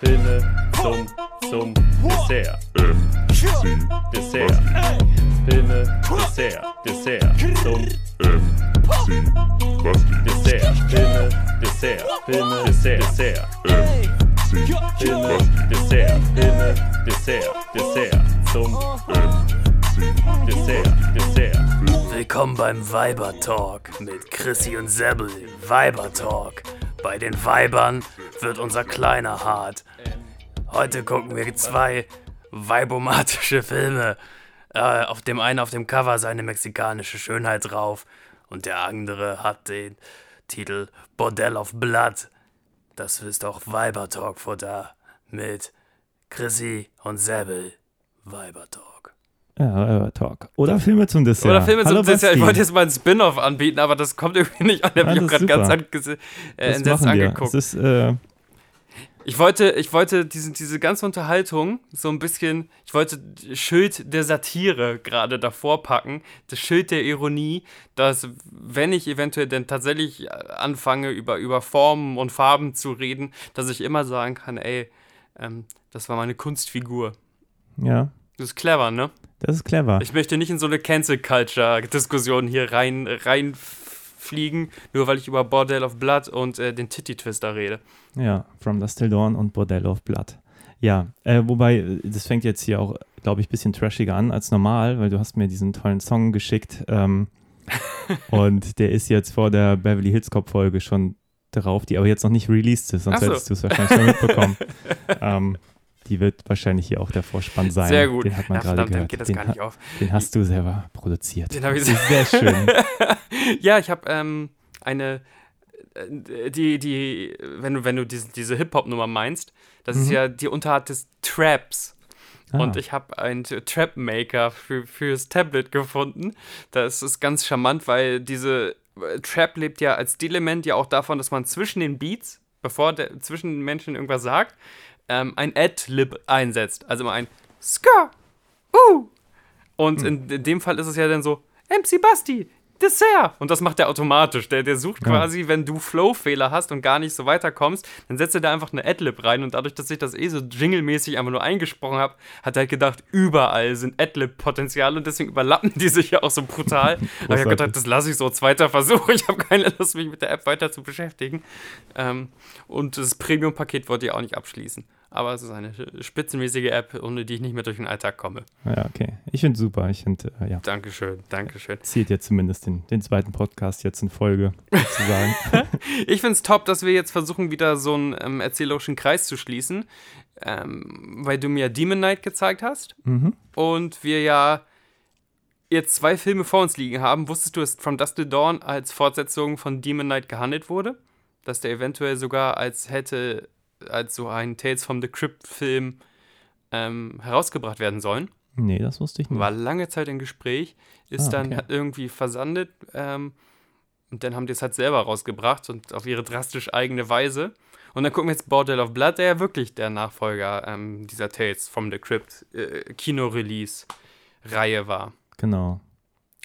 Filme zum, zum Dessert. Dessert. Filme, Dessert, Dessert, zum Dessert. Filme, Dessert, Filme, Dessert, Dessert. Filme, Dessert, Filme, Dessert, Dessert, zum Dessert, Dessert. Willkommen beim Weiber Talk mit Chrissy und Sebbel. Weiber Talk. Bei den Weibern wird unser Kleiner hart. Heute gucken wir zwei weibomatische Filme. Äh, auf dem einen auf dem Cover ist eine mexikanische Schönheit drauf und der andere hat den Titel Bordell of Blood. Das ist auch Weiber Talk Futter mit Chrissy und Sebbel. Weiber Talk. Ja, äh, Talk. Oder Filme zum Dessert. Oder Filme Hallo, zum Dessert. Ich wollte jetzt mal ein Spin-off anbieten, aber das kommt irgendwie nicht an. Ich habe das gerade ganz angese- äh, Das entsetzt machen wir. angeguckt. Es ist, äh, Ich wollte, ich wollte diese, diese ganze Unterhaltung so ein bisschen, ich wollte Schild der Satire gerade davor packen, das Schild der Ironie, dass wenn ich eventuell denn tatsächlich äh, anfange, über, über Formen und Farben zu reden, dass ich immer sagen kann, ey, ähm, das war meine Kunstfigur. ja, Das ist clever, ne? das ist clever. Ich möchte nicht in so eine Cancel-Culture-Diskussion hier rein, reinfliegen, nur weil ich über Bordel of Blood und äh, den Titty-Twister rede. Ja, From Dust Till Dawn und Bordell of Blood. Ja, äh, wobei, äh, das fängt jetzt hier auch, glaube ich, ein bisschen trashiger an als normal, weil du hast mir diesen tollen Song geschickt ähm, und der ist jetzt vor der Beverly Hills Cop Folge schon drauf, die aber jetzt noch nicht released ist, sonst so. hättest du es wahrscheinlich schon mitbekommen. ähm, die wird wahrscheinlich hier auch der Vorspann sein. Sehr gut. Den hat man gerade gehört. geht das den, gar nicht auf. den hast du selber produziert. Den habe ich ist sehr schön. ja, ich habe ähm, eine, äh, die, die, wenn du, wenn du diese, diese Hip-Hop-Nummer meinst, das ist Mhm. ja die Unterart des Traps. Ah, Und ich habe einen Trap-Maker für, fürs Tablet gefunden. Das ist ganz charmant, weil diese äh, Trap lebt ja als Element ja auch davon, dass man zwischen den Beats, bevor der, zwischen den Menschen irgendwas sagt, ähm, ein Ad-Lib einsetzt. Also mal ein Skr, uh. Und in, in dem Fall ist es ja dann so, MC Basti, Dessert. Und das macht er automatisch. Der, der sucht Ja. quasi, wenn du Flow-Fehler hast und gar nicht so weiterkommst, dann setzt er da einfach eine Adlib rein. Und dadurch, dass ich das eh so jinglemäßig einfach nur eingesprochen habe, hat er halt gedacht, überall sind Adlib-Potenziale und deswegen überlappen die sich ja auch so brutal. Aber ich habe gedacht, das lasse ich so, zweiter Versuch. Ich habe keine Lust, mich mit der App weiter zu beschäftigen. Ähm, und das Premium-Paket wollte ich auch nicht abschließen. Aber es ist eine spitzenmäßige App, ohne die ich nicht mehr durch den Alltag komme. ja, okay. Ich finde super. Ich finde, äh, ja. Dankeschön, Dankeschön. Zieht jetzt zumindest den, den zweiten Podcast jetzt in Folge, sozusagen. Ich finde es top, dass wir jetzt versuchen, wieder so einen ähm, erzählerischen Kreis zu schließen, ähm, weil du mir Demon Knight gezeigt hast mhm. und wir ja jetzt zwei Filme vor uns liegen haben. Wusstest du, dass From Dust Till Dawn als Fortsetzung von Demon Knight gehandelt wurde? Dass der eventuell sogar als hätte, als so ein Tales from the Crypt Film ähm, herausgebracht werden sollen? Nee, das wusste ich nicht. war lange Zeit im Gespräch, ist Ah, dann okay. hat irgendwie versandet ähm, und dann haben die es halt selber rausgebracht und auf ihre drastisch eigene Weise. Und dann gucken wir jetzt Bordel of Blood, der ja wirklich der Nachfolger ähm, dieser Tales from the Crypt äh, Kino-Release-Reihe war. Genau.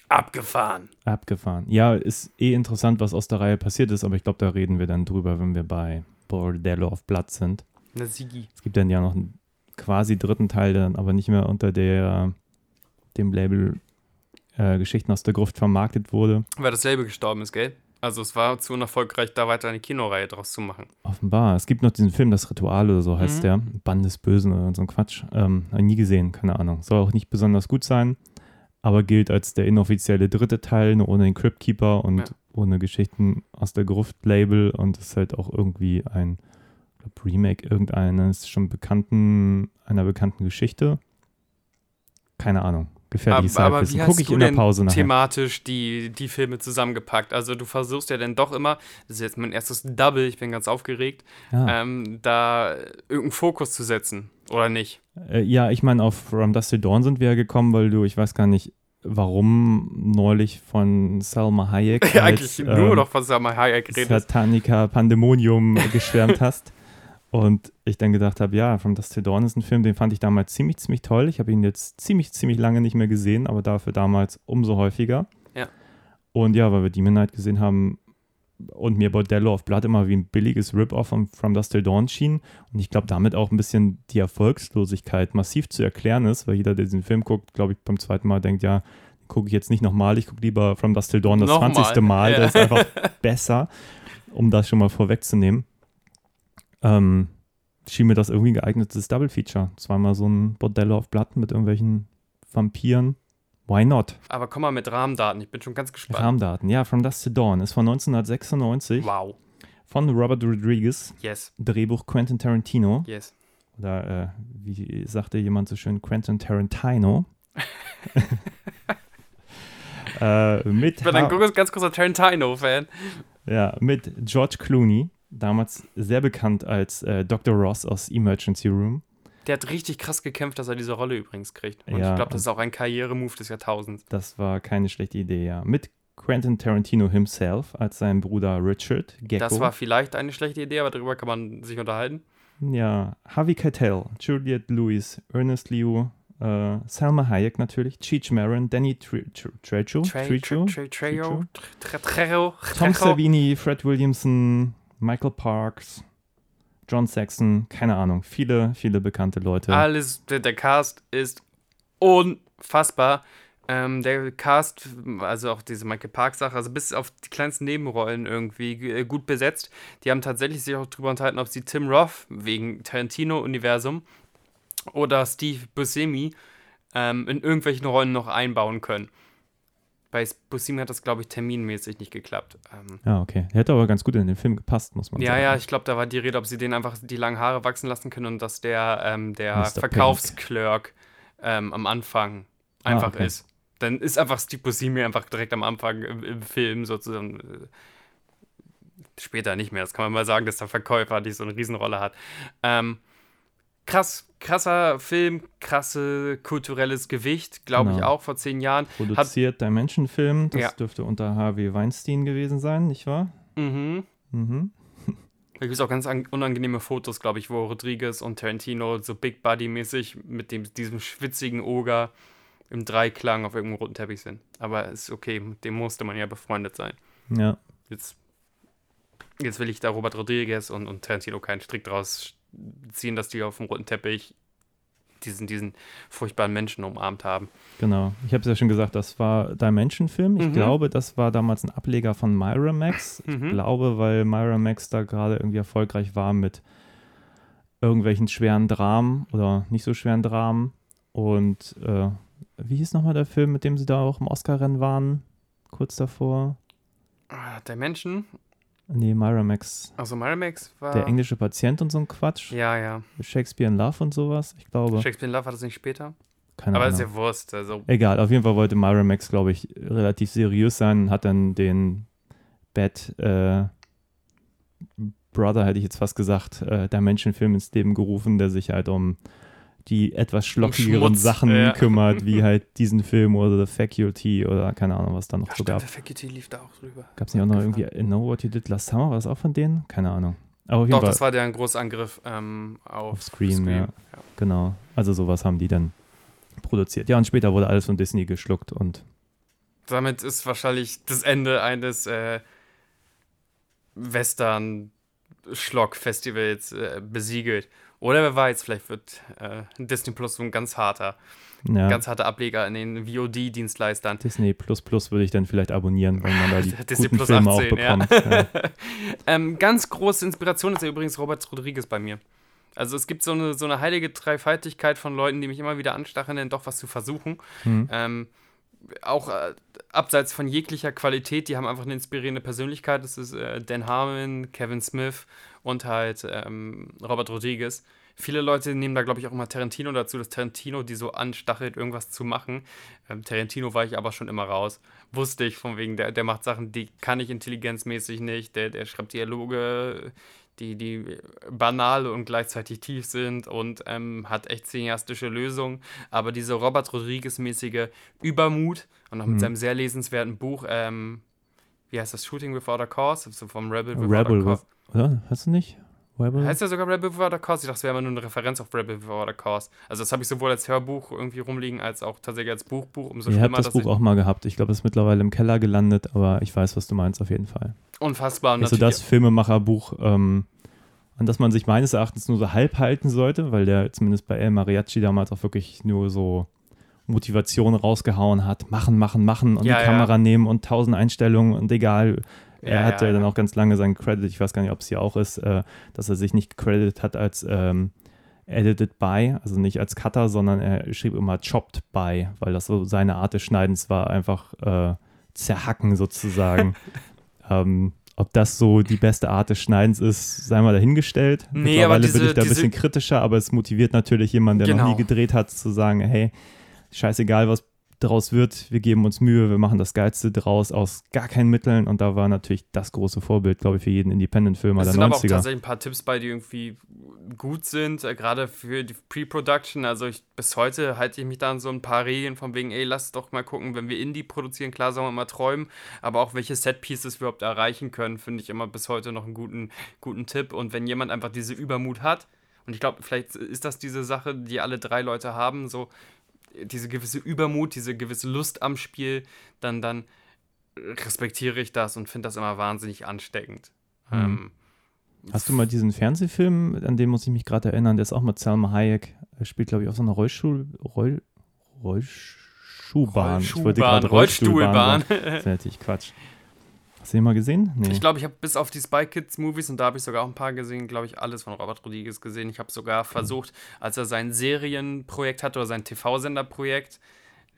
Abgefahren. Abgefahren. Ja, ist eh interessant, was aus der Reihe passiert ist, aber ich glaube, da reden wir dann drüber, wenn wir bei Bordello of Blood sind. Na, Sigi. Es gibt dann ja noch einen quasi dritten Teil, der dann aber nicht mehr unter der, dem Label äh, Geschichten aus der Gruft vermarktet wurde. Weil dasselbe gestorben ist, gell? Also es war zu unerfolgreich, da weiter eine Kinoreihe draus zu machen. Offenbar. Es gibt noch diesen Film, das Ritual oder so heißt Mhm. der. Band des Bösen oder so ein Quatsch. Ähm, nie gesehen, keine Ahnung. Soll auch nicht besonders gut sein, aber gilt als der inoffizielle dritte Teil, nur ohne den Crypt Keeper und Ja. Ohne Geschichten aus der Gruft-Label und ist halt auch irgendwie ein glaub, Remake irgendeines schon bekannten, einer bekannten Geschichte. Keine Ahnung. Gefährliches Aber, aber wie Gucke hast ich du in der Pause nachher. thematisch die, die Filme zusammengepackt? Also du versuchst ja dann doch immer, das ist jetzt mein erstes Double, ich bin ganz aufgeregt, Ja. ähm, da irgendeinen Fokus zu setzen, oder nicht? Äh, ja, ich meine, auf From Dust Till Dawn sind wir ja gekommen, weil du, ich weiß gar nicht, warum neulich von Salma Hayek Eigentlich als, nur ähm, noch von Salma Hayek redest. Satanica Pandemonium geschwärmt hast. Und ich dann gedacht habe, ja, From Dust Till Dawn ist ein Film, den fand ich damals ziemlich, ziemlich toll. Ich habe ihn jetzt ziemlich, ziemlich lange nicht mehr gesehen, aber dafür damals umso häufiger. Ja. Und ja, weil wir Demon Knight gesehen haben, und mir Bordello of Blood immer wie ein billiges Rip-Off von From Dust Till Dawn schien. Und ich glaube, damit auch ein bisschen die Erfolgslosigkeit massiv zu erklären ist, weil jeder, der diesen Film guckt, glaube ich, beim zweiten Mal denkt, ja, gucke ich jetzt nicht nochmal, ich gucke lieber From Dust Till Dawn das Nochmal. 20. Mal, Ja. das ist einfach besser, um das schon mal vorwegzunehmen. Ähm, schien mir das irgendwie ein geeignetes Double Feature. Zweimal so ein Bordello of Blood mit irgendwelchen Vampiren. Why not? Aber komm mal mit Rahmendaten, ich bin schon ganz gespannt. Rahmendaten. Ja, From Dust to Dawn ist von 1996 Wow. von Robert Rodriguez, Yes, Drehbuch Quentin Tarantino. yes. Oder äh, wie sagte jemand so schön, Quentin Tarantino. äh, mit, Ich bin ein ganz großer Tarantino-Fan. ja, mit George Clooney, damals sehr bekannt als äh, Dr. Ross aus Emergency Room. Der hat richtig krass gekämpft, dass er diese Rolle übrigens kriegt. Und Ja, ich glaube, das ist auch ein Karrieremove des Jahrtausends. Das war keine schlechte Idee, ja. Mit Quentin Tarantino himself als sein Bruder Richard Gecko. Das war vielleicht eine schlechte Idee, aber darüber kann man sich unterhalten. Ja, Harvey Keitel, Juliette Lewis, Ernest Liu, äh, Salma Hayek natürlich, Cheech Marin, Danny Tre- Tre- Trejo, Tre- Trejo, Tre- Tre- Trejo, Tre- Trejo, Tom. Savini, Fred Williamson, Michael Parks, John Saxon, keine Ahnung, viele, viele bekannte Leute. Alles, der, der Cast ist unfassbar. Ähm, der Cast, also auch diese Michael Park-Sache, also bis auf die kleinsten Nebenrollen irgendwie äh, gut besetzt. Die haben tatsächlich sich auch drüber unterhalten, ob sie Tim Roth wegen Tarantino-Universum oder Steve Buscemi ähm, in irgendwelchen Rollen noch einbauen können. Bei Buscemi hat das, glaube ich, terminmäßig nicht geklappt. Ähm, Ja, okay. Er hätte aber ganz gut in den Film gepasst, muss man ja, sagen. ja, ich glaube, da war die Rede, ob sie den einfach die langen Haare wachsen lassen können und dass der, ähm, der. Verkaufsclerk ähm, am Anfang Ah, einfach okay. ist. Dann ist einfach Steve Buscemi einfach direkt am Anfang im, im Film sozusagen. äh, Später nicht mehr. Das kann man mal sagen, dass der Verkäufer nicht so eine Riesenrolle hat. Ähm, krass, krasser Film, krasse kulturelles Gewicht, glaube ich Genau. auch vor zehn Jahren. Produziert Dimension-Film, das Ja. dürfte unter Harvey Weinstein gewesen sein, nicht wahr? Mhm. Mhm. Da gibt es auch ganz an- unangenehme Fotos, glaube ich, wo Rodriguez und Tarantino so Big Buddy-mäßig mit dem, diesem schwitzigen Oger im Dreiklang auf irgendeinem roten Teppich sind. Aber ist okay, mit dem musste man ja befreundet sein. Ja. Jetzt, jetzt will ich da Robert Rodriguez und, und Tarantino keinen Strick draus ziehen, dass die auf dem roten Teppich diesen, diesen furchtbaren Menschen umarmt haben. Genau. Ich habe es ja schon gesagt, das war Dimension-Film. Ich Mhm. glaube, das war damals ein Ableger von Miramax. Ich Mhm. glaube, weil Miramax da gerade irgendwie erfolgreich war mit irgendwelchen schweren Dramen oder nicht so schweren Dramen. Und äh, wie hieß nochmal der Film, mit dem sie da auch im Oscar-Rennen waren? Kurz davor? Ah, Der Nee, Miramax. also Miramax war. Der englische Patient und so ein Quatsch. Ja, ja. Shakespeare in Love und sowas. Ich glaube. Shakespeare in Love war das nicht später? Keine Aber Ahnung. ist ja Wurst. Also, Egal, auf jeden Fall wollte Miramax, glaube ich, relativ seriös sein und hat dann den Bad äh, Brother, hätte ich jetzt fast gesagt, äh, Dimension-Film ins Leben gerufen, der sich halt um die etwas schlockigeren Sachen ja. kümmert, wie halt diesen Film oder The Faculty oder keine Ahnung, was da noch ja, so stimmt, gab. der Faculty lief da auch drüber. Gab es nicht auch noch irgendwie Abgefahren. I Know What You Did Last Summer? War das auch von denen? Keine Ahnung. Aber Doch, das war der ein Großangriff ähm, auf, auf Scream, ja. Genau. Also sowas haben die dann produziert. Ja, und später wurde alles von Disney geschluckt und Damit ist wahrscheinlich das Ende eines äh, Western-Schlock-Festivals äh, besiegelt. Oder wer weiß, vielleicht wird äh, Disney Plus so ein ganz harter, ja. ganz harter Ableger in den VOD-Dienstleistern. Disney Plus Plus würde ich dann vielleicht abonnieren, weil man da die Disney guten Plus Filme 18, auch ja. bekommt. Ja. Ähm, ganz große Inspiration ist ja übrigens Robert Rodriguez bei mir. Also es gibt so eine, so eine heilige Dreifaltigkeit von Leuten, die mich immer wieder anstacheln, denn doch was zu versuchen. Hm. Ähm, auch äh, abseits von jeglicher Qualität, die haben einfach eine inspirierende Persönlichkeit. Das ist äh, Dan Harmon, Kevin Smith und halt ähm, Robert Rodriguez. Viele Leute nehmen da, glaube ich, auch immer Tarantino dazu, dass Tarantino die so anstachelt, irgendwas zu machen. Ähm, Tarantino war ich aber schon immer raus. Wusste ich, von wegen, der, der macht Sachen, die kann ich intelligenzmäßig nicht. Der, der schreibt Dialoge, die, die banal und gleichzeitig tief sind und ähm, hat echt cineastische Lösungen. Aber diese Robert Rodriguez-mäßige Übermut und auch mit Mhm. seinem sehr lesenswerten Buch, ähm, wie heißt das, Shooting Without a Cause, so vom Rebel Without Rebel, a Cause. with, oder? Hast du nicht? Rebel? Heißt ja sogar Rebel Without a Cause? Ich dachte, es wäre immer nur eine Referenz auf Rebel Without a Cause. Also das habe ich sowohl als Hörbuch irgendwie rumliegen, als auch tatsächlich als Buchbuch. Umso ich habe das Buch auch mal gehabt. Ich glaube, es ist mittlerweile im Keller gelandet, aber ich weiß, was du meinst auf jeden Fall. Unfassbar. Also das Filmemacherbuch, ähm, an das man sich meines Erachtens nur so halb halten sollte, weil der zumindest bei El Mariachi damals auch wirklich nur so Motivation rausgehauen hat. Machen, machen, machen und ja, die Kamera nehmen und tausend Einstellungen und egal er ja, hatte ja, dann auch ganz lange seinen Credit, ich weiß gar nicht, ob es hier auch ist, äh, dass er sich nicht gecredited hat als ähm, edited by, also nicht als Cutter, sondern er schrieb immer chopped by, weil das so seine Art des Schneidens war, einfach äh, zerhacken sozusagen. ähm, ob das so die beste Art des Schneidens ist, sei mal dahingestellt. Nee, Mittlerweile aber diese, bin ich da ein bisschen kritischer, aber es motiviert natürlich jemanden, der genau. noch nie gedreht hat, zu sagen, hey, scheißegal, was draus wird, wir geben uns Mühe, wir machen das Geilste draus aus gar keinen Mitteln. Und da war natürlich das große Vorbild, glaube ich, für jeden Independent-Filmer der 90er. Es sind aber auch tatsächlich ein paar Tipps bei, die irgendwie gut sind, äh, gerade für die Pre-Production, also ich, bis heute halte ich mich da an so ein paar Regeln von wegen, ey, lass doch mal gucken, wenn wir Indie produzieren, klar sollen wir mal träumen, aber auch welche Set-Pieces wir überhaupt erreichen können, finde ich immer bis heute noch einen guten, guten Tipp. Und wenn jemand einfach diese Übermut hat, und ich glaube, vielleicht ist das diese Sache, die alle drei Leute haben, so diese gewisse Übermut, diese gewisse Lust am Spiel, dann, dann respektiere ich das und finde das immer wahnsinnig ansteckend. Mhm. Ähm, Hast du mal diesen Fernsehfilm, an den muss ich mich gerade erinnern, der ist auch mit Salma Hayek, er spielt, glaube ich, auf so einer Rollstuhl, Roll, Rollschuhbahn. Rollschuhbahn. Ich wollte gerade Rollstuhlbahn. Rollstuhlbahn. das ist natürlich Quatsch. Hast du den mal gesehen? Nee. Ich glaube, ich habe bis auf die Spy Kids Movies und da habe ich sogar auch ein paar gesehen, glaube ich, alles von Robert Rodriguez gesehen. Ich habe sogar versucht, als er sein Serienprojekt hatte oder sein TV-Senderprojekt,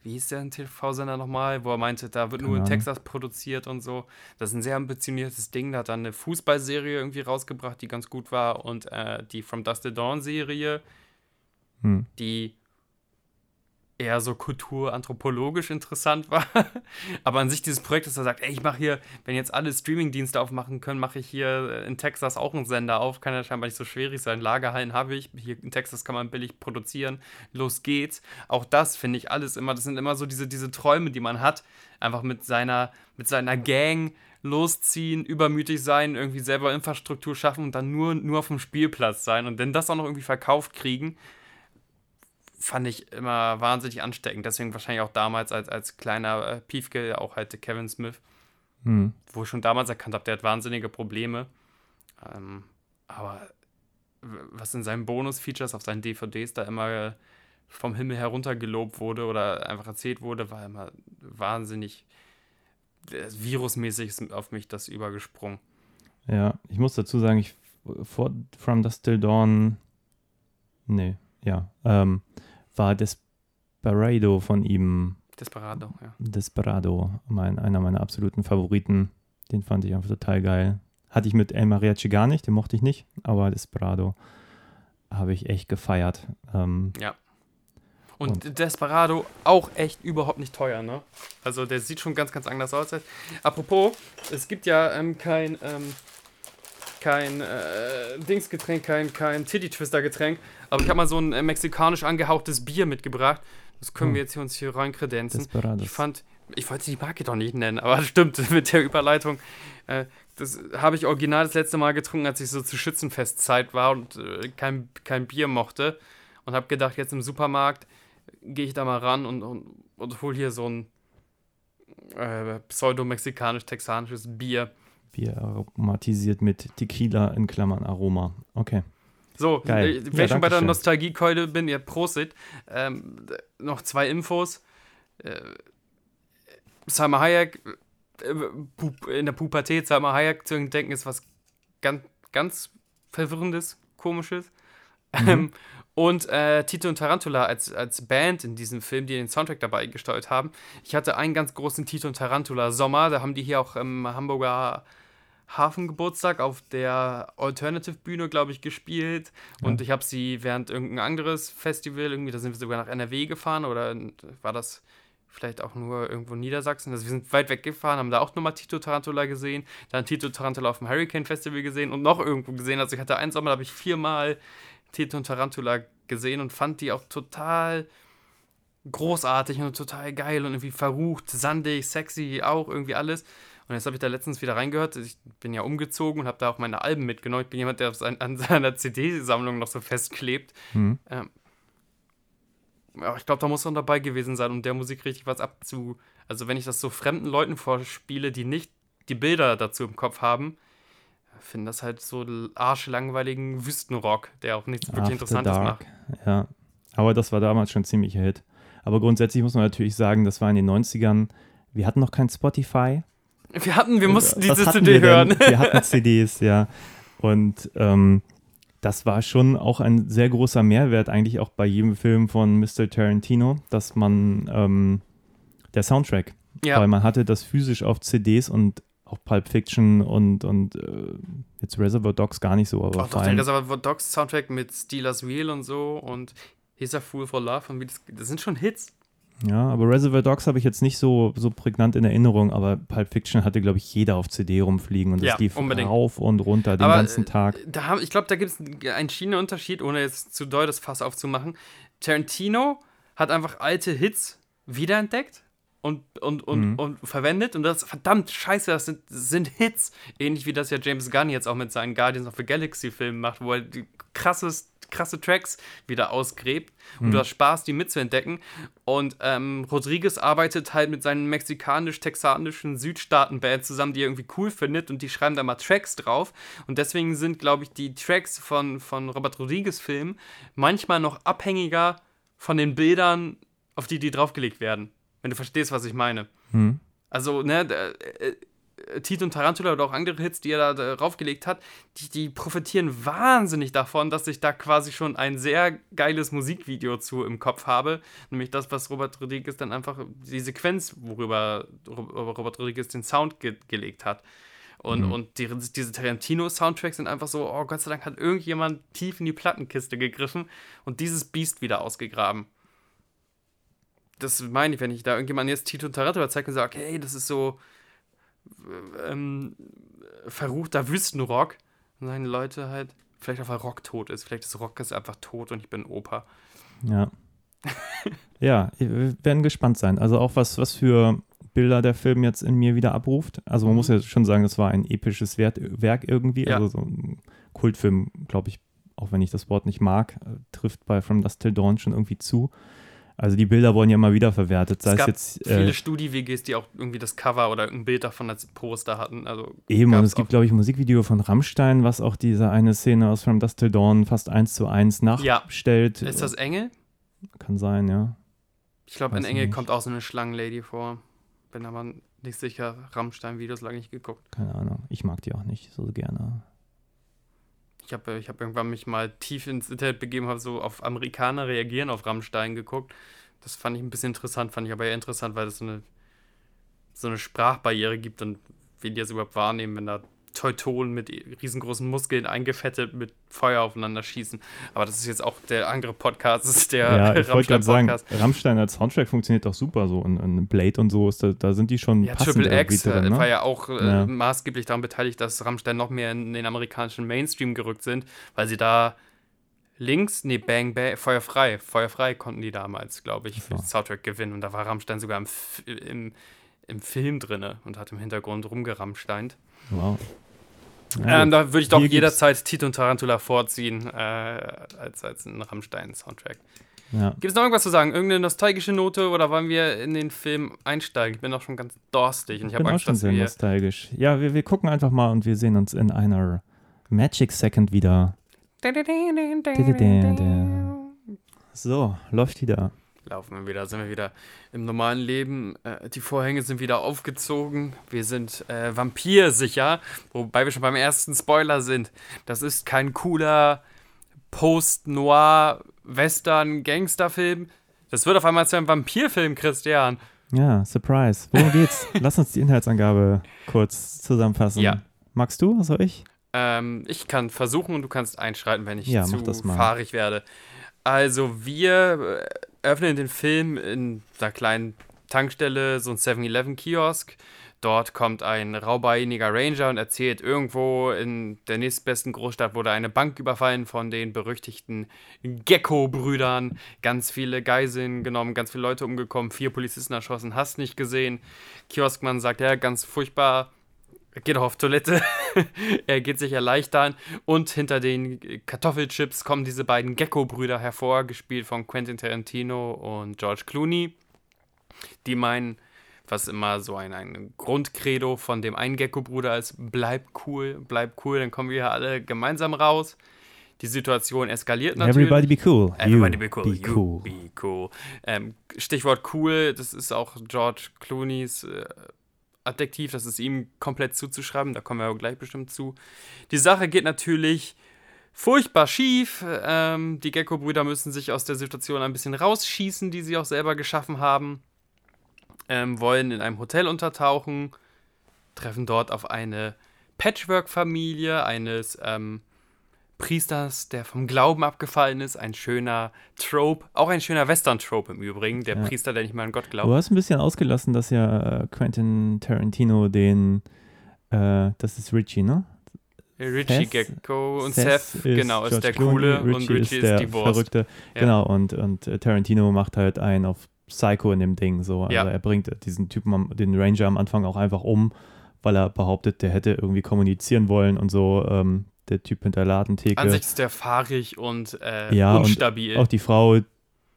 wie hieß der TV-Sender nochmal, wo er meinte, da wird nur in Texas produziert und so. Das ist ein sehr ambitioniertes Ding. Da hat er eine Fußballserie irgendwie rausgebracht, die ganz gut war und äh, die From Dust to Dawn Serie, hm. die eher so kulturanthropologisch interessant war. Aber an sich dieses Projekt, dass er sagt, ey, ich mache hier, wenn jetzt alle Streamingdienste aufmachen können, mache ich hier in Texas auch einen Sender auf. Kann ja scheinbar nicht so schwierig sein. Lagerhallen habe ich. Hier in Texas kann man billig produzieren. Los geht's. Auch das finde ich alles immer, das sind immer so diese, diese Träume, die man hat. Einfach mit seiner, mit seiner Gang losziehen, übermütig sein, irgendwie selber Infrastruktur schaffen und dann nur, nur auf dem Spielplatz sein und dann das auch noch irgendwie verkauft kriegen fand ich immer wahnsinnig ansteckend. Deswegen wahrscheinlich auch damals als, als kleiner äh, Piefke, auch halt Kevin Smith, hm. wo ich schon damals erkannt habe, der hat wahnsinnige Probleme. Ähm, aber was in seinen Bonus-Features auf seinen DVDs da immer vom Himmel herunter gelobt wurde oder einfach erzählt wurde, war immer wahnsinnig virusmäßig auf mich das übergesprungen. Ja, ich muss dazu sagen, ich vor From the Still Dawn, nee, ja, ähm, war Desperado von ihm. Desperado, ja. Desperado, mein, einer meiner absoluten Favoriten. Den fand ich einfach total geil. Hatte ich mit El Mariachi gar nicht, den mochte ich nicht, aber Desperado habe ich echt gefeiert. Ähm, ja. Und, und, Desperado auch echt überhaupt nicht teuer, ne? Also der sieht schon ganz, ganz anders aus. Apropos, es gibt ja ähm, kein, ähm, kein äh, Dingsgetränk, kein, kein Titty-Twister-Getränk, aber ich habe mal so ein äh, mexikanisch angehauchtes Bier mitgebracht. Das können hm. wir jetzt hier uns hier rein kredenzen. Ich fand, ich wollte die Marke doch nicht nennen, aber stimmt, mit der Überleitung. Äh, das habe ich original das letzte Mal getrunken, als ich so zu Schützenfestzeit war und äh, kein, kein Bier mochte. Und habe gedacht, jetzt im Supermarkt gehe ich da mal ran und, und, und hole hier so ein äh, pseudo-mexikanisch-texanisches Bier. Bier aromatisiert mit Tequila in Klammern Aroma. Okay. So, Geil. Äh, wenn ja, ich schon bei der Nostalgiekeule bin, ihr Prosit. Ähm, noch zwei Infos. Äh, Salma Hayek, äh, in der Pubertät, Salma Hayek zu entdecken, ist was ganz, ganz Verwirrendes, Komisches. Mhm. Ähm, und äh, Tito und Tarantula als, als Band in diesem Film, die den Soundtrack dabei gesteuert haben. Ich hatte einen ganz großen Tito und Tarantula Sommer, da haben die hier auch im Hamburger Hafengeburtstag auf der Alternative-Bühne, glaube ich, gespielt. Ja. Und ich habe sie während irgendein anderes Festival, irgendwie, da sind wir sogar nach NRW gefahren oder war das vielleicht auch nur irgendwo in Niedersachsen. Also wir sind weit weg gefahren, haben da auch nochmal Tito Tarantula gesehen, dann Tito Tarantula auf dem Hurricane Festival gesehen und noch irgendwo gesehen. Also ich hatte einen Sommer, da habe ich viermal Tito und Tarantula gesehen und fand die auch total großartig und total geil und irgendwie verrucht, sandig, sexy, auch irgendwie alles. Und jetzt habe ich da letztens wieder reingehört. Ich bin ja umgezogen und habe da auch meine Alben mitgenommen. Ich bin jemand, der sein, an seiner CD-Sammlung noch so festklebt. Mhm. Ähm, ja, ich glaube, da muss man dabei gewesen sein, um der Musik richtig was abzu. Also, wenn ich das so fremden Leuten vorspiele, die nicht die Bilder dazu im Kopf haben, finde das halt so arschlangweiligen Wüstenrock, der auch nichts wirklich After Interessantes Dark. macht. Ja, aber das war damals schon ziemlich Hit. Aber grundsätzlich muss man natürlich sagen, das war in den 90ern. Wir hatten noch kein Spotify. Wir hatten, wir mussten diese CD denn? hören. Wir hatten CDs, ja. Und ähm, das war schon auch ein sehr großer Mehrwert eigentlich auch bei jedem Film von Mr. Tarantino, dass man ähm, der Soundtrack, Ja. weil man hatte das physisch auf CDs und auch Pulp Fiction und, und äh, jetzt Reservoir Dogs gar nicht so, aber Auch doch der Reservoir Dogs Soundtrack mit Steelers Wheel und so und He's a Fool for Love und wie das, das sind schon Hits. Ja, aber Reservoir Dogs habe ich jetzt nicht so, so prägnant in Erinnerung, aber Pulp Fiction hatte, glaube ich, jeder auf CD rumfliegen und das Ja, lief unbedingt. rauf und runter den Aber, ganzen äh, Tag. Da ich glaube, da gibt es einen Schienenunterschied, ohne jetzt zu doll das Fass aufzumachen. Tarantino hat einfach alte Hits wiederentdeckt und, und, und, Mhm. und verwendet und das verdammt scheiße, das sind, das sind Hits. Ähnlich wie das ja James Gunn jetzt auch mit seinen Guardians of the Galaxy Filmen macht, wo er die krasses, krasse Tracks wieder ausgräbt und du hast Spaß, die mitzuentdecken. Und ähm, Rodriguez arbeitet halt mit seinen mexikanisch-texanischen Südstaaten-Band zusammen, die er irgendwie cool findet und die schreiben da mal Tracks drauf. Und deswegen sind, glaube ich, die Tracks von, von Robert Rodriguez-Filmen manchmal noch abhängiger von den Bildern, auf die die draufgelegt werden. Wenn du verstehst, was ich meine. Hm. Also, ne, Tito und Tarantula oder auch andere Hits, die er da draufgelegt hat, die, die profitieren wahnsinnig davon, dass ich da quasi schon ein sehr geiles Musikvideo zu im Kopf habe. Nämlich das, was Robert Rodriguez dann einfach, die Sequenz, worüber Ro- Robert Rodriguez den Sound ge gelegt hat. Und, Mhm. und die, diese Tarantino-Soundtracks sind einfach so, oh Gott sei Dank hat irgendjemand tief in die Plattenkiste gegriffen und dieses Biest wieder ausgegraben. Das meine ich, wenn ich da irgendjemand jetzt Tito und Tarantula zeige und sage, hey, das ist so ähm, verruchter Wüstenrock. Und sagen die Leute halt, vielleicht auch weil Rock tot ist. Vielleicht ist Rock ist einfach tot und ich bin Opa. Ja. ja, wir werden gespannt sein. Also auch was, was für Bilder der Film jetzt in mir wieder abruft. Also man muss ja schon sagen, das war ein episches Werk irgendwie. Ja. Also so ein Kultfilm, glaube ich, auch wenn ich das Wort nicht mag, äh, trifft bei From Dust Till Dawn schon irgendwie zu. Also die Bilder wurden ja immer wieder verwertet. Sei es es, gab jetzt viele äh, Studi-WGs, die auch irgendwie das Cover oder ein Bild davon als Poster hatten. Also eben und es gibt, glaube ich, ein Musikvideo von Rammstein, was auch diese eine Szene aus From Dust Till Dawn fast eins zu eins Ja. nachstellt. Ist das Engel? Kann sein, ja. Ich glaube, in Engel nicht. kommt auch so eine Schlangenlady vor. Bin aber nicht sicher. Rammstein-Videos lange nicht geguckt. Keine Ahnung. Ich mag die auch nicht so gerne. Ich habe ich hab irgendwann mich mal tief ins Internet begeben, habe so auf Amerikaner reagieren auf Rammstein geguckt. Das fand ich ein bisschen interessant, fand ich aber eher interessant, weil es so eine, so eine Sprachbarriere gibt und wie die das überhaupt wahrnehmen, wenn da Teutonen mit riesengroßen Muskeln eingefettet mit Feuer aufeinander schießen. Aber das ist jetzt auch der andere Podcast, das ist der Ja, ich wollte gerade sagen. Rammstein als Soundtrack funktioniert doch super so. Und, und Blade und so, ist da, da sind die schon Ja, passend Triple X drin, ne? war ja auch äh, Ja. maßgeblich daran beteiligt, dass Rammstein noch mehr in den amerikanischen Mainstream gerückt sind, weil sie da links, nee, Bang Bang, Feuerfrei, Feuerfrei konnten die damals, glaube ich, für den Soundtrack gewinnen. Und da war Rammstein sogar im, im, im Film drinne und hat im Hintergrund rumgeramsteint. Wow. Ähm, da würde ich doch Hier jederzeit Tito und Tarantula vorziehen, äh, als, als einen Rammstein-Soundtrack. ja. Gibt es noch irgendwas zu sagen? Irgendeine nostalgische Note oder wollen wir in den Film einsteigen? Ich bin auch schon ganz dorstig und ich Ich habe bin auch Angst, schon dass sehr wir nostalgisch. Ja, wir, wir gucken einfach mal und wir sehen uns in einer Magic Second wieder. So, läuft wieder. Laufen wir wieder, sind wir wieder im normalen Leben. Äh, die Vorhänge sind wieder aufgezogen. Wir sind äh, vampirsicher, wobei wir schon beim ersten Spoiler sind. Das ist kein cooler Post-Noir-Western-Gangsterfilm. Das wird auf einmal zu einem Vampirfilm, Christian. Ja, Surprise. Worum geht's? Lass uns die Inhaltsangabe kurz zusammenfassen. Ja. Magst du? Soll ich? Ähm, ich kann versuchen und du kannst einschreiten, wenn ich Ja, zu fahrig werde. Also, wir äh, öffnen den Film in einer kleinen Tankstelle, so ein 7-Eleven-Kiosk. Dort kommt ein raubeiniger Ranger und erzählt, irgendwo in der nächstbesten Großstadt wurde eine Bank überfallen von den berüchtigten Gecko-Brüdern. Ganz viele Geiseln genommen, ganz viele Leute umgekommen, vier Polizisten erschossen, hast nicht gesehen. Kioskmann sagt, ja, ganz furchtbar, geht auch auf Toilette. er geht sich erleichtern. Und hinter den Kartoffelchips kommen diese beiden Gecko-Brüder hervor, gespielt von Quentin Tarantino und George Clooney. Die meinen, was immer so ein, ein Grundcredo von dem einen Gecko-Bruder ist, bleib cool, bleib cool, dann kommen wir hier alle gemeinsam raus. Die Situation eskaliert natürlich. Everybody be cool. Everybody You be cool. Be you cool. Be cool. Ähm, Stichwort cool, das ist auch George Clooneys äh, Adjektiv, das ist ihm komplett zuzuschreiben, da kommen wir aber gleich bestimmt zu. Die Sache geht natürlich furchtbar schief. Ähm, die Gecko-Brüder müssen sich aus der Situation ein bisschen rausschießen, die sie auch selber geschaffen haben. Ähm, wollen in einem Hotel untertauchen, treffen dort auf eine Patchwork-Familie eines ähm, Priesters, der vom Glauben abgefallen ist. Ein schöner Trope, auch ein schöner Western-Trope im Übrigen. Der Ja. Priester, der nicht mal an Gott Du glaubt. hast ein bisschen ausgelassen, dass ja äh, Quentin Tarantino den, äh, das ist Richie, ne? Richie Seth- Gecko und Seth Seth, genau, ist George der Coole Richie und Richie ist, der die Wurst. Verrückte. Ja. Genau, und, und äh, Tarantino macht halt einen auf Psycho in dem Ding. So. Also Ja. er bringt diesen Typen, den Ranger am Anfang auch einfach um, weil er behauptet, der hätte irgendwie kommunizieren wollen und so. Ähm, der Typ hinter der Ladentheke. An sich ist der fahrig und äh, Ja, und unstabil. Auch die Frau,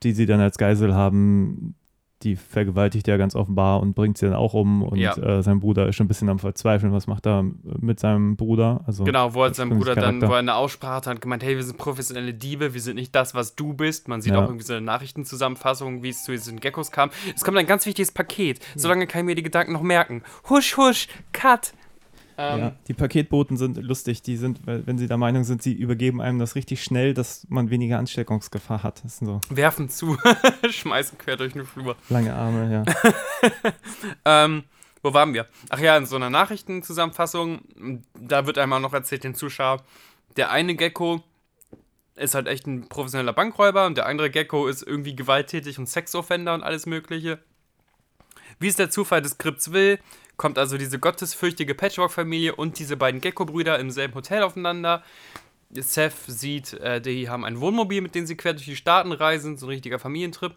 die sie dann als Geisel haben, die vergewaltigt ja ganz offenbar und bringt sie dann auch um. Und Ja. äh, sein Bruder ist schon ein bisschen am Verzweifeln, was macht er mit seinem Bruder. Also, Genau, wo er seinem Bruder dann, wo er eine Aussprache hat, hat gemeint, hey, wir sind professionelle Diebe, wir sind nicht das, was du bist. Man sieht Ja. auch irgendwie so eine Nachrichtenzusammenfassung, wie es zu diesen Geckos kam. Es kommt ein ganz wichtiges Paket. Solange kann ich mir die Gedanken noch merken. Husch, husch, cut. Ähm, Ja, die Paketboten sind lustig. Die sind, wenn sie der Meinung sind, sie übergeben einem das richtig schnell, dass man weniger Ansteckungsgefahr hat. So Werfen zu, schmeißen quer durch den Flur. lange Arme, ja. Ähm, wo waren wir? Ach ja, in so einer Nachrichtenzusammenfassung, da wird einmal noch erzählt den Zuschauer, der eine Gecko ist halt echt ein professioneller Bankräuber und der andere Gecko ist irgendwie gewalttätig und Sexoffender und alles mögliche. Wie es der Zufall des Skripts will, kommt also diese gottesfürchtige Patchwork-Familie und diese beiden Gecko-Brüder im selben Hotel aufeinander. Seth sieht, äh, die haben ein Wohnmobil, mit dem sie quer durch die Staaten reisen, so ein richtiger Familientrip.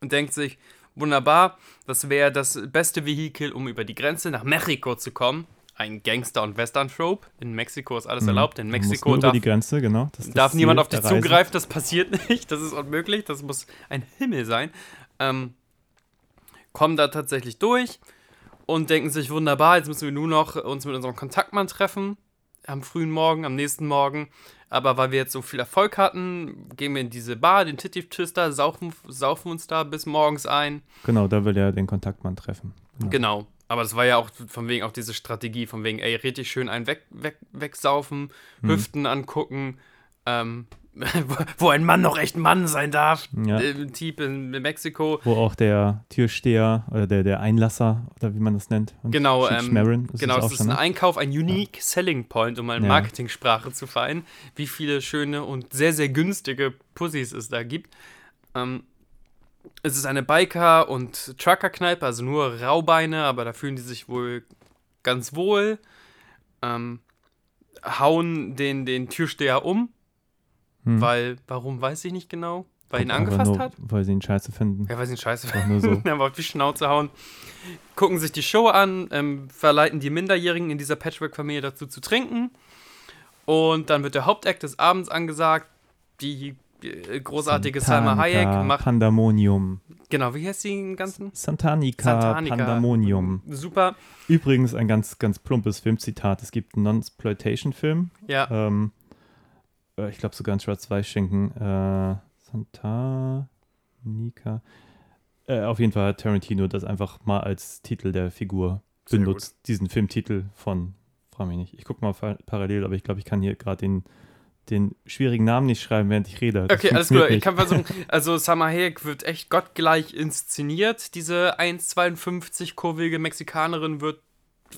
Und denkt sich, wunderbar, das wäre das beste Vehikel, um über die Grenze nach Mexiko zu kommen. Ein Gangster- und Western-Trope. In Mexiko ist alles erlaubt. In Mexiko darf, die Grenze, genau. Das das darf niemand auf dich zugreifen. Das passiert nicht. Das ist unmöglich. Das muss ein Himmel sein. Ähm, kommen da tatsächlich durch und denken sich, wunderbar, jetzt müssen wir nur noch uns mit unserem Kontaktmann treffen. Am frühen Morgen, am nächsten Morgen. Aber weil wir jetzt so viel Erfolg hatten, gehen wir in diese Bar, den Titty Twister, saufen, saufen uns da bis morgens ein. Genau, da will er den Kontaktmann treffen. Genau. Genau. Aber das war ja auch von wegen auch diese Strategie, von wegen, ey, richtig schön einen weg, weg, wegsaufen, Mhm. Hüften angucken, ähm, wo ein Mann noch echt Mann sein darf. Ja. Im Typ in, Mexiko. Wo auch der Türsteher oder der, der Einlasser oder wie man das nennt. Und Genau, ähm, Schmerin ist genau, es ist ein ne? Einkauf, ein Unique Selling Point, um mal in Ja. Marketingsprache zu vereinen, wie viele schöne und sehr, sehr günstige Pussys es da gibt. Ähm, es ist eine Biker- und Trucker-Kneipe, also nur Raubeine, aber da fühlen die sich wohl ganz wohl. Ähm, hauen den, den Türsteher um, Hm. weil, warum weiß ich nicht genau, weil ihn angefasst nur, hat. Weil sie ihn scheiße finden. Ja, weil sie ihn scheiße Einfach nur so. Einfach auf die Schnauze hauen. Gucken sich die Show an, ähm, verleiten die Minderjährigen in dieser Patchwork-Familie dazu zu trinken. Und dann wird der Hauptakt des Abends angesagt. Die äh, großartige Salma Hayek Santanica macht. Pandemonium. Genau, wie heißt die im Ganzen? Santanica, Santanica. Pandemonium. Super. Übrigens ein ganz, ganz plumpes Filmzitat. Es gibt einen Non-Exploitation-Film. Ja. Ähm, äh, ich glaube sogar ein Schwarz-Weiß-Schinken. Äh, Santanica. Äh, auf jeden Fall hat Tarantino das einfach mal als Titel der Figur Sehr benutzt. Diesen Filmtitel von, frage mich nicht. Ich gucke mal parallel, aber ich glaube, ich kann hier gerade den, den schwierigen Namen nicht schreiben, während ich rede. Das Okay, alles gut. Ich kann versuchen. Also, Salma Hayek wird echt gottgleich inszeniert. Diese 1,52 kurvige Mexikanerin wird,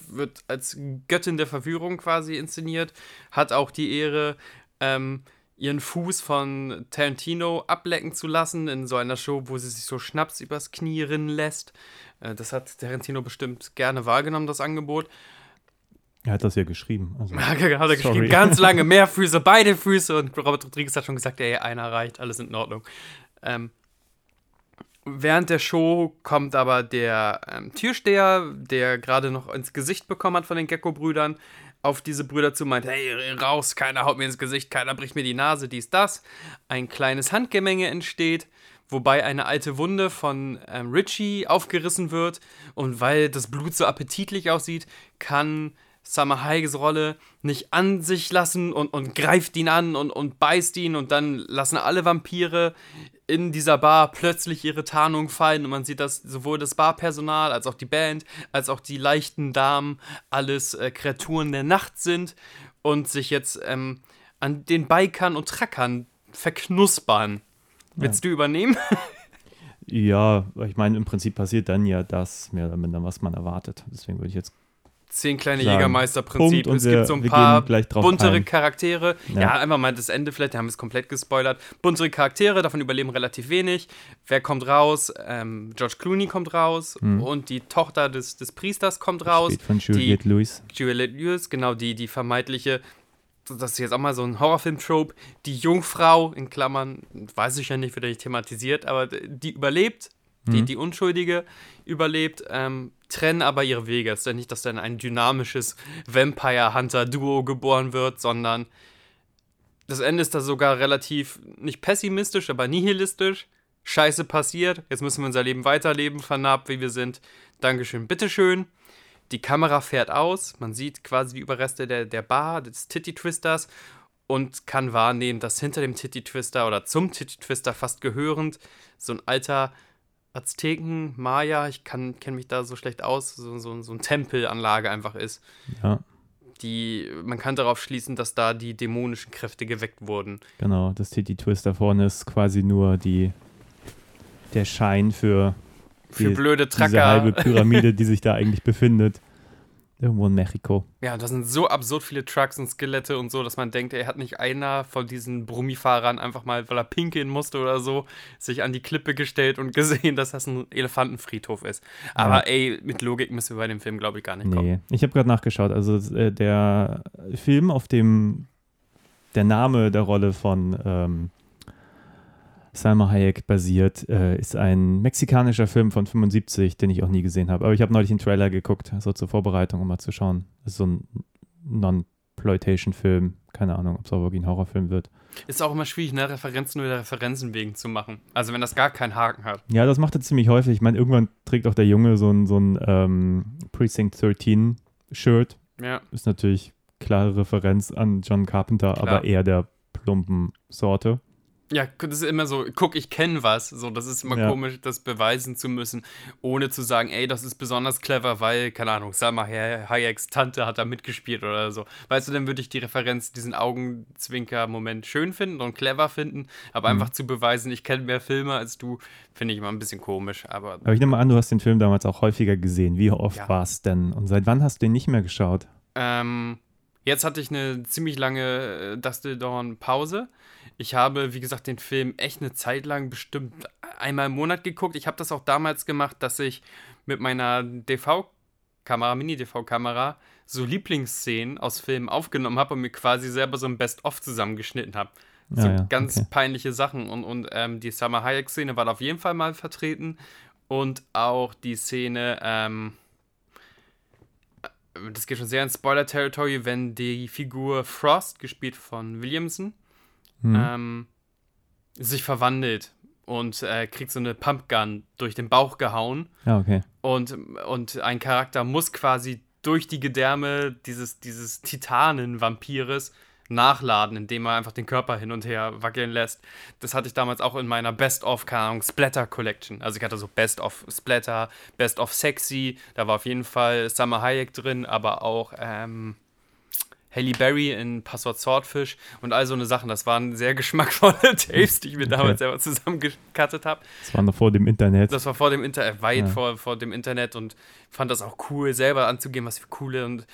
wird als Göttin der Verführung quasi inszeniert. Hat auch die Ehre, ähm, ihren Fuß von Tarantino ablecken zu lassen in so einer Show, wo sie sich so Schnaps übers Knie rinnen lässt. Äh, das hat Tarantino bestimmt gerne wahrgenommen, das Angebot. Er hat das ja geschrieben. Also. Hat er Sorry. geschrieben, ganz lange, mehr Füße, beide Füße. Und Robert Rodriguez hat schon gesagt, ey, einer reicht, alles in Ordnung. Ähm, Während der Show kommt aber der ähm, Türsteher, der gerade noch ins Gesicht bekommen hat von den Gecko-Brüdern, auf diese Brüder zu meint, hey, raus, keiner haut mir ins Gesicht, keiner bricht mir die Nase, dies, das. Ein kleines Handgemenge entsteht, wobei eine alte Wunde von ähm, Richie aufgerissen wird und weil das Blut so appetitlich aussieht, kann Summer Hayes Rolle nicht an sich lassen und, und greift ihn an und, und beißt ihn und dann lassen alle Vampire in dieser Bar plötzlich ihre Tarnung fallen und man sieht, dass sowohl das Barpersonal als auch die Band, als auch die leichten Damen alles äh, Kreaturen der Nacht sind und sich jetzt ähm, an den Bikern und Trackern verknuspern. Willst du übernehmen? Ja, ich meine, im Prinzip passiert dann ja das, mehr oder minder, was man erwartet. Deswegen würde ich jetzt Zehn kleine. Jägermeister-Prinzip. Es wir- gibt so ein paar buntere ein. Charaktere. Ja. Ja. einfach mal das Ende vielleicht, da haben wir es komplett gespoilert. Buntere Charaktere, davon überleben relativ wenig. Wer kommt raus? Ähm, George Clooney kommt raus und die Tochter des, des Priesters kommt raus. Spielt von Juliette Lewis. Juliette Lewis, genau, die, die vermeintliche, das ist jetzt auch mal so ein Horrorfilm-Trope, die Jungfrau, in Klammern, weiß ich ja nicht, wird ja nicht thematisiert, aber die überlebt, die, die Unschuldige überlebt, ähm, trennen aber ihre Wege. Es ist ja nicht, dass dann ein dynamisches Vampire-Hunter-Duo geboren wird, sondern das Ende ist da sogar relativ, nicht pessimistisch, aber nihilistisch. Scheiße passiert, jetzt müssen wir unser Leben weiterleben, vernarbt wie wir sind. Dankeschön, bitteschön. Die Kamera fährt aus, man sieht quasi die Überreste der, der Bar, des Titty Twisters und kann wahrnehmen, dass hinter dem Titty Twister oder zum Titty Twister fast gehörend so ein alter Azteken, Maya, ich kenne mich da so schlecht aus, so, so, so eine Tempelanlage einfach ist. Ja, Die, man kann darauf schließen, dass da die dämonischen Kräfte geweckt wurden. genau. Das Titty Twist da vorne ist quasi nur die, der Schein für, Für die, blöde diese halbe. Pyramide, die sich da eigentlich befindet. Irgendwo in Mexiko. Ja, da sind so absurd viele Trucks und Skelette und so, dass man denkt, er hat nicht einer von diesen Brummifahrern einfach mal, weil er pinkeln musste oder so, sich an die Klippe gestellt und gesehen, dass das ein Elefantenfriedhof ist. Aber Ja. ey, mit Logik müssen wir bei dem Film, glaube ich, gar nicht kommen. Nee, ich habe gerade nachgeschaut. Also äh, der Film, auf dem der Name der Rolle von ähm, Salma Hayek basiert, äh, ist ein mexikanischer Film von 75, den ich auch nie gesehen habe. Aber ich habe neulich einen Trailer geguckt, so zur Vorbereitung, um mal zu schauen. Das ist so ein Non-Ploitation-Film. Keine Ahnung, ob es auch wirklich ein Horrorfilm wird. Ist auch immer schwierig, ne, Referenzen nur der Referenzen wegen zu machen. Also wenn das gar keinen Haken hat. Ja, das macht er ziemlich häufig. Ich meine, irgendwann trägt auch der Junge so ein, so ein ähm, Precinct 13-Shirt. Ja. ist natürlich klare Referenz an John Carpenter, Klar. aber eher der plumpen Sorte. Ja, das ist immer so, guck, ich kenne was. So, das ist immer Ja. komisch, das beweisen zu müssen, ohne zu sagen, ey, das ist besonders clever, weil, keine Ahnung, Salma Hay- Hayeks Tante hat da mitgespielt oder so. Weißt du, dann würde ich die Referenz, diesen Augenzwinker-Moment schön finden und clever finden, aber Mhm. einfach zu beweisen, ich kenne mehr Filme als du, finde ich immer ein bisschen komisch. Aber Aber ich nehme an, du hast den Film damals auch häufiger gesehen. Wie oft Ja. war es denn? Und seit wann hast du ihn nicht mehr geschaut? Ähm, jetzt hatte ich eine ziemlich lange äh, Dusty Dawn Pause. Ich habe, wie gesagt, den Film echt eine Zeit lang bestimmt einmal im Monat geguckt. Ich habe das auch damals gemacht, dass ich mit meiner DV-Kamera, Mini-DV-Kamera, so Lieblingsszenen aus Filmen aufgenommen habe und mir quasi selber so ein Best-of zusammengeschnitten habe. So Ja, ja, ganz okay. peinliche Sachen. Und, und ähm, die Summer Hayek-Szene war auf jeden Fall mal vertreten. Und auch die Szene, ähm, das geht schon sehr ins Spoiler-Territory, wenn die Figur Frost, gespielt von Williamson, Hm. ähm, sich verwandelt und äh, kriegt so eine Pumpgun durch den Bauch gehauen. Ja, okay. Und, und ein Charakter muss quasi durch die Gedärme dieses, dieses Titanen-Vampires nachladen, indem er einfach den Körper hin und her wackeln lässt. Das hatte ich damals auch in meiner Best-of, keine Ahnung, Splatter-Collection. Also ich hatte so Best-of Splatter, Best-of Sexy, da war auf jeden Fall Summer Hayek drin, aber auch ähm, Halle Berry in Passwort Swordfish und all so eine Sachen. Das waren sehr geschmackvolle Tapes, die ich mir damals selber zusammengekattet habe. Das war noch vor dem Internet. Das war vor dem Internet, weit Ja. vor, vor dem Internet und fand das auch cool, selber anzugehen, was für coole und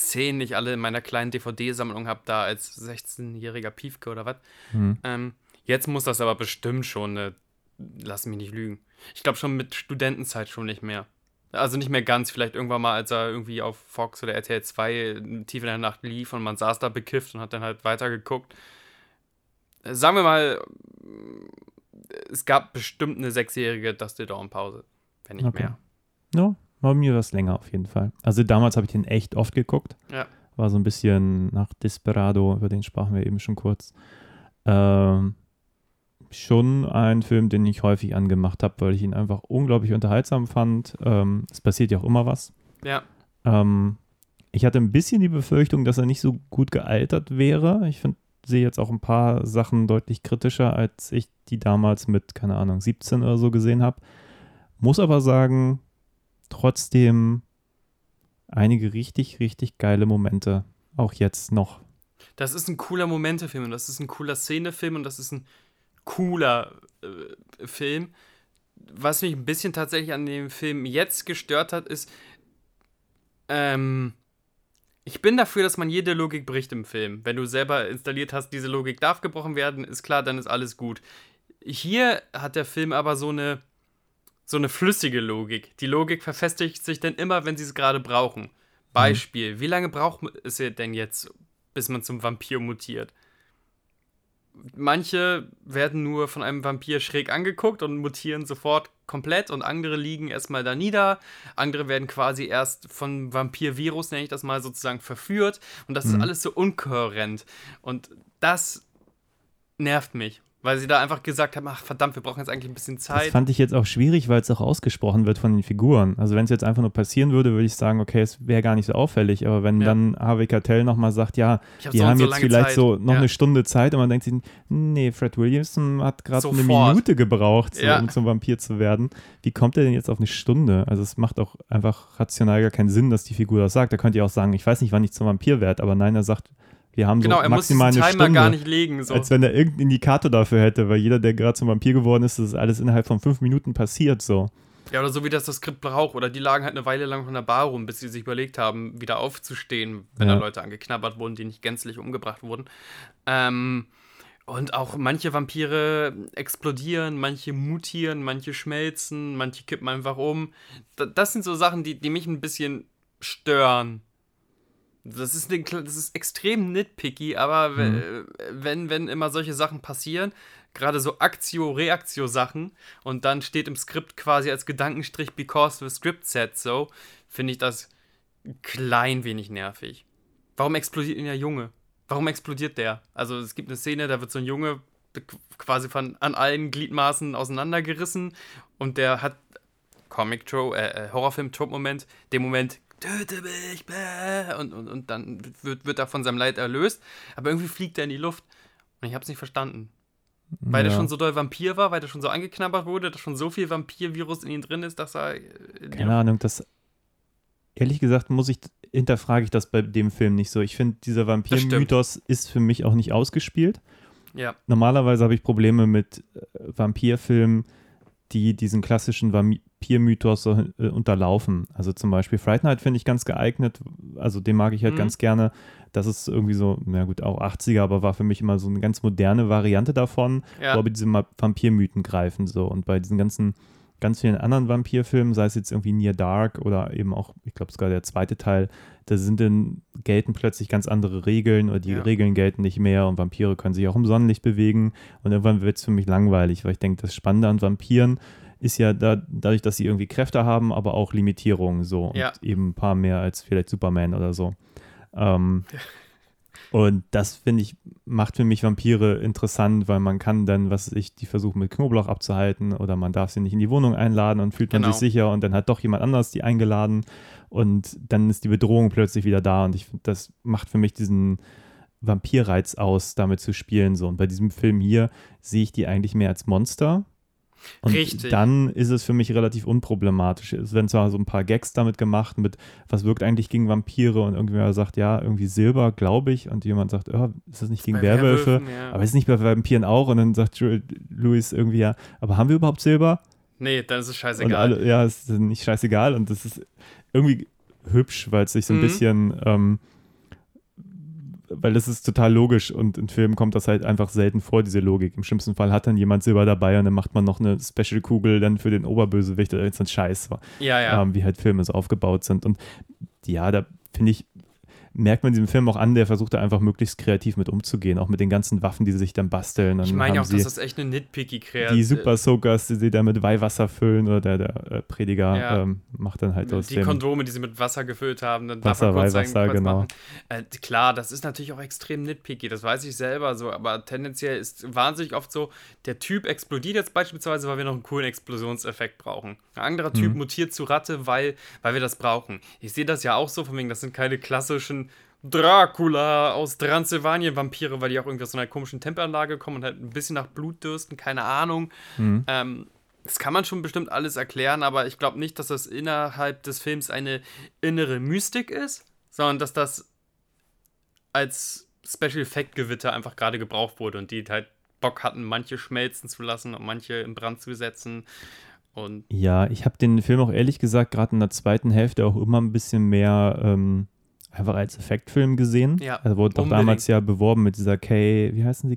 Szenen ich alle in meiner kleinen DVD-Sammlung habe, da als 16-jähriger Piefke oder was. Hm. Ähm, jetzt muss das aber bestimmt schon, eine, lass mich nicht lügen. Ich glaube schon mit Studentenzeit schon nicht mehr. Also nicht mehr ganz, vielleicht irgendwann mal, als er irgendwie auf Fox oder RTL 2 tief in der Nacht lief und man saß da bekifft und hat dann halt weitergeguckt. Äh, Sagen wir mal, es gab bestimmt eine sechsjährige Dusty Dawn Pause, wenn nicht Okay. mehr. Ja, war mir was länger auf jeden Fall. Also damals habe ich den echt oft geguckt. Ja. War so ein bisschen nach Desperado, über den sprachen wir eben schon kurz. Ähm, schon ein Film, den ich häufig angemacht habe, weil ich ihn einfach unglaublich unterhaltsam fand. Ähm, es passiert ja auch immer was. Ja, Ähm, ich hatte ein bisschen die Befürchtung, dass er nicht so gut gealtert wäre. Ich find- sehe jetzt auch ein paar Sachen deutlich kritischer, als ich die damals mit, keine Ahnung, 17 oder so gesehen habe. Muss aber sagen, trotzdem einige richtig, richtig geile Momente. Auch jetzt noch. das ist ein cooler Momentefilm und das ist ein cooler Szenefilm und das ist ein cooler äh, Film. Was mich ein bisschen tatsächlich an dem Film jetzt gestört hat, ist, ähm, ich bin dafür, dass man jede Logik bricht im Film. Wenn du selber installiert hast, diese Logik darf gebrochen werden, ist klar, dann ist alles gut. Hier hat der Film aber so eine, so eine flüssige Logik. Die Logik verfestigt sich dann immer, wenn sie es gerade brauchen. Beispiel, wie lange braucht es denn jetzt, bis man zum Vampir mutiert? Manche werden nur von einem Vampir schräg angeguckt und mutieren sofort komplett und andere liegen erstmal da nieder. Andere werden quasi erst von Vampir-Virus, nenne ich das mal, sozusagen verführt. Und das Mhm. ist alles so unkohärent. Und das nervt mich, weil sie da einfach gesagt haben, ach verdammt, wir brauchen jetzt eigentlich ein bisschen Das Zeit. fand ich jetzt auch schwierig, weil es auch ausgesprochen wird von den Figuren. Also wenn es jetzt einfach nur passieren würde, würde ich sagen, okay, es wäre gar nicht so auffällig. Aber wenn Ja. dann Harvey Keitel nochmal sagt, ja, hab die so haben so jetzt vielleicht Zeit. so noch Ja. eine Stunde Zeit und man denkt sich, nee, Fred Williamson hat gerade eine. Minute gebraucht, so, Ja. um zum Vampir zu werden. Wie kommt er denn jetzt auf eine Stunde? Also es macht auch einfach rational gar keinen Sinn, dass die Figur das sagt. Da könnte ja auch sagen, ich weiß nicht, wann ich zum Vampir werde, aber nein, er sagt, wir haben Genau, so er muss maximal eine Timer Stunde. gar nicht legen. So. Als wenn er irgendeinen Indikator dafür hätte, weil jeder, der gerade zum Vampir geworden ist, das ist alles innerhalb von fünf Minuten passiert, so. Ja, oder so wie das das Skript braucht. Oder die lagen halt eine Weile lang von der Bar rum, bis sie sich überlegt haben, wieder aufzustehen, wenn Ja. da Leute angeknabbert wurden, die nicht gänzlich umgebracht wurden. Ähm, und auch manche Vampire explodieren, manche mutieren, manche schmelzen, manche kippen einfach um. Da, das sind so Sachen, die, die mich ein bisschen stören. Das ist, eine, das ist extrem nitpicky, aber we- wenn, wenn immer solche Sachen passieren, gerade so Aktio-Reaktio-Sachen und dann steht im Skript quasi als Gedankenstrich because the script said so, finde ich das ein klein wenig nervig. Warum explodiert denn der Junge? Warum explodiert der? Also es gibt eine Szene, da wird so ein Junge quasi von an allen Gliedmaßen auseinandergerissen und der hat Comic Trope, äh, äh, Horrorfilm Trope Moment, den Moment töte mich bäh, und, und, und dann wird, wird er von seinem Leid erlöst, aber irgendwie fliegt er in die Luft und ich habe es nicht verstanden. Weil Ja. schon so doll Vampir war, weil der schon so angeknabbert wurde, dass schon so viel Vampirvirus in ihm drin ist, dass er. äh, Keine Ahnung, das ehrlich gesagt muss ich, hinterfrage ich das bei dem Film nicht so. Ich finde, dieser. Vampir-Mythos ist für mich auch nicht ausgespielt. Ja, Normalerweise habe ich Probleme mit äh, Vampirfilmen, die diesen klassischen Vampir-Mythos so, äh, unterlaufen. Also zum Beispiel Fright Night finde ich ganz geeignet. Also den mag ich halt Mhm. ganz gerne. Das ist irgendwie so, na gut, auch 80er, aber war für mich immer so eine ganz moderne Variante davon, ja. wo aber diese Vampirmythen greifen so. Und bei diesen ganzen, ganz vielen anderen Vampirfilmen, sei es jetzt irgendwie Near Dark oder eben auch, ich glaube sogar der zweite Teil, da sind dann, gelten plötzlich ganz andere Regeln oder die Ja. Regeln gelten nicht mehr und Vampire können sich auch im Sonnenlicht bewegen und irgendwann wird es für mich langweilig, weil ich denke, das Spannende an Vampiren ist ja da, dadurch, dass sie irgendwie Kräfte haben, aber auch Limitierungen so und Ja. eben ein paar mehr als vielleicht Superman oder so. Ähm, und das finde ich, macht für mich Vampire interessant, weil man kann dann, was ich, die versuchen mit Knoblauch abzuhalten oder man darf sie nicht in die Wohnung einladen und fühlt man Genau. sich sicher und dann hat doch jemand anders die eingeladen und dann ist die Bedrohung plötzlich wieder da und ich finde, das macht für mich diesen Vampirreiz aus, damit zu spielen so. Und bei diesem Film hier sehe ich die eigentlich mehr als Monster. Und Richtig. dann ist es für mich relativ unproblematisch. Es werden zwar so ein paar Gags damit gemacht, mit was wirkt eigentlich gegen Vampire und irgendwer sagt, ja, irgendwie Silber, glaube ich, und jemand sagt, oh, ist das nicht gegen Bei Werwölfe? Ja. Aber ist nicht bei Vampiren auch? Und dann sagt Louis irgendwie, ja, aber haben wir überhaupt Silber? Nee, dann ist es scheißegal. alle, ja, es ist nicht scheißegal und das ist irgendwie hübsch, weil es sich so ein Mhm. bisschen, ähm, weil das ist total logisch und in Filmen kommt das halt einfach selten vor, diese Logik. Im schlimmsten Fall hat dann jemand Silber dabei und dann macht man noch eine Special-Kugel dann für den Oberbösewicht, das ist ein Scheiß, ja, ja. ähm, wie halt Filme so aufgebaut sind. Und ja, da finde ich, merkt man diesem Film auch an, der versucht da einfach möglichst kreativ mit umzugehen, auch mit den ganzen Waffen, die sie sich dann basteln. Dann ich meine ja auch, dass das echt eine nitpicky Kreatur die Super Soakers, die sie da mit Weihwasser füllen oder der, der äh, Prediger Ja. ähm, macht dann halt aus die Kondome, die sie mit Wasser gefüllt haben, dann Wasser, darf man kurz Weihwasser, kurz genau. Äh, klar, das ist natürlich auch extrem nitpicky, das weiß ich selber so, aber tendenziell ist wahnsinnig oft so, der Typ explodiert jetzt beispielsweise, weil wir noch einen coolen Explosionseffekt brauchen. Ein anderer Typ Mhm. mutiert zu Ratte, weil, weil wir das brauchen. Ich sehe das ja auch so, von wegen, das sind keine klassischen Dracula aus Transsilvanien Vampire, weil die auch irgendwie aus so einer komischen Tempelanlage kommen und halt ein bisschen nach Blut dürsten, keine Ahnung. Mhm. Ähm, das kann man schon bestimmt alles erklären, aber ich glaube nicht, dass das innerhalb des Films eine innere Mystik ist, sondern dass das als Special Effect Gewitter einfach gerade gebraucht wurde und die halt Bock hatten, manche schmelzen zu lassen und manche in Brand zu setzen. Und Ja, ich habe den Film auch ehrlich gesagt gerade in der zweiten Hälfte auch immer ein bisschen mehr ähm, einfach als Effektfilm gesehen. Ja, Er wurde doch unbedingt. damals ja beworben mit dieser K, wie heißen sie,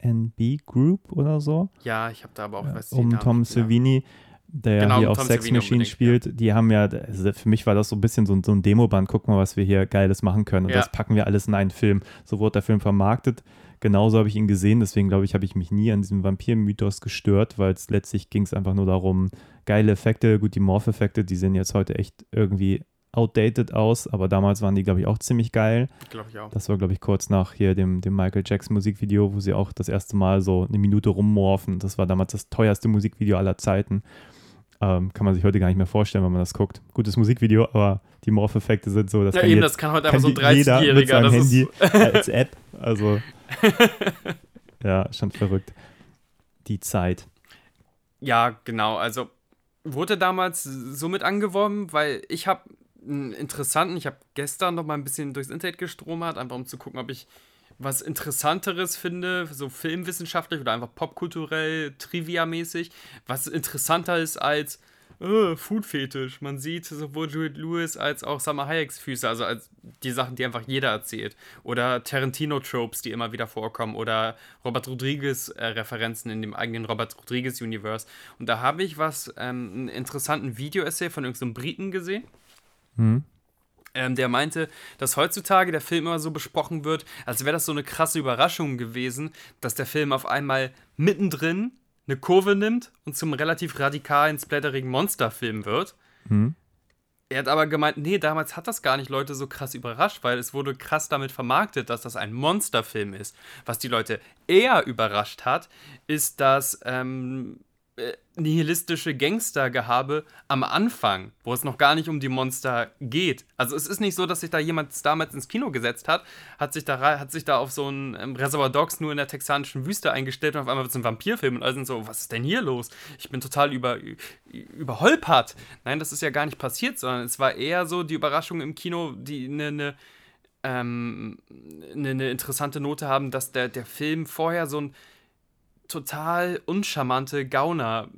KNB Group oder so, ja, ich habe da aber auch, weiß die um Namen Tom. Savini, der Genau, hier um auch Tom Sex Savini Machine spielt. Die haben ja, also für mich war das so ein bisschen so, ein- so ein Demoband, guck mal, was wir hier Geiles machen können. Und Ja. das packen wir alles in einen Film. So wurde der Film vermarktet. Genauso habe ich ihn gesehen, deswegen glaube ich, habe ich mich nie an diesem Vampir-Mythos gestört, weil es letztlich ging es einfach nur darum, geile Effekte, gut, die Morph-Effekte, die sehen jetzt heute echt irgendwie outdated aus, aber damals waren die, glaube ich, auch ziemlich geil. Glaube ich auch. Das war, glaube ich, kurz nach hier dem, dem Michael Jackson Musikvideo, wo sie auch das erste Mal so eine Minute rummorphen. Das war damals das teuerste Musikvideo aller Zeiten. Ähm, kann man sich heute gar nicht mehr vorstellen, wenn man das guckt. Gutes Musikvideo, aber die Morph-Effekte sind so, das Ja, eben, jetzt das kann heute einfach kann so ein jeder mit 30-Jähriger. seinem Das Handy ist als App. Also, ja, schon verrückt. Die Zeit. Ja, genau. Also wurde damals somit angeworben, weil ich habe einen interessanten, ich habe gestern noch mal ein bisschen durchs Internet gestromert, einfach um zu gucken, ob ich was Interessanteres finde, so filmwissenschaftlich oder einfach popkulturell, trivia-mäßig, was interessanter ist als äh, Food-Fetisch. Man sieht sowohl Juliette Lewis als auch Summer Hayeks Füße, also als die Sachen, die einfach jeder erzählt. Oder Tarantino-Tropes, die immer wieder vorkommen. Oder Robert Rodriguez-Referenzen in dem eigenen Robert Rodriguez-Universe. Und da habe ich was, ähm, einen interessanten Video-Essay von irgendeinem Briten gesehen. Hm? Ähm, der meinte, dass heutzutage der Film immer so besprochen wird, als wäre das so eine krasse Überraschung gewesen, dass der Film auf einmal mittendrin eine Kurve nimmt und zum relativ radikalen, splatterigen Monsterfilm wird. Hm? Er hat aber gemeint, nee, damals hat das gar nicht Leute so krass überrascht, weil es wurde krass damit vermarktet, dass das ein Monsterfilm ist. Was die Leute eher überrascht hat, ist das ähm, äh, nihilistische Gangstergehabe am Anfang, wo es noch gar nicht um die Monster geht. Also es ist nicht so, dass sich da jemand damals ins Kino gesetzt hat, hat sich da, hat sich da auf so ein ähm, Reservoir Dogs nur in der texanischen Wüste eingestellt und auf einmal wird es ein Vampirfilm und alle sind so, was ist denn hier los? Ich bin total über, überholpert. Nein, das ist ja gar nicht passiert, sondern es war eher so die Überraschung im Kino, die eine ne, ähm, ne, ne interessante Note haben, dass der, der Film vorher so ein total uncharmante Gauner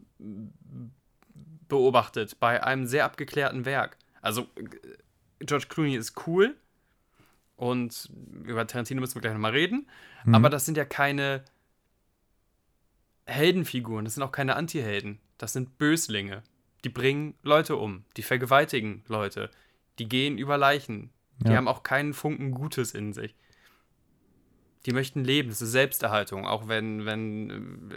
beobachtet bei einem sehr abgeklärten Werk. Also äh, George Clooney ist cool und über Tarantino müssen wir gleich nochmal reden, Mhm. aber das sind ja keine Heldenfiguren, das sind auch keine Antihelden, das sind Böslinge. Die bringen Leute um, die vergewaltigen Leute, die gehen über Leichen, die Ja. haben auch keinen Funken Gutes in sich. Die möchten leben, das ist Selbsterhaltung, auch wenn, wenn,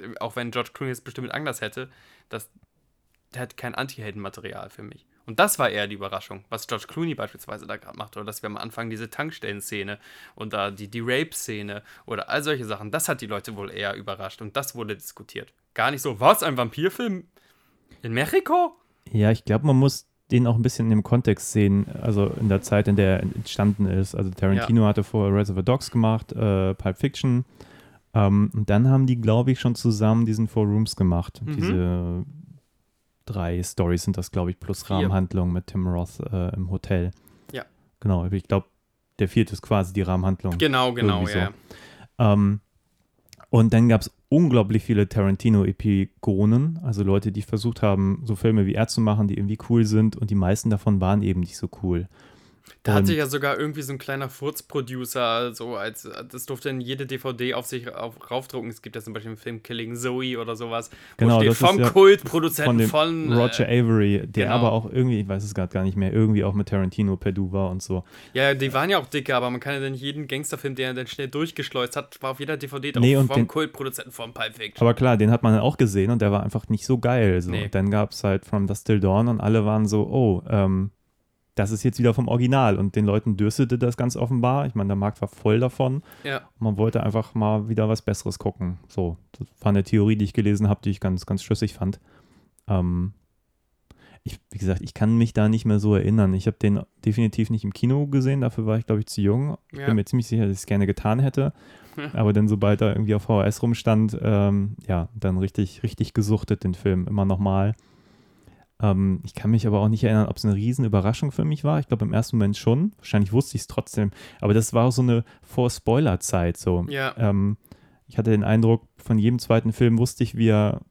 äh, auch wenn George Clooney es bestimmt Anlass hätte, das, der hat kein Anti-Helden-Material für mich. Und das war eher die Überraschung, was George Clooney beispielsweise da gerade macht, oder dass wir am Anfang diese Tankstellen-Szene und da die, die Rape-Szene oder all solche Sachen, das hat die Leute wohl eher überrascht und das wurde diskutiert. Gar nicht so, was, ein Vampirfilm in Mexiko? Ja, ich glaube, man muss den auch ein bisschen in dem Kontext sehen, also in der Zeit, in der er entstanden ist. Also Tarantino hatte vorher Reservoir Dogs gemacht, äh, Pulp Fiction. Ähm, und dann haben die, glaube ich, schon zusammen diesen Four Rooms gemacht. Mhm. Diese drei Stories sind das, glaube ich, plus Vier. Rahmenhandlung mit Tim Roth äh, im Hotel. Ja. Genau, ich glaube, der vierte ist quasi die Rahmenhandlung. Genau, genau, Irgendwie ja. so. Ähm, und dann gab es unglaublich viele Tarantino-Epigonen, also Leute, die versucht haben, so Filme wie er zu machen, die irgendwie cool sind und die meisten davon waren eben nicht so cool. Da hatte ja sogar irgendwie so ein kleiner Furz-Producer, so als das durfte in jede DVD auf sich auf, raufdrucken. Es gibt ja zum Beispiel im Film Killing Zoe oder sowas. Genau, steht das vom ja Kultproduzenten von, von, Roger äh, Avery, der genau. aber auch irgendwie, ich weiß es gerade gar nicht mehr, irgendwie auch mit Tarantino Perdu war und so. Ja, die waren ja auch dicke, aber man kann ja dann jeden Gangsterfilm, der er dann schnell durchgeschleust hat, war auf jeder DVD drauf Nee, und vom den- Kultproduzenten von Pulp Fiction. Aber klar, den hat man dann auch gesehen und der war einfach nicht so geil. So. Nee. Dann gab es halt From Dust Till Dawn und alle waren so, oh, ähm, das ist jetzt wieder vom Original und den Leuten dürstete das ganz offenbar. Ich meine, der Markt war voll davon. Ja. Man wollte einfach mal wieder was Besseres gucken. So, das war eine Theorie, die ich gelesen habe, die ich ganz, ganz schlüssig fand. Ähm, ich, wie gesagt, ich kann mich da nicht mehr so erinnern. Ich habe den definitiv nicht im Kino gesehen, dafür war ich, glaube ich, zu jung. Ich Ja. bin mir ziemlich sicher, dass ich es gerne getan hätte. Aber dann, sobald er irgendwie auf VHS rumstand, ähm, ja, dann richtig, richtig gesuchtet den Film, immer nochmal. Ähm, ich kann mich aber auch nicht erinnern, ob es eine riesen Überraschung für mich war. Ich glaube, im ersten Moment schon. Wahrscheinlich wusste ich es trotzdem. Aber das war auch so eine Vor-Spoiler-Zeit. So. Ja. Ähm, ich hatte den Eindruck, von jedem zweiten Film wusste ich, wie er,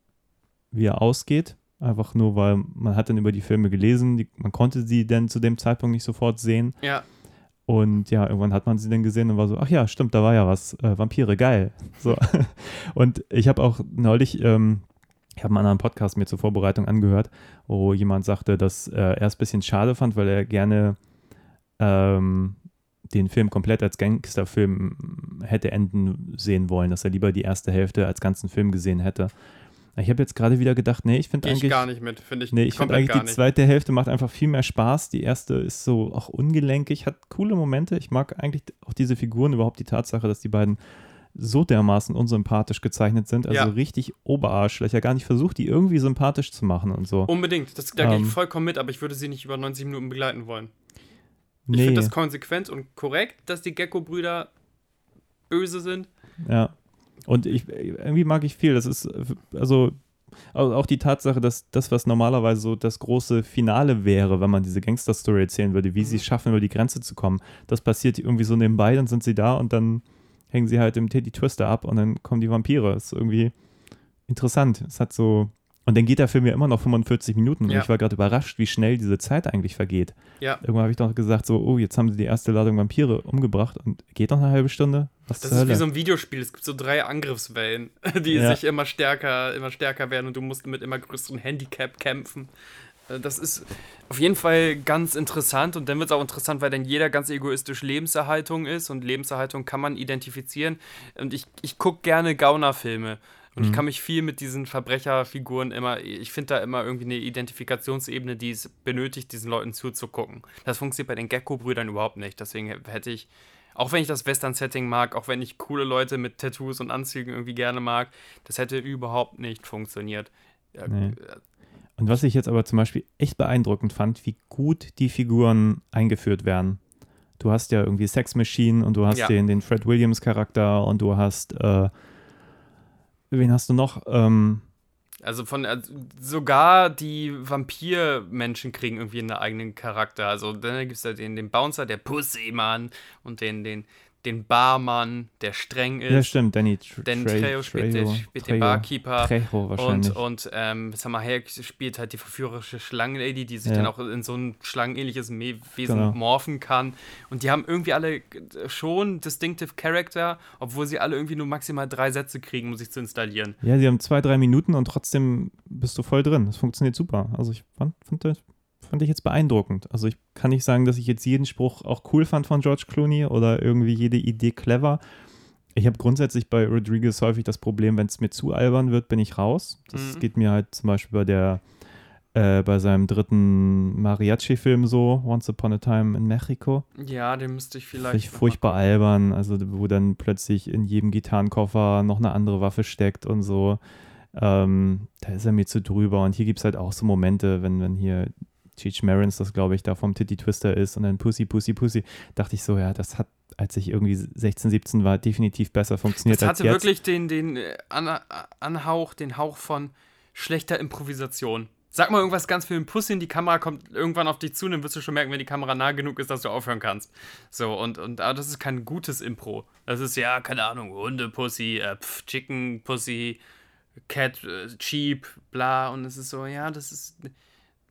wie er ausgeht. Einfach nur, weil man hat dann über die Filme gelesen. Die, man konnte sie dann zu dem Zeitpunkt nicht sofort sehen. Ja. Und ja, irgendwann hat man sie dann gesehen und war so, ach ja, stimmt, da war ja was. Äh, Vampire, geil. So. und ich habe auch neulich, ähm, ich habe einen anderen Podcast mir zur Vorbereitung angehört, wo jemand sagte, dass äh, er es ein bisschen schade fand, weil er gerne ähm, den Film komplett als Gangsterfilm hätte enden sehen wollen, dass er lieber die erste Hälfte als ganzen Film gesehen hätte. Ich habe jetzt gerade wieder gedacht, nee, ich finde Gehe ich eigentlich. gar nicht mit, finde ich Nee, ich finde eigentlich die zweite Hälfte macht einfach viel mehr Spaß. Die erste ist so auch ungelenkig, hat coole Momente. Ich mag eigentlich auch diese Figuren, überhaupt die Tatsache, dass die beiden so dermaßen unsympathisch gezeichnet sind. Also Ja. richtig Oberarschlöcher, gar nicht versucht, die irgendwie sympathisch zu machen und so. Unbedingt, das, da gehe Ähm. ich vollkommen mit, aber ich würde sie nicht über 90 Minuten begleiten wollen. Ich nee, finde das konsequent und korrekt, dass die Gecko-Brüder böse sind. ja. Und ich, irgendwie mag ich viel. Das ist, also au- auch die Tatsache, dass das, was normalerweise so das große Finale wäre, wenn man diese Gangster-Story erzählen würde, wie sie es schaffen, über die Grenze zu kommen, das passiert irgendwie so nebenbei, dann sind sie da und dann hängen sie halt im Teddy Twister ab und dann kommen die Vampire. Das ist irgendwie interessant. Es hat so. Und dann geht der Film ja immer noch 45 Minuten. Und Ja. ich war gerade überrascht, wie schnell diese Zeit eigentlich vergeht. Ja. Irgendwann habe ich doch gesagt, so, oh, jetzt haben sie die erste Ladung Vampire umgebracht und geht noch eine halbe Stunde? Was Das ist wie Hölle? so ein Videospiel. Es gibt so drei Angriffswellen, die Ja. sich immer stärker, immer stärker werden und du musst mit immer größeren Handicap kämpfen. Äh, Das ist auf jeden Fall ganz interessant und dann wird es auch interessant, weil dann jeder ganz egoistisch Lebenserhaltung ist und Lebenserhaltung kann man identifizieren. Und ich, ich gucke gerne Gaunerfilme und ich kann mich viel mit diesen Verbrecherfiguren immer, ich finde da immer irgendwie eine Identifikationsebene, die es benötigt, diesen Leuten zuzugucken. Das funktioniert bei den Gecko-Brüdern überhaupt nicht. Deswegen hätte ich auch wenn ich das Western-Setting mag, auch wenn ich coole Leute mit Tattoos und Anzügen irgendwie gerne mag, das hätte überhaupt nicht funktioniert. Nee. Und was ich jetzt aber zum Beispiel echt beeindruckend fand, wie gut die Figuren eingeführt werden. Du hast ja irgendwie Sex Machine und du hast Ja. den, den Fred Williams Charakter und du hast, äh, wen hast du noch? Ähm, Also von also sogar die Vampir-Menschen kriegen irgendwie einen eigenen Charakter. Also dann gibt es da den, den Bouncer, der Pussy-Mann und den, den, den Barmann, der streng ist. ja, stimmt, Danny Tr Den Tre- Trejo spielt, Trejo- den, spielt den Barkeeper. Trejo wahrscheinlich. Und, und ähm, Salma Hayek spielt halt die verführerische Schlangenlady, die sich Ja. dann auch in so ein schlangenähnliches Wesen Genau. morphen kann. Und die haben irgendwie alle schon distinctive Character, obwohl sie alle irgendwie nur maximal drei Sätze kriegen, um sich zu installieren. ja, sie haben zwei, drei Minuten und trotzdem bist du voll drin. Das funktioniert super. Also ich fand, fand, das, fand ich jetzt beeindruckend. Also ich kann nicht sagen, dass ich jetzt jeden Spruch auch cool fand von George Clooney oder irgendwie jede Idee clever. Ich habe grundsätzlich bei Rodriguez häufig das Problem, wenn es mir zu albern wird, bin ich raus. Das Mhm. geht mir halt zum Beispiel bei der äh, bei seinem dritten Mariachi-Film so, Once Upon a Time in Mexico. Ja, den müsste ich vielleicht. Vielleicht furchtbar mal albern, also wo dann plötzlich in jedem Gitarrenkoffer noch eine andere Waffe steckt und so. Ähm, da ist er mir zu drüber. Und hier gibt es halt auch so Momente, wenn, wenn hier Cheech Marins, das glaube ich, da vom Titty Twister ist und dann Pussy, Pussy, Pussy, dachte ich so, ja, das hat, als ich irgendwie 16, 17 war, definitiv besser funktioniert Das als hatte jetzt. wirklich den, den äh, An Anhauch, den Hauch von schlechter Improvisation. Sag mal irgendwas ganz für den Pussy und die Kamera kommt irgendwann auf dich zu, dann wirst du schon merken, wenn die Kamera nah genug ist, dass du aufhören kannst. So, und, und aber das ist kein gutes Impro. Das ist ja, keine Ahnung, Hunde-Pussy, äh, pf, Chicken-Pussy, Cat, äh, Cheap, bla. Und es ist so, ja, das ist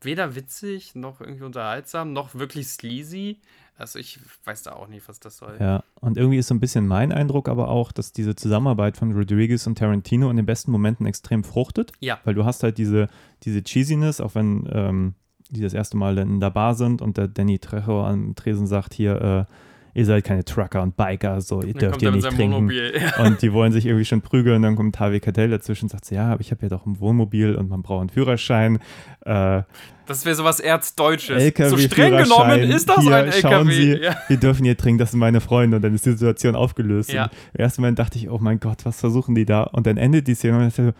weder witzig, noch irgendwie unterhaltsam, noch wirklich sleazy. Also ich weiß da auch nicht, was das soll. Ja, und irgendwie ist so ein bisschen mein Eindruck aber auch, dass diese Zusammenarbeit von Rodriguez und Tarantino in den besten Momenten extrem fruchtet. Ja. Weil du hast halt diese, diese Cheesiness, auch wenn ähm, die das erste Mal in der Bar sind und der Danny Trejo am Tresen sagt hier, äh, ihr seid keine Trucker und Biker, so, ihr dürft mit nicht trinken. Wohnmobil. Ja. Und die wollen sich irgendwie schon prügeln. Und dann kommt Harvey Keitel dazwischen und sagt ja, aber ich habe ja doch ein Wohnmobil und man braucht einen Führerschein. Äh, Das wäre sowas Erzdeutsches. LKW so streng genommen ist das hier, ein Schauen Sie, LKW. Ja. wir dürfen hier trinken, das sind meine Freunde. Und dann ist die Situation aufgelöst. Ja. Und Im ersten Moment dachte ich, oh mein Gott, was versuchen die da? Und dann endet die Szene und ich dachte,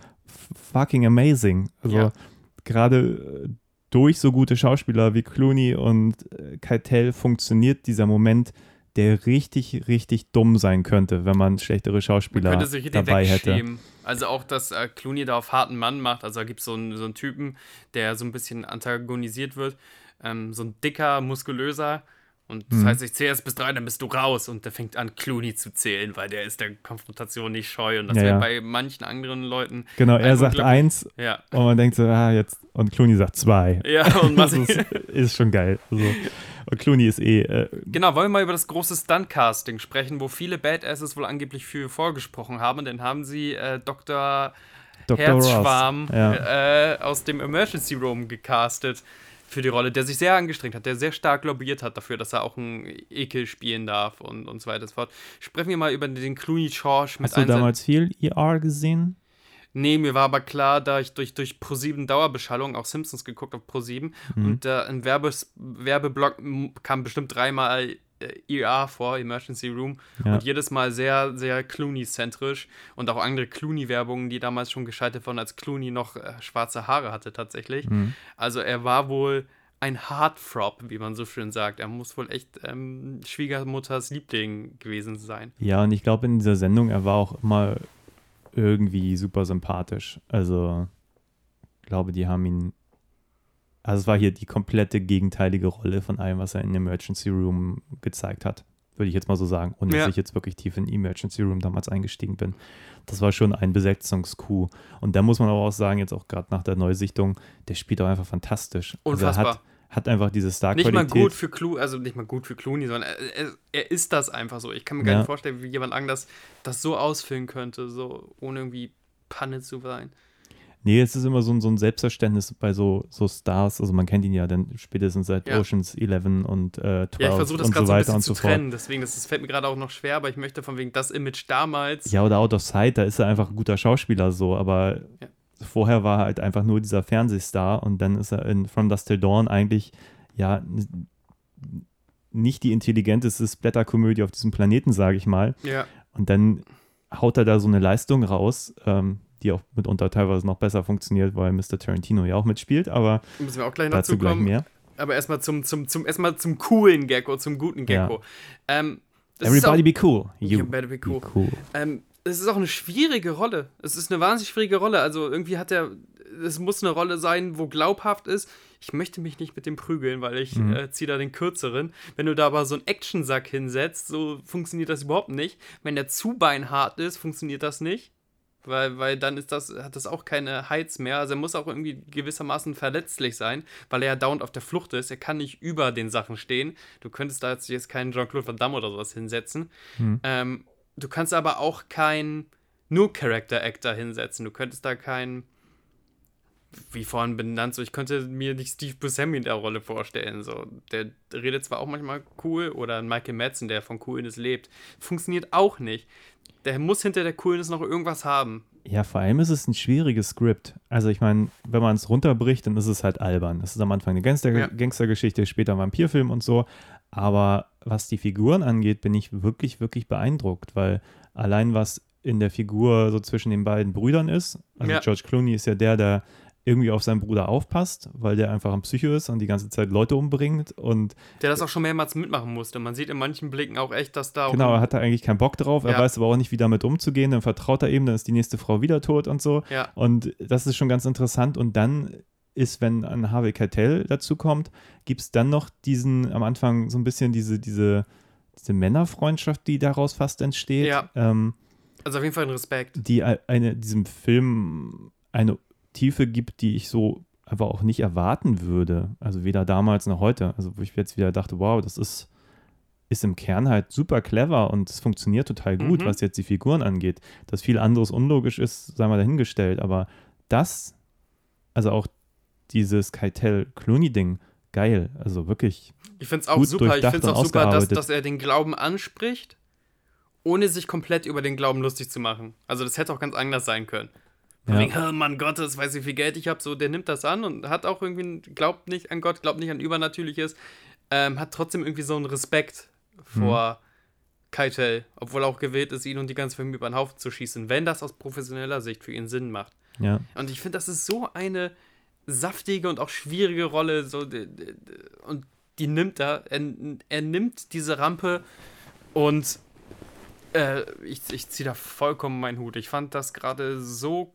fucking amazing. Also Ja. gerade äh, durch so gute Schauspieler wie Clooney und äh, Keitel funktioniert dieser Moment, der richtig, richtig dumm sein könnte, wenn man schlechtere Man Schauspieler könnte sich dabei hätte. Also auch, dass äh, Clooney da auf harten Mann macht. Also da gibt so es einen, so einen Typen, der so ein bisschen antagonisiert wird. Ähm, so ein dicker, muskulöser. Und das Mhm. heißt, ich zähle erst bis drei, dann bist du raus. Und der fängt an, Clooney zu zählen, weil der ist der Konfrontation nicht scheu. Und das Ja, wäre ja. bei manchen anderen Leuten. Genau, er sagt eins Ja. und man denkt so, ah, jetzt, und Clooney sagt zwei. Ja, und Das was ist, ist schon geil. Also, und Clooney ist eh, äh, Genau, wollen wir mal über das große Stunt-Casting sprechen, wo viele Badasses wohl angeblich für vorgesprochen haben. Dann haben sie äh, Dr. Dr. Herzschwarm. Ja. äh, aus dem Emergency Room gecastet für die Rolle, der sich sehr angestrengt hat, der sehr stark lobbyiert hat dafür, dass er auch einen Ekel spielen darf und, und so weiter und so fort. Sprechen wir mal über den Clooney George mit Hast du damals viel ER gesehen? Nee, mir war aber klar, da ich durch, durch Pro7 Dauerbeschallung auch Simpsons geguckt habe, Pro7, Mhm. und äh, ein Werbes Werbeblock kam bestimmt dreimal äh, ER vor, Emergency Room, Ja. und jedes Mal sehr, sehr Clooney-zentrisch und auch andere Clooney-Werbungen, die damals schon gescheitert waren, als Clooney noch äh, schwarze Haare hatte tatsächlich. Mhm. Also er war wohl ein Heartthrob, wie man so schön sagt. Er muss wohl echt ähm, Schwiegermutters Liebling gewesen sein. Ja, und ich glaube in dieser Sendung, er war auch immer irgendwie super sympathisch. Also, ich glaube, die haben ihn. Also, es war hier die komplette gegenteilige Rolle von allem, was er in Emergency Room gezeigt hat. Würde ich jetzt mal so sagen. Und Ja. dass ich jetzt wirklich tief in Emergency Room damals eingestiegen bin. Das war schon ein Besetzungskuh. Und da muss man aber auch sagen, jetzt auch gerade nach der Neusichtung, der spielt auch einfach fantastisch. Also Unfassbar. er hat, einfach diese Nicht Star-Qualität. mal gut für Clooney, also nicht mal gut für Clooney, sondern er, er, ist das einfach so. Ich kann mir gar Ja. nicht vorstellen, wie jemand anders das so ausfüllen könnte, so ohne irgendwie Panne zu sein. Nee, es ist immer so ein, so ein Selbstverständnis bei so, so Stars. Also man kennt ihn ja dann spätestens seit Ja. Oceans 11 und äh, 12 Ja, ich versuche das und gerade so so ein weiter bisschen zu so fort. trennen, deswegen, das, das fällt mir gerade auch noch schwer, aber ich möchte von wegen das Image damals. Ja, oder Out of Sight, da ist er einfach ein guter Schauspieler so, aber Ja. Vorher war er halt einfach nur dieser Fernsehstar und dann ist er in From Dust Till Dawn eigentlich, ja, nicht die intelligenteste Splatter-Komödie auf diesem Planeten, sage ich mal. Ja, Und dann haut er da so eine Leistung raus, ähm, die auch mitunter teilweise noch besser funktioniert, weil Mr. Tarantino ja auch mitspielt, aber müssen wir auch gleich dazu gleich mehr. Aber erstmal zum, zum, zum, erstmal zum coolen Gecko, zum guten Ja. Gecko. Ähm, das Everybody ist be cool. auch, You, You better be cool. be cool. Ähm, es ist auch eine schwierige Rolle. Es ist eine wahnsinnig schwierige Rolle. Also irgendwie hat er, es muss eine Rolle sein, wo glaubhaft ist, ich möchte mich nicht mit dem prügeln, weil ich Mhm. äh, ziehe da den kürzeren. Wenn du da aber so einen Actionsack hinsetzt, so funktioniert das überhaupt nicht. Wenn der zu beinhart ist, funktioniert das nicht. Weil, weil dann ist das, hat das auch keine Heiz mehr. Also er muss auch irgendwie gewissermaßen verletzlich sein, weil er ja dauernd auf der Flucht ist. Er kann nicht über den Sachen stehen. Du könntest da jetzt, keinen Jean-Claude Van Damme oder sowas hinsetzen. Hm. Ähm, du kannst aber auch keinen nur Character Actor hinsetzen. Du könntest da keinen, wie vorhin benannt, so ich könnte mir nicht Steve Buscemi in der Rolle vorstellen. So, der redet zwar auch manchmal cool oder Michael Madsen, der von Coolness lebt, funktioniert auch nicht. Der muss hinter der Coolness noch irgendwas haben. Ja, vor allem ist es ein schwieriges Skript. Also ich meine, wenn man es runterbricht, dann ist es halt albern. Es ist am Anfang eine Gangster Ja. Gangstergeschichte, später ein Vampirfilm und so. Aber was die Figuren angeht, bin ich wirklich, wirklich beeindruckt, weil allein was in der Figur so zwischen den beiden Brüdern ist, also Ja. George Clooney ist ja der, der irgendwie auf seinen Bruder aufpasst, weil der einfach ein Psycho ist und die ganze Zeit Leute umbringt und Der das auch schon mehrmals mitmachen musste. Man sieht in manchen Blicken auch echt, dass da auch. genau, er hat da eigentlich keinen Bock drauf, er Ja. weiß aber auch nicht, wie damit umzugehen, dann vertraut er eben, dann ist die nächste Frau wieder tot und so. ja, Und das ist schon ganz interessant. Und dann ist, wenn ein Harvey Keitel dazu kommt, gibt es dann noch diesen, am Anfang so ein bisschen diese, diese, diese Männerfreundschaft, die daraus fast entsteht, Ja. ähm, also auf jeden Fall ein Respekt. die eine, diesem Film eine Tiefe gibt, die ich so aber auch nicht erwarten würde. Also weder damals noch heute. Also wo ich jetzt wieder dachte, wow, das ist ist im Kern halt super clever und es funktioniert total gut, Mhm. was jetzt die Figuren angeht. Dass viel anderes unlogisch ist, sei mal dahingestellt. Aber das, also auch dieses Keitel-Clooney-Ding, geil. Also wirklich, Ich finde es auch super. Ich finde auch super, dass, dass er den Glauben anspricht, ohne sich komplett über den Glauben lustig zu machen. Also das hätte auch ganz anders sein können. Ja. wegen, oh Mann Gottes, weiß wie viel Geld ich habe. So, der nimmt das an und hat auch irgendwie, glaubt nicht an Gott, glaubt nicht an Übernatürliches, ähm, hat trotzdem irgendwie so einen Respekt vor Keitel, obwohl er auch gewählt ist, ihn und die ganze Familie über den Haufen zu schießen, wenn das aus professioneller Sicht für ihn Sinn macht. ja. Und ich finde, das ist so eine saftige und auch schwierige Rolle. So, und die nimmt er. Er, er nimmt diese Rampe und äh, ich, ich ziehe da vollkommen meinen Hut. Ich fand das gerade so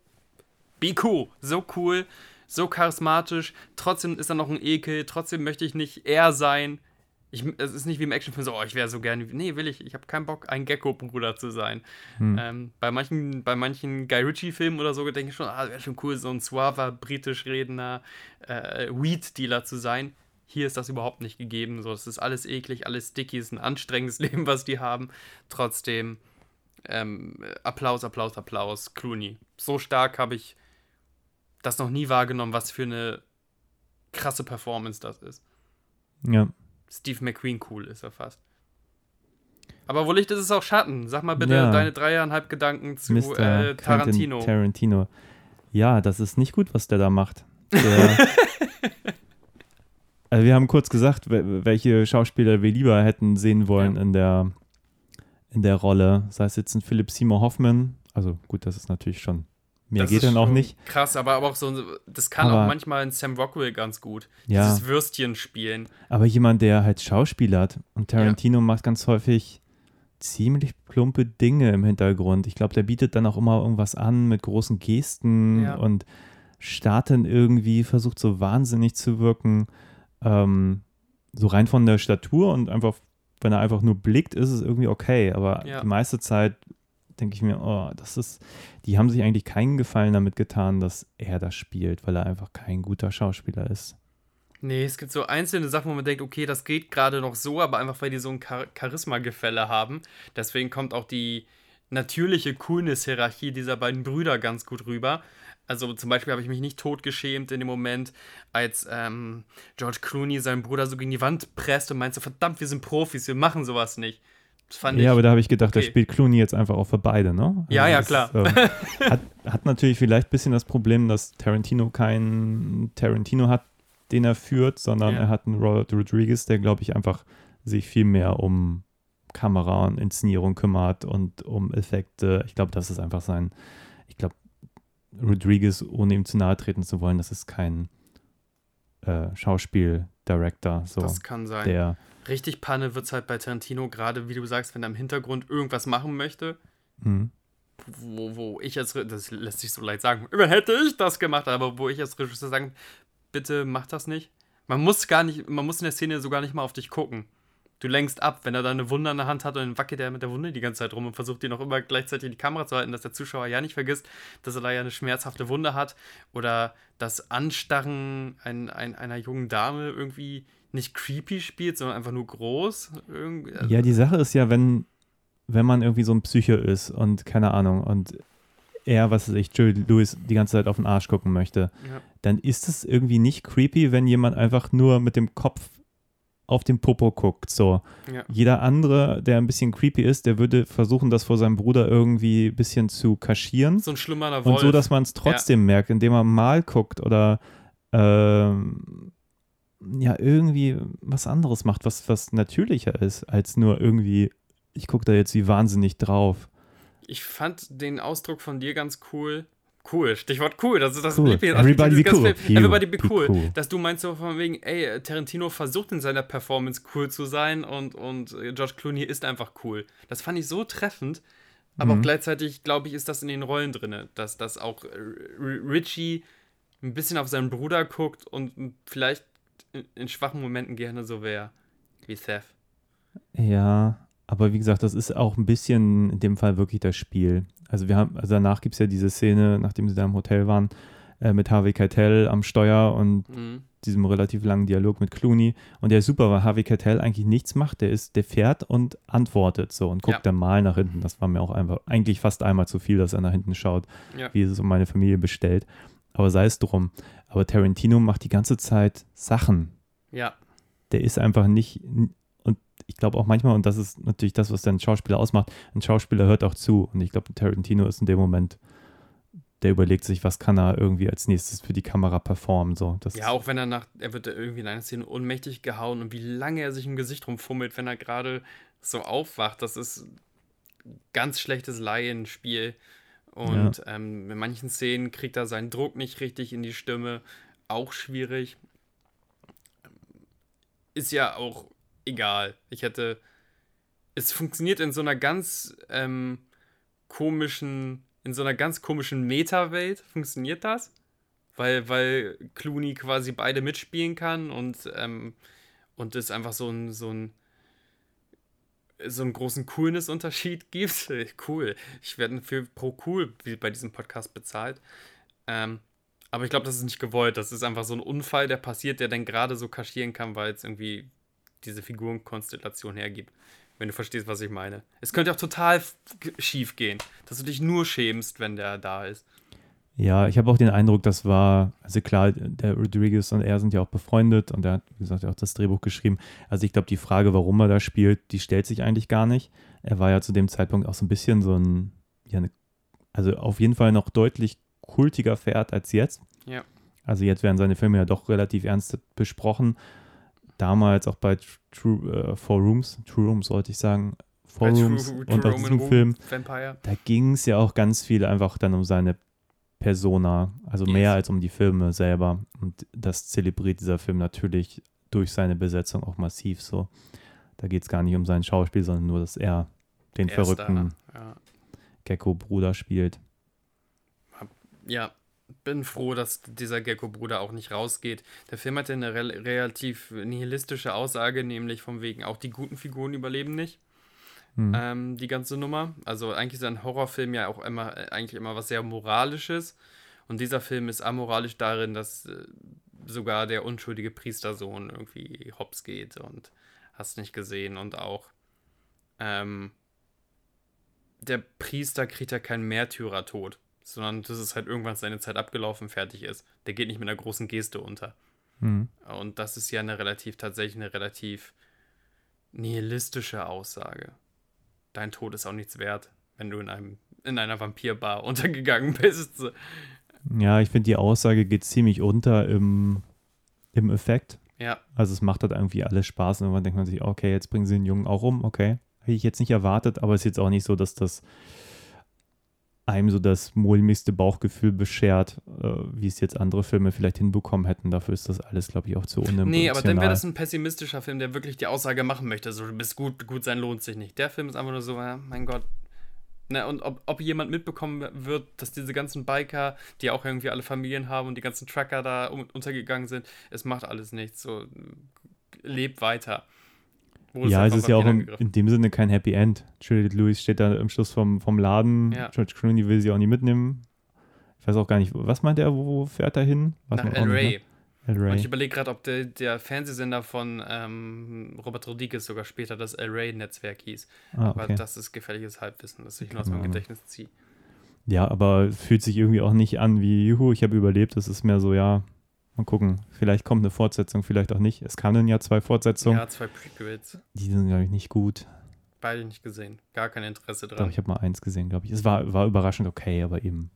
cool, so cool, so charismatisch. Trotzdem ist er noch ein Ekel. Trotzdem möchte ich nicht er sein. Ich, es ist nicht wie im Actionfilm so, oh, ich wäre so gerne. Nee, will ich. Ich habe keinen Bock, ein Gecko-Bruder zu sein. Ähm, bei manchen, bei manchen Guy Ritchie-Filmen oder so denke ich schon, ah, wäre schon cool, so ein suaver, britisch redender äh, Weed-Dealer zu sein. Hier ist das überhaupt nicht gegeben. So, es ist alles eklig, alles sticky, es ist ein anstrengendes Leben, was die haben. Trotzdem ähm, Applaus, Applaus, Applaus, Clooney. So stark habe ich das noch nie wahrgenommen, was für eine krasse Performance das ist. ja. Steve McQueen cool ist er fast. Aber wo Licht ist, ist auch Schatten. Sag mal bitte Ja. deine dreieinhalb Gedanken zu Mr. äh, Tarantino. Tarantino. Ja, das ist nicht gut, was der da macht. Der, also wir haben kurz gesagt, wel- welche Schauspieler wir lieber hätten sehen wollen Ja. in, der, in der Rolle. Sei es jetzt ein Philip Seymour Hoffman. Also gut, das ist natürlich schon. Mehr Das geht dann auch nicht. Krass, aber, aber auch so, das kann Aber- auch manchmal in Sam Rockwell ganz gut. Ja. Dieses Würstchen spielen. Aber jemand, der halt schauspielert und Tarantino macht ganz häufig ziemlich plumpe Dinge im Hintergrund. Ich glaube, der bietet dann auch immer irgendwas an mit großen Gesten Ja. und startet irgendwie, versucht so wahnsinnig zu wirken. Ähm, so rein von der Statur und einfach, wenn er einfach nur blickt, ist es irgendwie okay. Aber Ja. die meiste Zeit denke ich mir, oh, das ist, die haben sich eigentlich keinen Gefallen damit getan, dass er das spielt, weil er einfach kein guter Schauspieler ist. Nee, es gibt so einzelne Sachen, wo man denkt, okay, das geht gerade noch so, aber einfach weil die so ein Char Charisma-Gefälle haben. Deswegen kommt auch die natürliche Coolness-Hierarchie dieser beiden Brüder ganz gut rüber. Also zum Beispiel habe ich mich nicht totgeschämt in dem Moment, als ähm, George Clooney seinen Bruder so gegen die Wand presst und meinte, so, verdammt, wir sind Profis, wir machen sowas nicht. Das fand ich. Ja, aber da habe ich gedacht, okay. da spielt Clooney jetzt einfach auch für beide, ne? Ja, ja, das, klar. ähm, hat, hat natürlich vielleicht ein bisschen das Problem, dass Tarantino keinen Tarantino hat, den er führt, sondern Ja. er hat einen Robert Rodriguez, der, glaube ich, einfach sich viel mehr um Kamera und Inszenierung kümmert und um Effekte. Ich glaube, das ist einfach sein, ich glaube, Rodriguez, ohne ihm zu nahe treten zu wollen, das ist kein äh, Schauspiel-Director, so, das kann sein. der Richtig Panne wird es halt bei Tarantino, gerade wie du sagst, wenn er im Hintergrund irgendwas machen möchte, mh, wo, wo ich als, das lässt sich so leicht sagen, immer hätte ich das gemacht, aber wo ich als Regisseur sagen, bitte mach das nicht. Man muss gar nicht, man muss in der Szene sogar nicht mal auf dich gucken. Du lenkst ab, wenn er da eine Wunde in der Hand hat und dann wackelt er mit der Wunde die ganze Zeit rum und versucht dir noch immer gleichzeitig die Kamera zu halten, dass der Zuschauer ja nicht vergisst, dass er da ja eine schmerzhafte Wunde hat oder das Anstarren ein, ein, einer jungen Dame irgendwie nicht creepy spielt, sondern einfach nur groß. Irgendwie, also- Ja, die Sache ist ja, wenn, wenn man irgendwie so ein Psycho ist und keine Ahnung und er, was weiß ich, Joey Lewis die ganze Zeit auf den Arsch gucken möchte, ja. dann ist es irgendwie nicht creepy, wenn jemand einfach nur mit dem Kopf auf den Popo guckt. So. Ja. Jeder andere, der ein bisschen creepy ist, der würde versuchen, das vor seinem Bruder irgendwie ein bisschen zu kaschieren. So ein schlimmerer Wolf. Und so, dass man es trotzdem merkt, indem man mal guckt oder ähm, ja, irgendwie was anderes macht, was, was natürlicher ist, als nur irgendwie, ich gucke da jetzt wie wahnsinnig drauf. Ich fand den Ausdruck von dir ganz cool. Cool, Stichwort cool. Das ist das Cool. Lieblings- Everybody dieses be cool. Film. Everybody be cool. cool. Dass du meinst so von wegen, ey, Tarantino versucht in seiner Performance cool zu sein und, und George Clooney ist einfach cool. Das fand ich so treffend. Aber Mhm. auch gleichzeitig, glaube ich, ist das in den Rollen drin, dass, dass auch Richie ein bisschen auf seinen Bruder guckt und vielleicht in, schwachen Momenten gerne so wäre wie Seth. Ja, aber wie gesagt, das ist auch ein bisschen in dem Fall wirklich das Spiel. Also wir haben, also danach gibt es ja diese Szene, nachdem sie da im Hotel waren, äh, mit Harvey Keitel am Steuer und Mhm. diesem relativ langen Dialog mit Clooney. Und der ist super, weil Harvey Keitel eigentlich nichts macht. Der ist, der fährt und antwortet so und guckt Ja. dann mal nach hinten. Das war mir auch einfach eigentlich fast einmal zu viel, dass er nach hinten schaut, Ja. wie es um meine Familie bestellt. Aber sei es drum. Aber Tarantino macht die ganze Zeit Sachen. Ja, Der ist einfach nicht. Und ich glaube auch manchmal, und das ist natürlich das, was dann Schauspieler ausmacht, ein Schauspieler hört auch zu. Und ich glaube, Tarantino ist in dem Moment, der überlegt sich, was kann er irgendwie als nächstes für die Kamera performen. So, das Ja, auch wenn er nach, er wird da irgendwie in einer Szene ohnmächtig gehauen und wie lange er sich im Gesicht rumfummelt, wenn er gerade so aufwacht, das ist ganz schlechtes Laienspiel. Und ähm, in manchen Szenen kriegt er seinen Druck nicht richtig in die Stimme, auch schwierig. Ist ja auch egal. Ich hätte, es funktioniert in so einer ganz ähm, komischen, in so einer ganz komischen Meta-Welt, funktioniert das? weil, weil Clooney quasi beide mitspielen kann und, ähm, und es einfach so ein, so ein so einen großen Coolness-Unterschied gibt. cool. Ich werde für pro cool bei diesem Podcast bezahlt. Ähm, aber ich glaube, das ist nicht gewollt. Das ist einfach so ein Unfall, der passiert, der dann gerade so kaschieren kann, weil es irgendwie diese Figurenkonstellation hergibt. Wenn du verstehst, was ich meine. Es könnte auch total schief gehen, dass du dich nur schämst, wenn der da ist. Ja, ich habe auch den Eindruck, das war, also klar, der Rodriguez und er sind ja auch befreundet und er hat, wie gesagt, auch das Drehbuch geschrieben. Also ich glaube, die Frage, warum er da spielt, die stellt sich eigentlich gar nicht. Er war ja zu dem Zeitpunkt auch so ein bisschen so ein, ja, eine, also auf jeden Fall noch deutlich kultiger Pferd als jetzt. Ja. Also jetzt werden seine Filme ja doch relativ ernst besprochen. Damals auch bei True, äh, Four Rooms, True Rooms sollte ich sagen, Four Rooms und True auch diesem Film Vampire. da ging es ja auch ganz viel einfach dann um seine Persona, also Yes. mehr als um die Filme selber. Und das zelebriert dieser Film natürlich durch seine Besetzung auch massiv so. Da geht es gar nicht um sein Schauspiel, sondern nur, dass er den Er ist verrückten. Ja. Gecko-Bruder spielt. ja, bin froh, dass dieser Gecko-Bruder auch nicht rausgeht. Der Film hatte eine rel relativ nihilistische Aussage, nämlich von wegen, auch die guten Figuren überleben nicht. Hm. Ähm, die ganze Nummer. Also eigentlich ist ein Horrorfilm ja auch immer, äh, eigentlich immer was sehr Moralisches. Und dieser Film ist amoralisch darin, dass äh, sogar der unschuldige Priestersohn irgendwie hops geht und hast nicht gesehen. Und auch ähm, der Priester kriegt ja keinen Märtyrertod, sondern das ist halt irgendwann seine Zeit abgelaufen, fertig ist. Der geht nicht mit einer großen Geste unter. Hm. Und das ist ja eine relativ, tatsächlich eine relativ nihilistische Aussage. Dein Tod ist auch nichts wert, wenn du in einem in einer Vampirbar untergegangen bist. Ja, ich finde, die Aussage geht ziemlich unter im, im Effekt. Ja, Also es macht halt irgendwie alles Spaß und irgendwann denkt man sich, okay, jetzt bringen sie den Jungen auch um, okay. Hätte ich jetzt nicht erwartet, aber es ist jetzt auch nicht so, dass das einem so das mulmigste Bauchgefühl beschert, äh, wie es jetzt andere Filme vielleicht hinbekommen hätten. Dafür ist das alles, glaube ich, auch zu unemotional. nee, aber dann wäre das ein pessimistischer Film, der wirklich die Aussage machen möchte, so du bist gut, gut sein lohnt sich nicht. Der Film ist einfach nur so, ja, mein Gott. Na, und ob, ob jemand mitbekommen wird, dass diese ganzen Biker, die auch irgendwie alle Familien haben und die ganzen Trucker da un untergegangen sind, es macht alles nichts. So, lebt weiter. Ja, es ist ja auch angegriffen. in dem Sinne kein Happy End. Juliette Lewis steht da im Schluss vom, vom Laden. Ja. George Clooney will sie auch nicht mitnehmen. Ich weiß auch gar nicht, was meint er, wo fährt er hin? Weiß Nach El Rey. El Und ich Rey. überlege gerade, ob der, der Fernsehsender von ähm, Robert Rodriguez sogar später das El Rey-Netzwerk hieß. Ah, Aber okay. das ist gefährliches Halbwissen, das ich nur aus meinem. Gedächtnis ziehe. Ja, aber fühlt sich irgendwie auch nicht an wie, juhu, ich habe überlebt. Es ist mehr so, ja, mal gucken. Vielleicht kommt eine Fortsetzung, vielleicht auch nicht. Es kamen ja zwei Fortsetzungen. Ja, zwei Prequels. Die sind, glaube ich, nicht gut. Beide nicht gesehen. Gar kein Interesse Doch, dran. ich habe mal eins gesehen, glaube ich. Es war, war überraschend okay, aber eben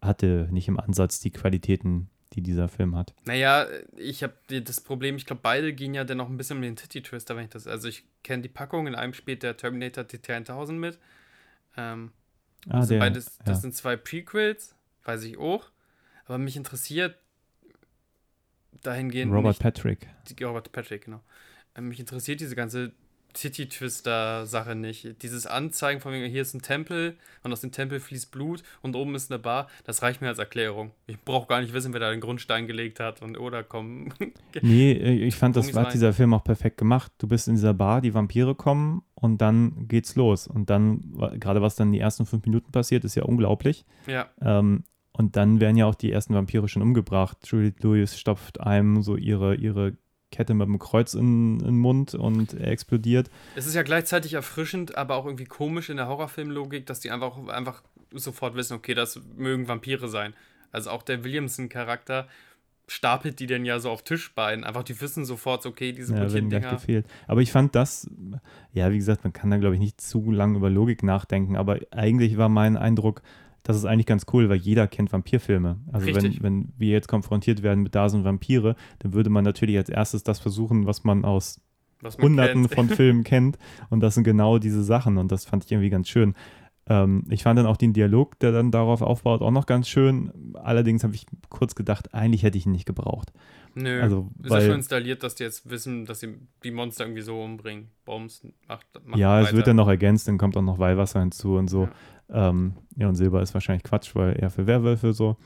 hatte nicht im Ansatz die Qualitäten, die dieser Film hat. Naja, ich habe das Problem, ich glaube, beide gehen ja dann noch ein bisschen um den Titty-Twister, wenn ich das. Also, ich kenne die Packung, in einem spielt der Terminator T1000 mit. Ähm, Ah, sind der, beides, das ja. sind zwei Prequels, weiß ich auch. Aber mich interessiert dahingehend. Robert nicht, Patrick. Robert Patrick, genau. Ähm, mich interessiert diese ganze Titty-Twister-Sache nicht. Dieses Anzeigen von hier ist ein Tempel und aus dem Tempel fließt Blut und oben ist eine Bar, das reicht mir als Erklärung. Ich brauche gar nicht wissen, wer da den Grundstein gelegt hat und oder komm. Nee, äh, ich fand, das hat dieser Film auch perfekt gemacht. Du bist in dieser Bar, die Vampire kommen und dann geht's los. Und dann, gerade was dann die ersten fünf Minuten passiert, ist ja unglaublich. ja, Ähm, Und dann werden ja auch die ersten Vampire schon umgebracht. Juliette Lewis stopft einem so ihre, ihre Kette mit dem Kreuz in, in den Mund und er explodiert. Es ist ja gleichzeitig erfrischend, aber auch irgendwie komisch in der Horrorfilmlogik, dass die einfach, einfach sofort wissen, okay, das mögen Vampire sein. Also auch der Williamson-Charakter stapelt die denn ja so auf Tischbeinen. Einfach, die wissen sofort, okay, diese Ja, Dinger. gefehlt. Aber ich fand das, ja, wie gesagt, man kann da, glaube ich, nicht zu lange über Logik nachdenken, aber eigentlich war mein Eindruck, das ist eigentlich ganz cool, weil jeder kennt Vampirfilme. Also wenn, wenn wir jetzt konfrontiert werden mit da sind Vampire, dann würde man natürlich als erstes das versuchen, was man aus Was man Hunderten kennt. von Filmen kennt. Und das sind genau diese Sachen. Und das fand ich irgendwie ganz schön. Ähm, ich fand dann auch den Dialog, der dann darauf aufbaut, auch noch ganz schön. Allerdings habe ich kurz gedacht, eigentlich hätte ich ihn nicht gebraucht. Nö. Also, ist ja weil- schon installiert, dass die jetzt wissen, dass sie die Monster irgendwie so umbringen. Bombs macht, macht ja, es wird weiter. dann noch ergänzt, dann kommt auch noch Weihwasser hinzu und so. Ja, ähm, ja und Silber ist wahrscheinlich Quatsch, weil eher für Werwölfe so.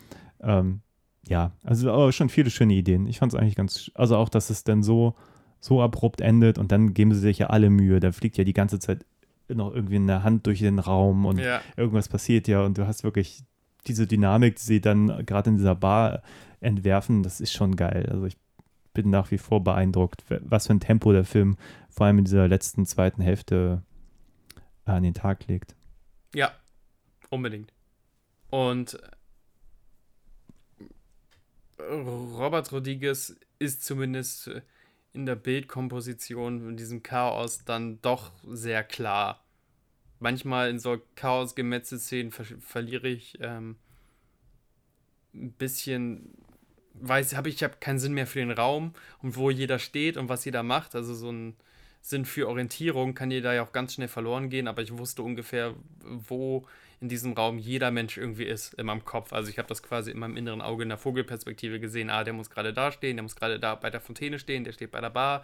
Ähm, ja, also aber schon viele schöne Ideen. Ich fand es eigentlich ganz, also auch, dass es dann so, so abrupt endet und dann geben sie sich ja alle Mühe. Da fliegt ja die ganze Zeit noch irgendwie eine Hand durch den Raum und Ja, irgendwas passiert ja und du hast wirklich diese Dynamik, die sie dann gerade in dieser Bar entwerfen, das ist schon geil. Also ich bin nach wie vor beeindruckt, was für ein Tempo der Film vor allem in dieser letzten zweiten Hälfte an den Tag legt. ja, unbedingt. Und Robert Rodriguez ist zumindest in der Bildkomposition in diesem Chaos dann doch sehr klar. Manchmal in so Chaos-Gemetzel-Szenen ver verliere ich ähm, ein bisschen, weiß, habe ich habe keinen Sinn mehr für den Raum und wo jeder steht und was jeder macht. Also so ein Sinn für Orientierung kann jeder ja auch ganz schnell verloren gehen, aber ich wusste ungefähr, wo in diesem Raum jeder Mensch irgendwie ist in meinem Kopf. Also ich habe das quasi in meinem inneren Auge in der Vogelperspektive gesehen. Ah, der muss gerade da stehen, der muss gerade da bei der Fontäne stehen, der steht bei der Bar.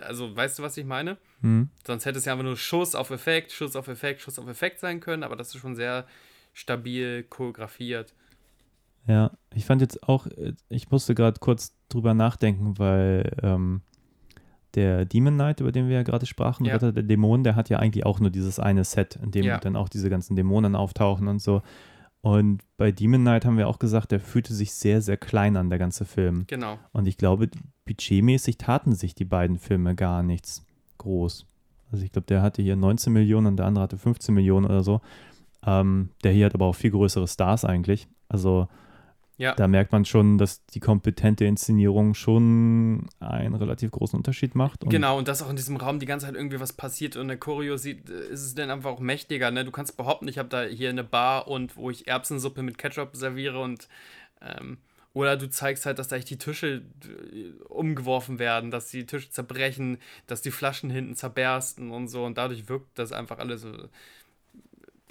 Also, weißt du, was ich meine? Hm? Sonst hätte es ja einfach nur Schuss auf Effekt, Schuss auf Effekt, Schuss auf Effekt sein können, aber das ist schon sehr stabil choreografiert. Ja, ich fand jetzt auch, äh, ich musste gerade kurz drüber nachdenken, weil ähm, der Demon Knight, über den wir ja gerade sprachen, Ja. Ritter der Dämonen, der hat ja eigentlich auch nur dieses eine Set, in dem Ja. dann auch diese ganzen Dämonen auftauchen und so. Und bei Demon Knight haben wir auch gesagt, der fühlte sich sehr, sehr klein an, der ganze Film. Genau. Und ich glaube, budgetmäßig taten sich die beiden Filme gar nichts groß. Also ich glaube, der hatte hier 19 Millionen und der andere hatte 15 Millionen oder so. Ähm, der hier hat aber auch viel größere Stars eigentlich. Also Ja. da merkt man schon, dass die kompetente Inszenierung schon einen relativ großen Unterschied macht. Und Genau, und dass auch in diesem Raum die ganze Zeit irgendwie was passiert und in der Choreo sieht, äh, ist es dann einfach auch mächtiger. Ne? Du kannst behaupten, ich habe da hier eine Bar und wo ich Erbsensuppe mit Ketchup serviere und ähm, oder du zeigst halt, dass da echt die Tische äh, umgeworfen werden, dass die Tische zerbrechen, dass die Flaschen hinten zerbersten und so und dadurch wirkt das einfach alles so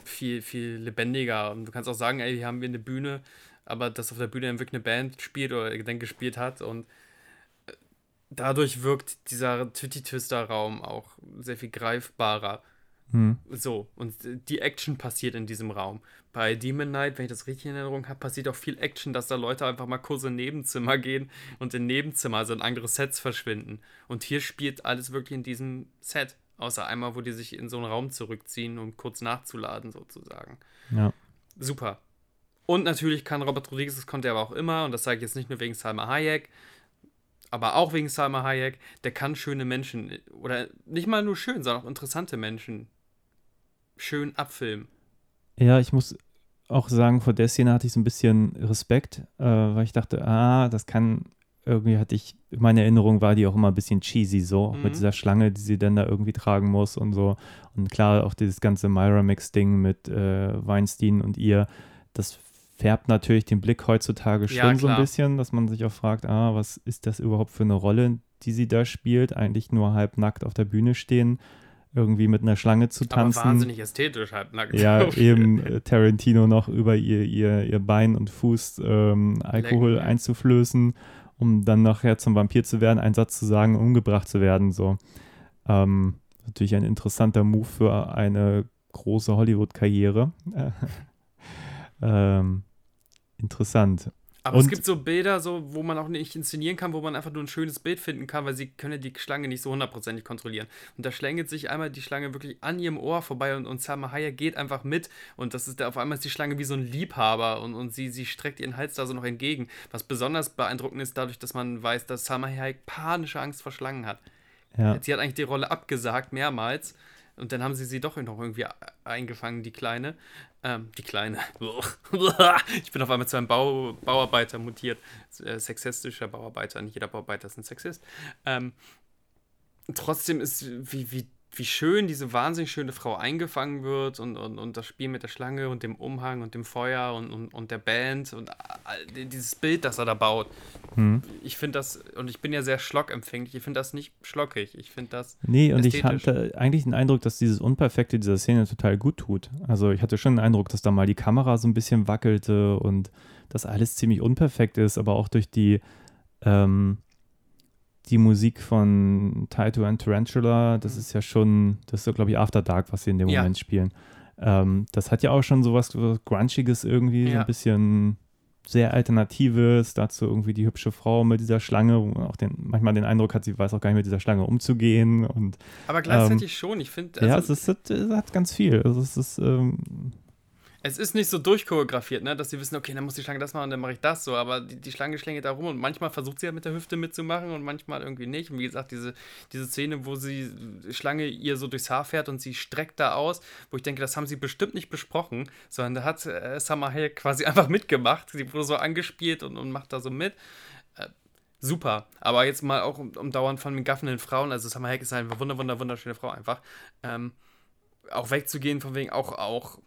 viel, viel lebendiger. Und du kannst auch sagen, ey, hier haben wir eine Bühne, aber dass auf der Bühne dann wirklich eine Band spielt oder dann gespielt hat und äh, dadurch wirkt dieser Twitty-Twister-Raum auch sehr viel greifbarer. Hm, So, und die Action passiert in diesem Raum. Bei Demon Knight, wenn ich das richtig in Erinnerung habe, passiert auch viel Action, dass da Leute einfach mal kurz in Nebenzimmer gehen und in Nebenzimmer, also in andere Sets verschwinden. Und hier spielt alles wirklich in diesem Set. Außer einmal, wo die sich in so einen Raum zurückziehen, um kurz nachzuladen, sozusagen. ja. Super. Und natürlich kann Robert Rodriguez, das konnte er aber auch immer, und das sage ich jetzt nicht nur wegen Salma Hayek, aber auch wegen Salma Hayek, der kann schöne Menschen, oder nicht mal nur schön, sondern auch interessante Menschen schön abfilmen. ja, ich muss auch sagen, vor der Szene hatte ich so ein bisschen Respekt, äh, weil ich dachte, ah, das kann, irgendwie hatte ich, meine Erinnerung war die auch immer ein bisschen cheesy so, auch Mhm. mit dieser Schlange, die sie dann da irgendwie tragen muss und so. Und klar, auch dieses ganze Myra-Mix-Ding mit äh, Weinstein und ihr, das färbt natürlich den Blick heutzutage schon Ja, so ein bisschen, dass man sich auch fragt, ah, was ist das überhaupt für eine Rolle, die sie da spielt? Eigentlich nur halbnackt auf der Bühne stehen, irgendwie mit einer Schlange zu tanzen. Aber wahnsinnig ästhetisch halt. nackt Ja, eben äh, Tarantino noch über ihr, ihr, ihr Bein und Fuß ähm, Alkohol Lecken, einzuflößen, um dann nachher zum Vampir zu werden, einen Satz zu sagen, umgebracht zu werden. So. Ähm, natürlich ein interessanter Move für eine große Hollywood-Karriere. ähm, interessant. Aber und es gibt so Bilder, so, wo man auch nicht inszenieren kann, wo man einfach nur ein schönes Bild finden kann, weil sie können die Schlange nicht so hundertprozentig kontrollieren. Und da schlängelt sich einmal die Schlange wirklich an ihrem Ohr vorbei und, und Salma Hayek geht einfach mit. Und das ist da, auf einmal ist die Schlange wie so ein Liebhaber und, und sie, sie streckt ihren Hals da so noch entgegen. Was besonders beeindruckend ist, dadurch, dass man weiß, dass Salma Hayek panische Angst vor Schlangen hat. Ja. Sie hat eigentlich die Rolle abgesagt, mehrmals. Und dann haben sie sie doch noch irgendwie eingefangen, die Kleine. Ähm, die Kleine. ich bin auf einmal zu einem Bau, Bauarbeiter mutiert. Äh, sexistischer Bauarbeiter. Nicht jeder Bauarbeiter ist ein Sexist. Ähm, trotzdem ist, wie, wie wie schön diese wahnsinnig schöne Frau eingefangen wird und, und, und das Spiel mit der Schlange und dem Umhang und dem Feuer und, und, und der Band und dieses Bild, das er da baut. Hm. Ich finde das, und ich bin ja sehr schlockempfänglich, ich finde das nicht schlockig, ich finde das. Nee, und ich hatte eigentlich den Eindruck, dass dieses Unperfekte dieser Szene total gut tut. Also ich hatte schon den Eindruck, dass da mal die Kamera so ein bisschen wackelte und dass alles ziemlich unperfekt ist, aber auch durch die. Ähm, die Musik von Taito and Tarantula, das mhm. ist ja schon, das ist so, glaube ich, After Dark, was sie in dem ja. Moment spielen. Ähm, das hat ja auch schon sowas so Grunchiges irgendwie, ja. so ein bisschen sehr Alternatives, dazu irgendwie die hübsche Frau mit dieser Schlange, wo man auch den, manchmal den Eindruck hat, sie weiß auch gar nicht mit dieser Schlange umzugehen. Und, Aber gleichzeitig ähm, schon, ich finde. Also ja, es, ist, es, hat ganz viel. Also es ist, ähm, es ist nicht so durchchoreografiert, ne? dass sie wissen, okay, dann muss die Schlange das machen dann mache ich das so. Aber die, die Schlange schlängelt da rum und manchmal versucht sie ja mit der Hüfte mitzumachen und manchmal irgendwie nicht. Und wie gesagt, diese, diese Szene, wo sie Schlange ihr so durchs Haar fährt und sie streckt da aus, wo ich denke, das haben sie bestimmt nicht besprochen, sondern da hat äh, Summer Hayek quasi einfach mitgemacht. Sie wurde so angespielt und, und macht da so mit. Äh, super. Aber jetzt mal auch um, um dauernd von den gaffenden Frauen, also Summer Hayek ist eine wunder, wunder, wunderschöne Frau einfach. Ähm, auch wegzugehen von wegen auch, auch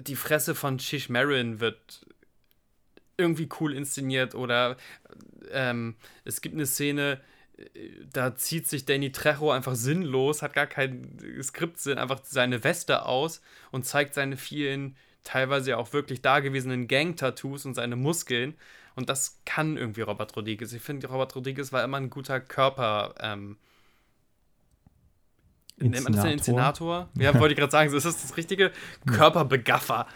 die Fresse von Shish Marin wird irgendwie cool inszeniert oder ähm, es gibt eine Szene, da zieht sich Danny Trejo einfach sinnlos, hat gar keinen Skriptsinn, einfach seine Weste aus und zeigt seine vielen, teilweise auch wirklich dagewesenen Gang-Tattoos und seine Muskeln. Und das kann irgendwie Robert Rodriguez. Ich finde, Robert Rodriguez war immer ein guter Körper. Ähm, Nennt man das einen Inszenator? Ja, wollte ich gerade sagen, das ist das richtige Körperbegaffer.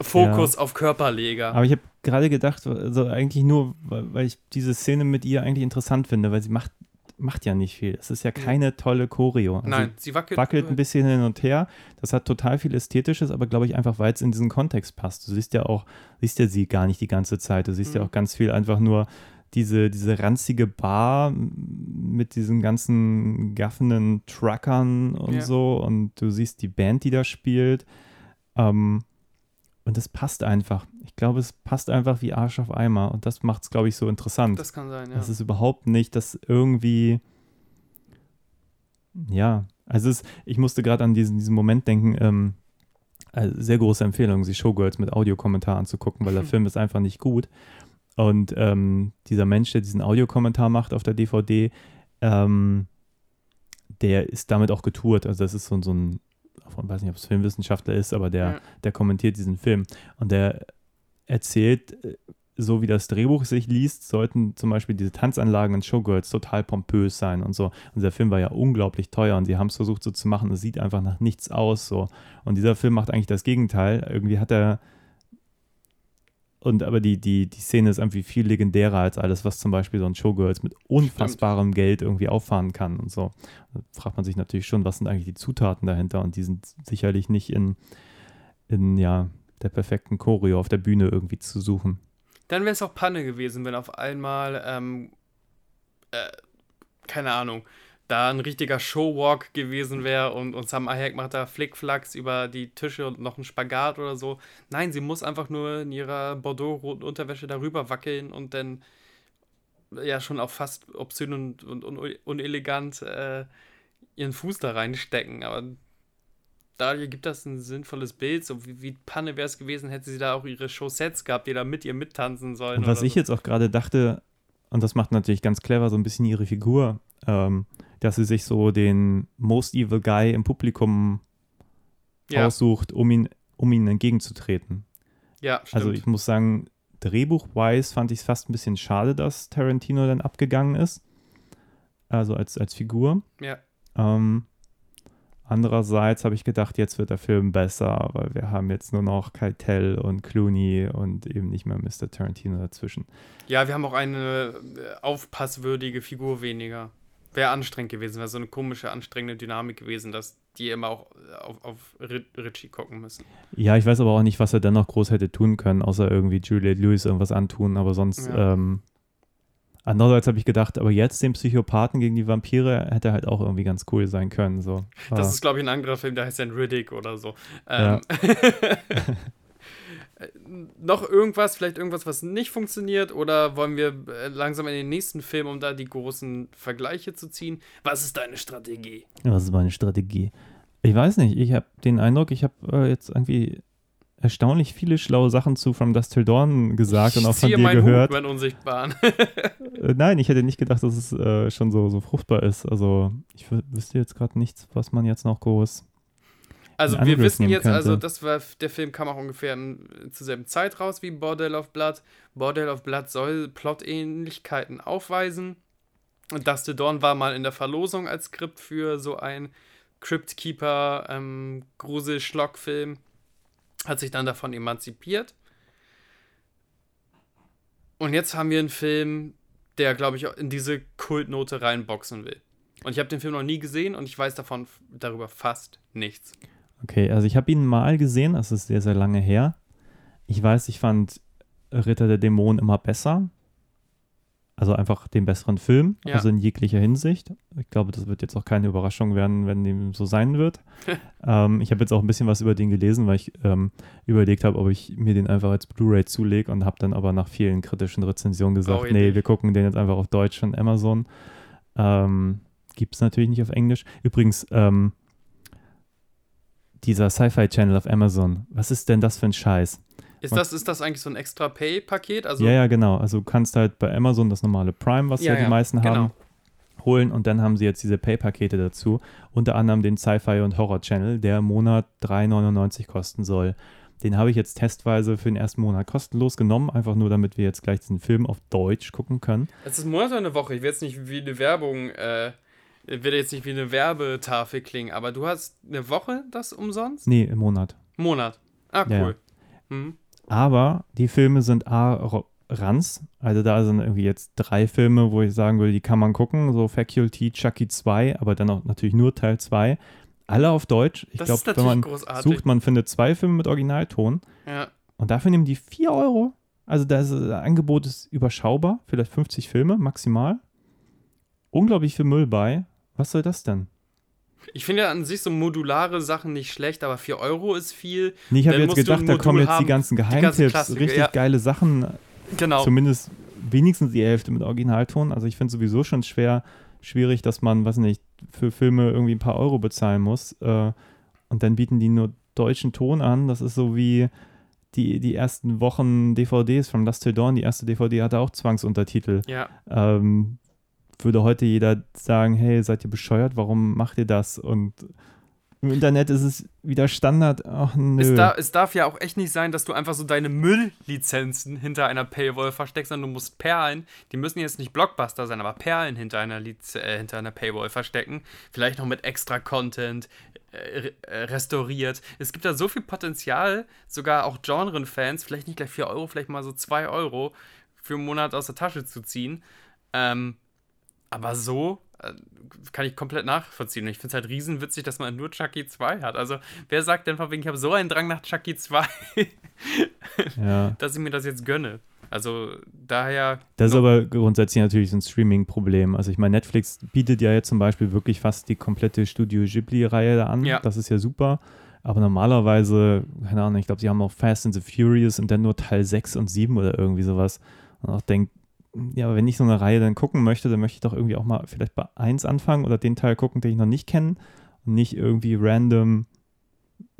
Fokus ja. auf Körperleger. Aber ich habe gerade gedacht, also eigentlich nur, weil ich diese Szene mit ihr eigentlich interessant finde, weil sie macht, macht ja nicht viel. Es ist ja keine tolle Choreo. Also Nein, sie wackelt, wackelt ein bisschen hin und her. Das hat total viel Ästhetisches, aber glaube ich einfach, weil es in diesen Kontext passt. Du siehst ja auch, siehst ja sie gar nicht die ganze Zeit. Du siehst mhm. ja auch ganz viel einfach nur diese, diese ranzige Bar mit diesen ganzen gaffenden Truckern und ja. so und du siehst die Band, die da spielt. Ähm, und es passt einfach. Ich glaube, es passt einfach wie Arsch auf Eimer und das macht es, glaube ich, so interessant. Das kann sein, ja. Das ist überhaupt nicht, dass irgendwie. Ja, also es, ich musste gerade an diesen, diesen Moment denken, ähm, also sehr große Empfehlung, sich Showgirls mit Audiokommentar anzugucken, weil der Film ist einfach nicht gut. Und ähm, dieser Mensch, der diesen Audiokommentar macht auf der DVD, ähm, der ist damit auch getourt. Also das ist so, so ein, ich weiß nicht, ob es Filmwissenschaftler ist, aber der, ja. der kommentiert diesen Film. Und der erzählt, äh, so wie das Drehbuch sich liest, sollten zum Beispiel diese Tanzanlagen in Showgirls total pompös sein und so. Und der Film war ja unglaublich teuer und sie haben es versucht so zu machen. Es sieht einfach nach nichts aus so. Und dieser Film macht eigentlich das Gegenteil. Irgendwie hat er und aber die, die, die Szene ist irgendwie viel legendärer als alles, was zum Beispiel so ein Showgirls mit unfassbarem Stimmt. Geld irgendwie auffahren kann und so. Da fragt man sich natürlich schon, was sind eigentlich die Zutaten dahinter? Und die sind sicherlich nicht in, in ja, der perfekten Choreo auf der Bühne irgendwie zu suchen. Dann wäre es auch Panne gewesen, wenn auf einmal, ähm, äh, keine Ahnung, da ein richtiger Showwalk gewesen wäre und, und Sam Hayek macht da Flickflacks über die Tische und noch einen Spagat oder so. Nein, sie muss einfach nur in ihrer Bordeaux-roten Unterwäsche darüber wackeln und dann ja schon auch fast obszön und, und, und unelegant äh, ihren Fuß da reinstecken. Aber da gibt das ein sinnvolles Bild. So wie, wie Panne wäre es gewesen, hätte sie da auch ihre Showsets gehabt, die da mit ihr mittanzen sollen. Und was ich so. jetzt auch gerade dachte, und das macht natürlich ganz clever so ein bisschen ihre Figur. Ähm, dass sie sich so den Most Evil Guy im Publikum ja. aussucht, um ihn, um ihnen entgegenzutreten. Ja, stimmt. Also ich muss sagen, drehbuchwise fand ich es fast ein bisschen schade, dass Tarantino dann abgegangen ist. Also als, als Figur. Ja. Ähm, Andererseits habe ich gedacht, jetzt wird der Film besser, weil wir haben jetzt nur noch Keitel und Clooney und eben nicht mehr Mr. Tarantino dazwischen. Ja, wir haben auch eine äh, aufpasswürdige Figur weniger. Wäre anstrengend gewesen, wäre so eine komische, anstrengende Dynamik gewesen, dass die immer auch auf, auf Richie gucken müssen. Ja, ich weiß aber auch nicht, was er dann noch groß hätte tun können, außer irgendwie Juliette Lewis irgendwas antun, aber sonst ja. ähm, Andererseits habe ich gedacht, aber jetzt den Psychopathen gegen die Vampire hätte halt auch irgendwie ganz cool sein können. So. Das ah. ist, glaube ich, ein anderer Film, der heißt dann Riddick oder so. Ähm, ja. noch irgendwas, vielleicht irgendwas, was nicht funktioniert? Oder wollen wir äh, langsam in den nächsten Film, um da die großen Vergleiche zu ziehen? Was ist deine Strategie? Was ist meine Strategie? Ich weiß nicht. Ich habe den Eindruck, ich habe äh, jetzt irgendwie erstaunlich viele schlaue Sachen zu From Dust Till Dawn gesagt ich und auch von dir gehört. Hut, Unsichtbaren. Äh, nein, ich hätte nicht gedacht, dass es äh, schon so, so fruchtbar ist. Also ich wüsste jetzt gerade nichts, was man jetzt noch groß. Also wir wissen jetzt, könnte. also das war, der Film kam auch ungefähr im, zur selben Zeit raus wie Bordel of Blood. Bordel of Blood soll Plot-Ähnlichkeiten aufweisen. Und Dust Dawn war mal in der Verlosung als Skript für so ein Crypt Keeper ähm, Grusel-Schlock-Film hat sich dann davon emanzipiert. Und jetzt haben wir einen Film, der, glaube ich, in diese Kultnote reinboxen will. Und ich habe den Film noch nie gesehen und ich weiß davon darüber fast nichts. Okay, also ich habe ihn mal gesehen, das ist sehr, sehr lange her. Ich weiß, ich fand Ritter der Dämonen immer besser. Also einfach den besseren Film, ja. also in jeglicher Hinsicht. Ich glaube, das wird jetzt auch keine Überraschung werden, wenn dem so sein wird. ähm, ich habe jetzt auch ein bisschen was über den gelesen, weil ich ähm, überlegt habe, ob ich mir den einfach als Blu-ray zulege und habe dann aber nach vielen kritischen Rezensionen gesagt, oh, nee, wir gucken den jetzt einfach auf Deutsch von Amazon. Ähm, Gibt es natürlich nicht auf Englisch. Übrigens, ähm, dieser Sci-Fi-Channel auf Amazon, was ist denn das für ein Scheiß? Ist das, ist das eigentlich so ein extra Pay-Paket? Also ja, ja, genau. Also du kannst halt bei Amazon das normale Prime, was ja, ja die meisten genau. haben, holen und dann haben sie jetzt diese Pay-Pakete dazu. Unter anderem den Sci-Fi und Horror-Channel, der im Monat 3,99 kosten soll. Den habe ich jetzt testweise für den ersten Monat kostenlos genommen, einfach nur damit wir jetzt gleich diesen Film auf Deutsch gucken können. Es ist ein Monat oder eine Woche. Ich will jetzt nicht wie eine Werbung, äh, wird jetzt nicht wie eine Werbetafel klingen, aber du hast eine Woche das umsonst? Nee, im Monat. Monat. Ah, cool. Ja. Mhm. Aber die Filme sind A, Ranz. Also da sind irgendwie jetzt drei Filme, wo ich sagen würde, die kann man gucken. So Faculty, Chucky 2, aber dann auch natürlich nur Teil 2. Alle auf Deutsch. Ich glaube, wenn man großartig. sucht, man findet zwei Filme mit Originalton. Ja. Und dafür nehmen die 4 Euro. Also das, das Angebot ist überschaubar. Vielleicht 50 Filme maximal. Unglaublich viel Müll bei. Was soll das denn? Ich finde ja an sich so modulare Sachen nicht schlecht, aber 4 Euro ist viel. Nee, ich habe jetzt gedacht, da kommen jetzt die ganzen Geheimtipps, ganzen richtig ja. geile Sachen. Genau. Zumindest wenigstens die Hälfte mit Originalton. Also ich finde sowieso schon schwer, schwierig, dass man, weiß nicht, für Filme irgendwie ein paar Euro bezahlen muss. Äh, und dann bieten die nur deutschen Ton an. Das ist so wie die, die ersten Wochen DVDs von Last Till Dawn. Die erste DVD hatte auch Zwangsuntertitel. Ja. Ähm, würde heute jeder sagen, hey, seid ihr bescheuert, warum macht ihr das? Und im Internet ist es wieder Standard. Ach, nö. Es, da, es darf ja auch echt nicht sein, dass du einfach so deine Mülllizenzen hinter einer Paywall versteckst, sondern du musst Perlen, die müssen jetzt nicht Blockbuster sein, aber Perlen hinter einer, Liz äh, hinter einer Paywall verstecken. Vielleicht noch mit extra Content, äh, äh restauriert. Es gibt da so viel Potenzial, sogar auch Genre-Fans, vielleicht nicht gleich 4 Euro, vielleicht mal so 2 Euro für einen Monat aus der Tasche zu ziehen. Ähm, aber so äh, kann ich komplett nachvollziehen. Und ich finde es halt riesenwitzig, dass man nur Chucky 2 hat. Also, wer sagt denn von wegen, ich habe so einen Drang nach Chucky 2, ja. dass ich mir das jetzt gönne? Also, daher. Das ist aber grundsätzlich natürlich ein Streaming-Problem. Also, ich meine, Netflix bietet ja jetzt zum Beispiel wirklich fast die komplette Studio Ghibli-Reihe da an. Ja. Das ist ja super. Aber normalerweise, keine Ahnung, ich glaube, sie haben auch Fast and the Furious und dann nur Teil 6 und 7 oder irgendwie sowas. Und auch denkt, ja, aber wenn ich so eine Reihe dann gucken möchte, dann möchte ich doch irgendwie auch mal vielleicht bei 1 anfangen oder den Teil gucken, den ich noch nicht kenne und nicht irgendwie random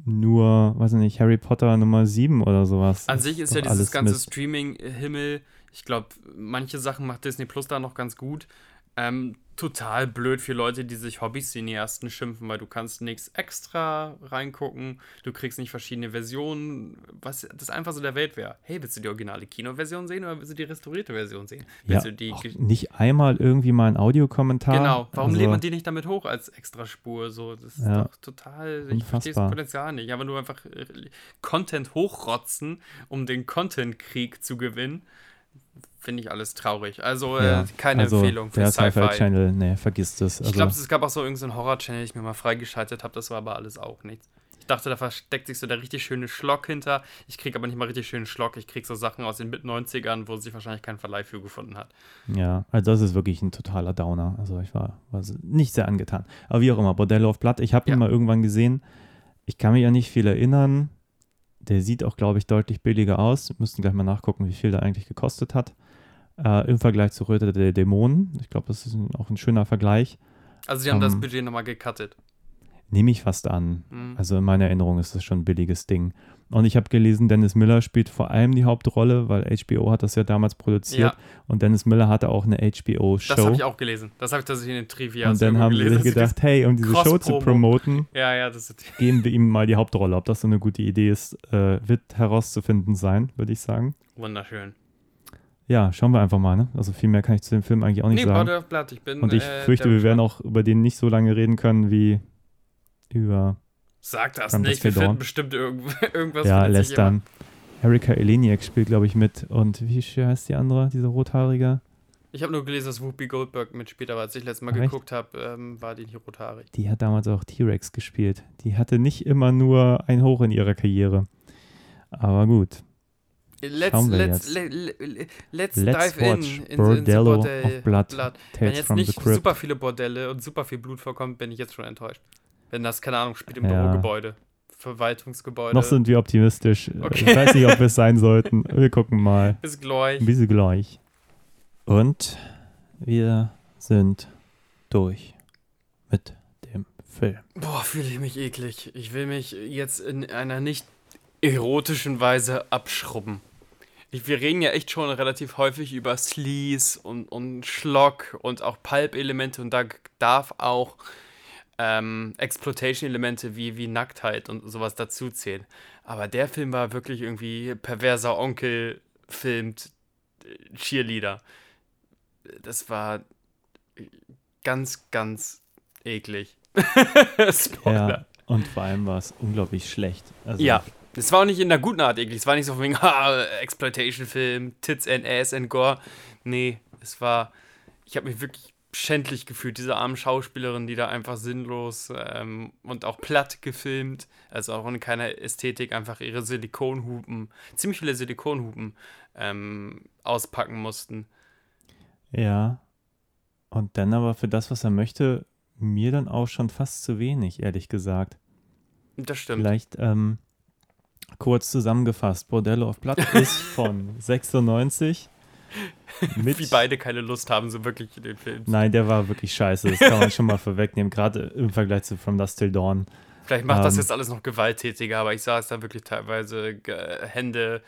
nur, weiß ich nicht, Harry Potter Nummer 7 oder sowas. An sich ist ja dieses ganze Streaming-Himmel, ich glaube, manche Sachen macht Disney Plus da noch ganz gut. Ähm, total blöd für Leute, die sich Hobby-Cineasten schimpfen, weil du kannst nichts extra reingucken, du kriegst nicht verschiedene Versionen, was das einfach so der Welt wäre. Hey, willst du die originale Kinoversion sehen oder willst du die restaurierte Version sehen? Willst ja, du die auch nicht einmal irgendwie mal ein Audiokommentar. Genau, warum also, lädt man die nicht damit hoch als Extraspur? So, das ist Ja. doch total. Ich verstehe das. Potenzial nicht. Aber nur einfach äh, Content hochrotzen, um den Content-Krieg zu gewinnen, finde ich alles traurig. Also Ja, äh, keine also Empfehlung für Sci-Fi Sci-Fi. Channel, nee, vergiss das. Ich Also, glaube, es gab auch so irgendeinen Horror-Channel, den ich mir mal freigeschaltet habe. Das war aber alles auch nichts. Ich dachte, da versteckt sich so der richtig schöne Schlock hinter. Ich kriege aber nicht mal richtig schönen Schlock. Ich kriege so Sachen aus den Mit-90ern, wo sich wahrscheinlich kein Verleih für gefunden hat. ja, also das ist wirklich ein totaler Downer. Also ich war, war nicht sehr angetan. Aber wie auch immer, Bordello auf Blatt, ich habe ihn Ja. mal irgendwann gesehen. Ich kann mich ja nicht viel erinnern. Der sieht auch, glaube ich, deutlich billiger aus. Wir müssten gleich mal nachgucken, wie viel der eigentlich gekostet hat. Äh, Im Vergleich zu Ritter der Dämonen. Ich glaube, das ist ein, auch ein schöner Vergleich. Also, die haben das Ähm, Budget nochmal gecuttet. Nehme ich fast an. Mhm. Also in meiner Erinnerung ist das schon ein billiges Ding. Und ich habe gelesen, Dennis Miller spielt vor allem die Hauptrolle, weil HBO hat das ja damals produziert. Ja. Und Dennis Miller hatte auch eine Das habe HBO-Show. ich auch gelesen. Das habe ich tatsächlich in den Trivia Und dann haben sie sich gedacht, hey, um diese Show zu promoten, Ja, ja, geben wir ihm mal die Hauptrolle. Ob das so eine gute Idee ist, äh, wird herauszufinden sein, würde ich sagen. Wunderschön. Ja, schauen wir einfach mal. Ne? Also viel mehr kann ich zu dem Film eigentlich auch nicht Nee, sagen. Blood, ich bin. Und ich äh, fürchte, wir werden auch über den nicht so lange reden können wie über Sag das From nicht, wir finden bestimmt irgend irgendwas. ja, lästern. Erika Eleniak spielt, glaube ich, mit. Und wie heißt die andere, diese rothaarige? Ich habe nur gelesen, dass Whoopi Goldberg mitspielt, aber als ich letztes Mal echt? geguckt habe, ähm, war die nicht rothaarig. Die hat damals auch T-Rex gespielt. Die hatte nicht immer nur ein Hoch in ihrer Karriere. Aber gut. Let's, Schauen wir let's, jetzt. le, le, le, let's, Let's dive watch in, in, Bordello in Bordell, of Blood, Wenn Tales jetzt nicht super viele Bordelle und super viel Blut vorkommt, bin ich jetzt schon enttäuscht. Wenn das, keine Ahnung, spielt im Ja. Bürogebäude, Verwaltungsgebäude. Noch sind wir optimistisch. Okay. Ich weiß nicht, ob wir es sein sollten. Wir gucken mal. Bis gleich. Bisschen gleich. Und wir sind durch mit dem Film. Boah, fühle ich mich eklig. Ich will mich jetzt in einer nicht erotischen Weise abschrubben. Ich, wir reden ja echt schon relativ häufig über Sleaze und, und Schlock und auch Pulp-Elemente und da darf auch ähm, Exploitation-Elemente wie, wie Nacktheit und sowas dazuzählen. Aber der Film war wirklich irgendwie perverser Onkel filmt äh, Cheerleader. Das war ganz, ganz eklig. Spoiler. Ja, und vor allem war es unglaublich schlecht. Also, Ja. Es war auch nicht in der guten Art eklig. Es war nicht so von wegen, Exploitation-Film, Tits and Ass and Gore. Nee, es war. Ich habe mich wirklich schändlich gefühlt, diese armen Schauspielerin, die da einfach sinnlos ähm, und auch platt gefilmt, also auch in keiner Ästhetik, einfach ihre Silikonhupen, ziemlich viele Silikonhupen ähm, auspacken mussten. Ja. Und dann aber für das, was er möchte, mir dann auch schon fast zu wenig, ehrlich gesagt. Das stimmt. Vielleicht ähm, kurz zusammengefasst: Bordello of Blood ist von 96. Mit, Wie beide keine Lust haben, so wirklich in den Film. Nein, der war wirklich scheiße. Das kann man schon mal vorwegnehmen, gerade im Vergleich zu From Dusk Till Dawn. Vielleicht macht das Ähm. jetzt alles noch gewalttätiger, aber ich saß da wirklich teilweise ge- Hände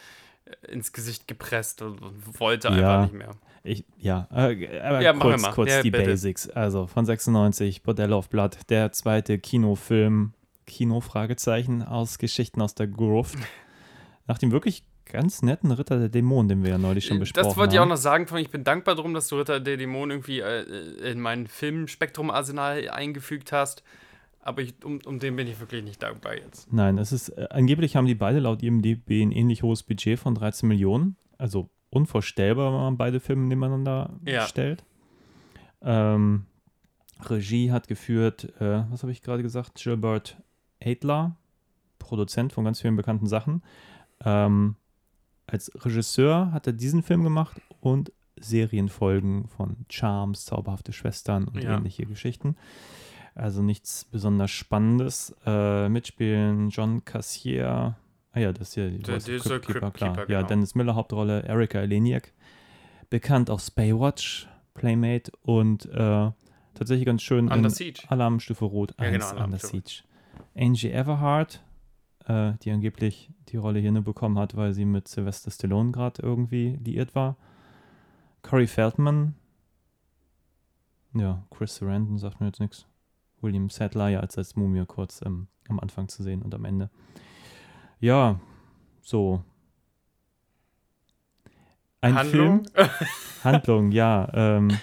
äh, ins Gesicht gepresst und, und wollte Ja. einfach nicht mehr. Ich, ja, äh, aber Ja, kurz, kurz Ja, die bitte. Basics. Also von 96, Bordello of Blood, der zweite Kinofilm, Kino-Fragezeichen aus Geschichten aus der Gruft. Nach dem wirklich ganz netten Ritter der Dämonen, den wir ja neulich schon besprochen haben. Das wollte ich auch noch sagen, von ich bin dankbar darum, dass du Ritter der Dämonen irgendwie äh, in mein Filmspektrum-Arsenal eingefügt hast. Aber ich, um, um den bin ich wirklich nicht dankbar jetzt. Nein, es ist, äh, angeblich haben die beide laut IMDb ein ähnlich hohes Budget von 13 Millionen. Also unvorstellbar, wenn man beide Filme nebeneinander Ja. stellt. Ähm, Regie hat geführt, äh, was habe ich gerade gesagt? Gilbert Adler, Produzent von ganz vielen bekannten Sachen. Ähm, als Regisseur hat er diesen Film gemacht und Serienfolgen von Charms, Zauberhafte Schwestern und Ja. ähnliche Geschichten. Also nichts besonders Spannendes. Äh, mitspielen John Cassier. Ah ja, das hier. die Der- Voice Crypt Keeper, Crypt klar. Keeper, Ja, genau. Dennis Miller Hauptrolle, Erika Eleniak. Bekannt aus Baywatch, Playmate und äh, tatsächlich ganz schön Under Siege. Alarmstufe Rot 1 Ja, genau, Under. Siege. Angie Everhart, äh, die angeblich die Rolle hier nur bekommen hat, weil sie mit Sylvester Stallone gerade irgendwie liiert war. Corey Feldman, Ja, Chris Sarandon sagt mir jetzt nichts. William Sadler ja als, als Mumie kurz ähm, am Anfang zu sehen und am Ende. Ja, so. Ein Handlung? Film. Handlung, ja. Ähm,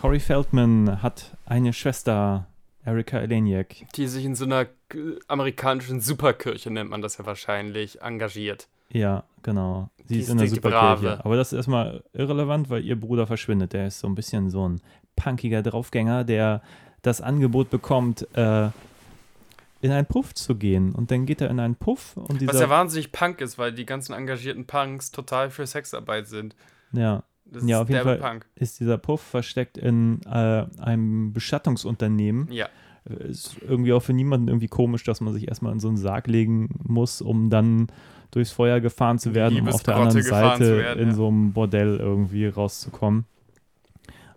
Corey Feldman hat eine Schwester, Erika Eleniak. Die sich in so einer äh, amerikanischen Superkirche, nennt man das ja wahrscheinlich, engagiert. Ja, genau. Sie Die ist in der Superkirche. Aber das ist erstmal irrelevant, weil ihr Bruder verschwindet. Der ist so ein bisschen so ein punkiger Draufgänger, der das Angebot bekommt, äh, in einen Puff zu gehen. Und dann geht er in einen Puff und dieser. Was ja wahnsinnig Punk ist, weil die ganzen engagierten Punks total für Sexarbeit sind. ja, Das Ja, ist auf jeden Fall. Punk. ist dieser Puff versteckt in äh, einem Bestattungsunternehmen. Ja. Äh, Ist irgendwie auch für niemanden irgendwie komisch, dass man sich erstmal in so einen Sarg legen muss, um dann durchs Feuer gefahren zu werden, um auf der anderen Seite werden, in ja. so einem Bordell irgendwie rauszukommen.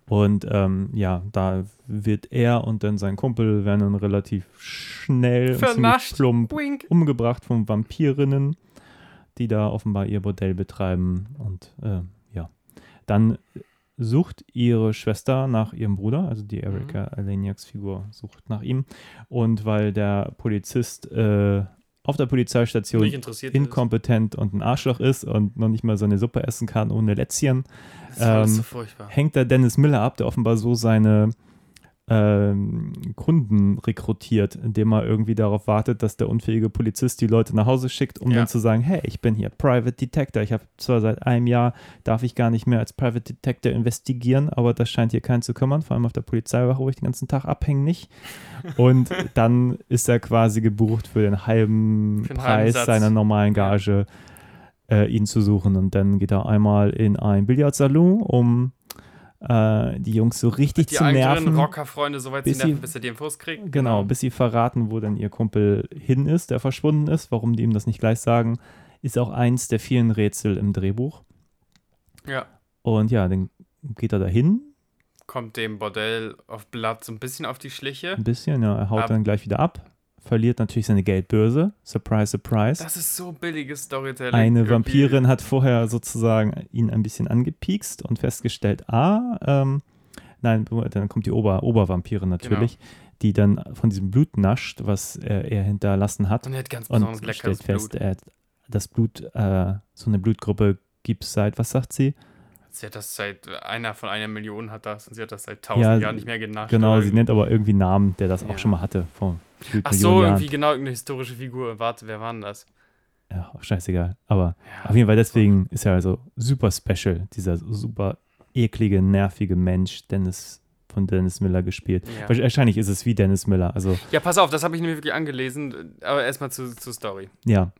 Und ähm, ja, da wird er und dann sein Kumpel werden dann relativ schnell und Vernascht. plump Wink. umgebracht von Vampirinnen, die da offenbar ihr Bordell betreiben. Und äh, dann sucht ihre Schwester nach ihrem Bruder, also die Erika Aleniaks Figur sucht nach ihm. Und weil der Polizist äh, auf der Polizeistation inkompetent und ein Arschloch ist und noch nicht mal seine Suppe essen kann ohne Lätzchen, ist. Ist ähm, so hängt da Dennis Miller ab, der offenbar so seine ähm, Kunden rekrutiert, indem er irgendwie darauf wartet, dass der unfähige Polizist die Leute nach Hause schickt, um Ja. dann zu sagen, hey, ich bin hier Private Detector. Ich habe zwar seit einem Jahr, darf ich gar nicht mehr als Private Detector investigieren, aber das scheint hier keinen zu kümmern, vor allem auf der Polizeiwache, wo ich den ganzen Tag abhänge nicht. Und dann ist er quasi gebucht für den halben Für den halben Preis Satz. seiner normalen Gage, äh, ihn zu suchen. Und dann geht er einmal in ein Billardsalon, um äh, die Jungs so richtig Die zu nerven. Infos so weit zu bis nerven, sie- bis er die Infos kriegt. Genau, bis sie verraten, wo dann ihr Kumpel hin ist, der verschwunden ist. Warum die ihm das nicht gleich sagen, ist auch eins der vielen Rätsel im Drehbuch. Ja. Und ja, dann geht er dahin, Kommt dem Bordell auf Blatt so ein bisschen auf die Schliche. ein bisschen, ja, er haut Ab- dann gleich wieder ab, verliert natürlich seine Geldbörse. Surprise, surprise. Das ist so billiges Storytelling. Eine Irgendwie. Vampirin hat vorher sozusagen ihn ein bisschen angepiekst und festgestellt, ah, ähm, nein, dann kommt die Ober Obervampirin natürlich, Genau. die dann von diesem Blut nascht, was er, er hinterlassen hat Und er hat ganz und besonders leckeres stellt fest, Blut. er hat das Blut, äh, so eine Blutgruppe gibt es seit, was sagt sie? Sie hat das seit, einer von einer Million hat das und sie hat das seit tausend Ja, Jahren nicht mehr genascht. Genau, sie nennt aber irgendwie einen Namen, der das Ja. auch schon mal hatte, vor Ach so, Jahren. irgendwie genau irgendeine historische Figur. Warte, wer war denn das? Ja, scheißegal. Aber Ja. auf jeden Fall deswegen ist er also super special, dieser super eklige, nervige Mensch, Dennis von Dennis Miller gespielt. Ja. Wahrscheinlich ist es wie Dennis Miller. Also, Ja, pass auf, das habe ich nämlich wirklich angelesen. Aber erstmal zu, zur Story. ja.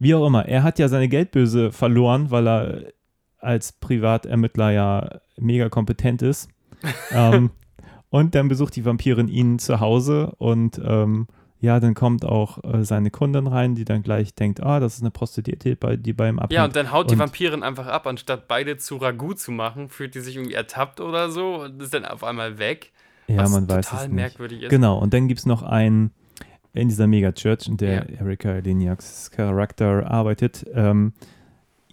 Wie auch immer, er hat ja seine Geldbörse verloren, weil er als Privatermittler ja mega kompetent ist. ähm, und dann besucht die Vampirin ihn zu Hause und ähm, ja, dann kommt auch äh, seine Kundin rein, die dann gleich denkt, ah, das ist eine Prostituierte, bei- die bei ihm abhängt. Ja, und dann haut die Und- Vampirin einfach ab, anstatt beide zu Ragout zu machen, fühlt die sich irgendwie ertappt oder so und ist dann auf einmal weg. ja, was man weiß total es nicht. merkwürdig ist. Genau, und dann gibt es noch einen in dieser Mega-Church, in der Ja. Erika Leniaks Charakter arbeitet. Ähm,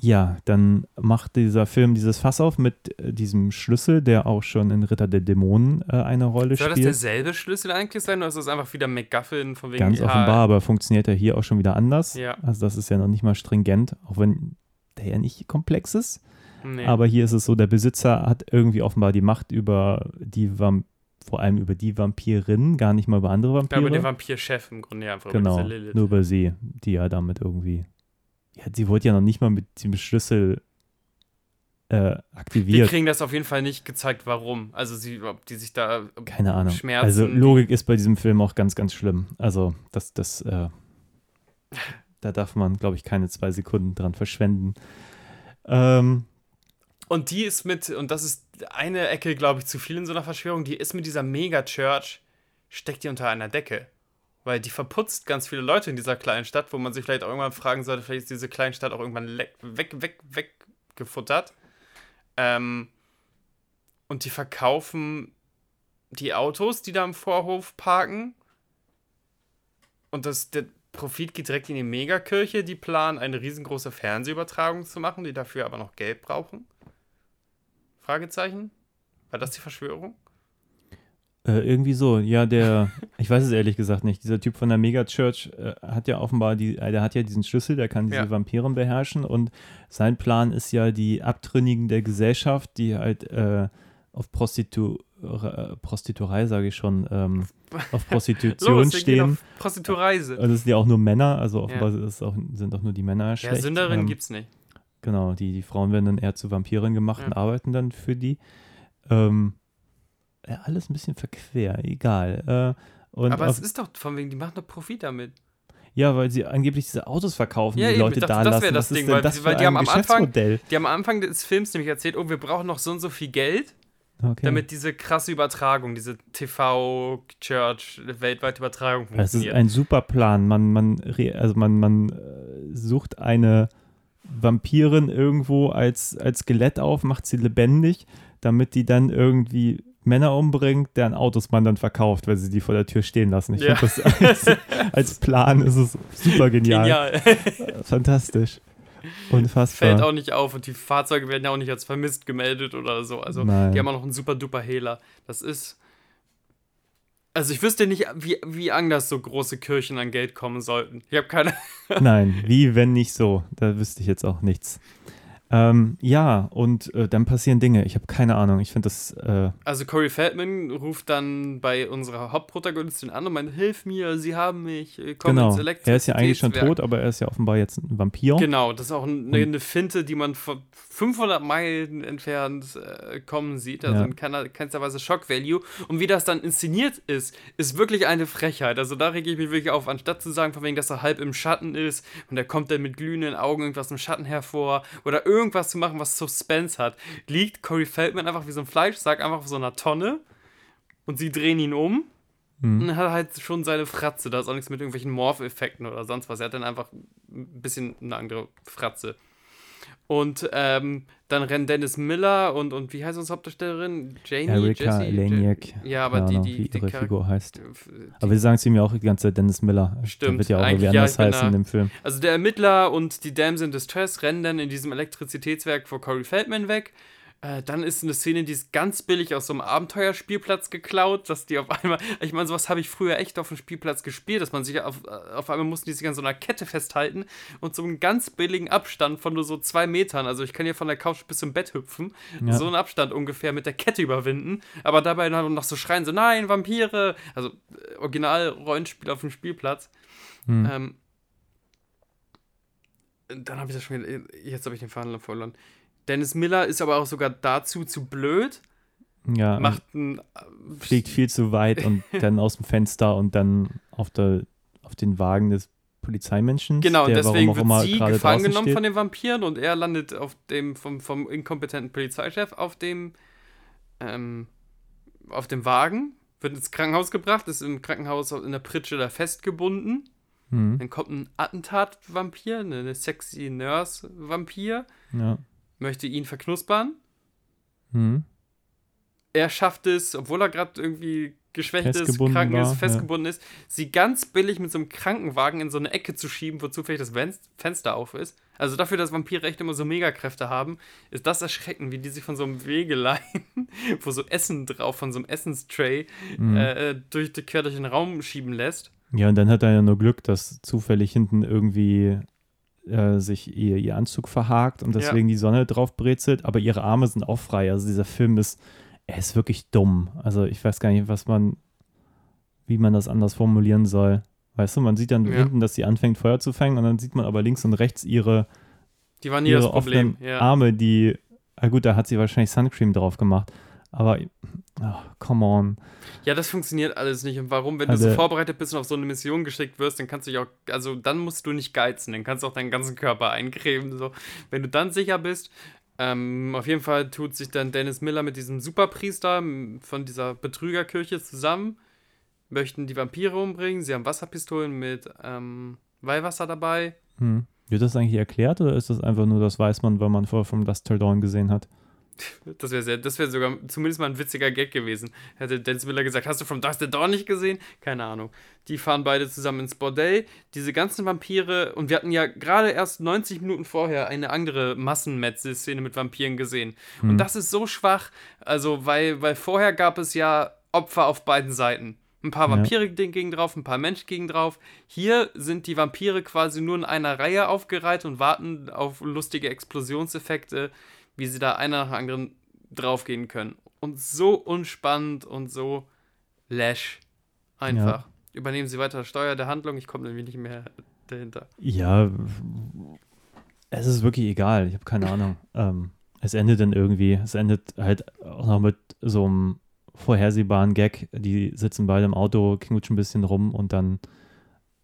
ja, dann macht dieser Film dieses Fass auf mit äh, diesem Schlüssel, der auch schon in Ritter der Dämonen äh, eine Rolle Soll das spielt. derselbe Schlüssel eigentlich sein oder ist das einfach wieder McGuffin von wegen Ganz ja, offenbar, aber funktioniert er hier auch schon wieder anders. Ja. Also das ist ja noch nicht mal stringent, auch wenn der ja nicht komplex ist. Nee. Aber hier ist es so, der Besitzer hat irgendwie offenbar die Macht über die Vamp vor allem über die Vampirin, gar nicht mal über andere ja, Vampire. über den Vampirchef im Grunde ja, einfach Genau, über nur über sie, die ja damit irgendwie. Ja, sie wurde ja noch nicht mal mit dem Schlüssel äh, Wir aktiviert. kriegen das auf jeden Fall nicht gezeigt, warum. Also sie, ob die sich da Keine Ahnung. Schmerzen. Also Logik ist bei diesem Film auch ganz, ganz schlimm. Also das, das, äh, da darf man, glaube ich, keine zwei Sekunden dran verschwenden. Ähm, Und die ist mit, und das ist eine Ecke, glaube ich, zu viel in so einer Verschwörung, die ist mit dieser Mega-Church, steckt die unter einer Decke. Weil die verputzt ganz viele Leute in dieser kleinen Stadt, wo man sich vielleicht auch irgendwann fragen sollte, vielleicht ist diese kleine Stadt auch irgendwann le- weg, weg, weggefuttert. Ähm, und die verkaufen die Autos, die da im Vorhof parken. Und das, der Profit geht direkt in die Megakirche. Die planen, eine riesengroße Fernsehübertragung zu machen, die dafür aber noch Geld brauchen. Fragezeichen? War das die Verschwörung? Äh, irgendwie so, ja, der, ich weiß es ehrlich gesagt nicht, dieser Typ von der Megachurch äh, hat ja offenbar, die, äh, der hat ja diesen Schlüssel, der kann diese Ja. Vampiren beherrschen und sein Plan ist ja, die Abtrünnigen der Gesellschaft, die halt äh, auf Prostitu äh, Prostituerei, sage ich schon, ähm, auf Prostitution Los, stehen. auf Prostitureise. Und das sind ja auch nur Männer, also offenbar es auch, sind auch nur die Männer Ja, schlecht. Sünderin ähm, gibt's nicht. Genau, die, die Frauen werden dann eher zu Vampiren gemacht Ja. und arbeiten dann für die. Ähm, ja, alles ein bisschen verquer, egal. Äh, Aber es ist doch von wegen, die machen doch Profit damit. ja, weil sie angeblich diese Autos verkaufen, Ja, die eben, Leute dachte, da das lassen. wär das Was ist Ding, weil- das weil die haben am Anfang-? Die haben am Anfang des Films nämlich erzählt, oh, wir brauchen noch so und so viel Geld, Okay. damit diese krasse Übertragung, diese TV-Church, weltweite Übertragung Das ist funktioniert. ein super Plan. Man, man, also man, man äh, sucht eine Vampirin irgendwo als, als Skelett auf, macht sie lebendig, damit die dann irgendwie Männer umbringt, deren Autos man dann verkauft, weil sie die vor der Tür stehen lassen. Ich Ja. finde das als, als Plan ist es super genial. Genial. Fantastisch. Unfassbar. Fällt auch nicht auf und die Fahrzeuge werden ja auch nicht als vermisst gemeldet oder so. Also Nein. die haben auch noch einen super duper Hehler. Das ist. Also ich wüsste nicht, wie, wie anders so große Kirchen an Geld kommen sollten. Ich habe keine. Nein, wie wenn nicht so. Da wüsste ich jetzt auch nichts. Ähm, ja, und äh, dann passieren Dinge. Ich habe keine Ahnung. Ich finde das. Äh, Also Corey Feldman ruft dann bei unserer Hauptprotagonistin an und meint, hilf mir, sie haben mich, äh, komm genau. Er ist ja eigentlich schon Elektrizitätswerk." tot, aber er ist ja offenbar jetzt ein Vampir. Genau, das ist auch eine, eine Finte, die man von 500 Meilen entfernt äh, kommen sieht. Also Ja. in keiner, keinster Weise Shock-Value. Und wie das dann inszeniert ist, ist wirklich eine Frechheit. Also da rege ich mich wirklich auf. Anstatt zu sagen, von wegen, dass er halb im Schatten ist und er kommt dann mit glühenden Augen irgendwas im Schatten hervor oder irgendwas zu machen, was Suspense hat, liegt Corey Feldman einfach wie so ein Fleischsack einfach auf so einer Tonne und sie drehen ihn um. Mhm. Und er hat halt schon seine Fratze. Da ist auch nichts mit irgendwelchen Morph-Effekten oder sonst was. Er hat dann einfach ein bisschen eine andere Fratze. Und ähm, dann rennen Dennis Miller und, und wie heißt unsere Hauptdarstellerin? Janie? Erika Jessie? Leniak. Ja, aber die, die, wie die, ihre Charak- Figur heißt. die- Aber wir sagen es ihm ja auch die ganze Zeit Dennis Miller. Stimmt, Der wird ja auch irgendwie ja, anders bin heißen da- in dem Film. Also der Ermittler und die Dams in Distress rennen dann in diesem Elektrizitätswerk vor Corey Feldman weg. Äh, dann ist eine Szene, die ist ganz billig aus so einem Abenteuerspielplatz geklaut, dass die auf einmal, ich meine, sowas habe ich früher echt auf dem Spielplatz gespielt, dass man sich auf, auf einmal mussten die sich an so einer Kette festhalten und so einen ganz billigen Abstand von nur so zwei Metern, also ich kann hier von der Couch bis zum Bett hüpfen, Ja. so einen Abstand ungefähr mit der Kette überwinden, aber dabei dann noch so schreien, so nein, Vampire, also äh, Original-Rollenspiel auf dem Spielplatz. Hm. Ähm, dann habe ich das schon jetzt habe ich den Faden verloren. Dennis Miller ist aber auch sogar dazu zu blöd, Ja, macht ein, fliegt viel zu weit und dann aus dem Fenster und dann auf, der, auf den Wagen des Polizeimenschen. genau, der deswegen wird sie gefangen genommen steht. von den Vampiren und er landet auf dem vom, vom inkompetenten Polizeichef auf dem ähm, auf dem Wagen, wird ins Krankenhaus gebracht, ist im Krankenhaus in der Pritsche da festgebunden. Hm, Dann kommt ein Attentat-Vampir, eine, eine sexy Nurse-Vampir, ja. Möchte ihn verknuspern. Hm. er schafft es, obwohl er gerade irgendwie geschwächt ist, Festgebunden krank ist, war, festgebunden ist, sie ganz billig mit so einem Krankenwagen in so eine Ecke zu schieben, wo zufällig das Fenster auf ist. Also dafür, dass Vampire echt immer so Megakräfte haben, ist das erschreckend, wie die sich von so einem Wegelein, wo so Essen drauf, von so einem Essenstray, Mhm. äh, durch, quer durch den Raum schieben lässt. Ja, und dann hat er ja nur Glück, dass zufällig hinten irgendwie äh, sich ihr, ihr Anzug verhakt und Ja. deswegen die Sonne drauf brezelt, aber ihre Arme sind auch frei. Also dieser Film ist, er ist wirklich dumm. Also ich weiß gar nicht, was man, wie man das anders formulieren soll. Weißt du, man sieht dann Ja. hinten, dass sie anfängt Feuer zu fangen und dann sieht man aber links und rechts ihre, Die waren nie das ihre Problem. offenen Ja. Arme, die, ah gut, da hat sie wahrscheinlich Suncream drauf gemacht. Aber, oh, come on. ja, das funktioniert alles nicht. Und warum, wenn Also- du so vorbereitet bist und auf so eine Mission geschickt wirst, dann kannst du dich auch, also dann musst du nicht geizen, dann kannst du auch deinen ganzen Körper eincremen. So. Wenn du dann sicher bist, ähm, auf jeden Fall tut sich dann Dennis Miller mit diesem Superpriester von dieser Betrügerkirche zusammen, möchten die Vampire umbringen, sie haben Wasserpistolen mit ähm, Weihwasser dabei. Hm. Wird das eigentlich erklärt oder ist das einfach nur, das weiß man, weil man vorher vom Dust Till Dawn gesehen hat? Das wäre sehr, das wäre sogar zumindest mal ein witziger Gag gewesen. Hätte Dennis Miller gesagt, hast du From Dusk Till Dawn nicht gesehen? Keine Ahnung. Die fahren beide zusammen ins Bordell. Diese ganzen Vampire, und wir hatten ja gerade erst 90 Minuten vorher eine andere Massenmetzel-Szene mit Vampiren gesehen. Hm. Und das ist so schwach, also weil, weil vorher gab es ja Opfer auf beiden Seiten. Ein paar Vampire ja. gegen drauf, ein paar Menschen gegen drauf. Hier sind die Vampire quasi nur in einer Reihe aufgereiht und warten auf lustige Explosionseffekte, wie sie da einer nach dem anderen draufgehen können. Und so unspannend und so lash. Einfach. Ja. Übernehmen sie weiter Steuer der Handlung, ich komme nämlich nicht mehr dahinter. Ja, es ist wirklich egal, ich habe keine Ahnung. ähm, es endet dann irgendwie, es endet halt auch noch mit so einem vorhersehbaren Gag. Die sitzen beide im Auto, knutschen ein bisschen rum und dann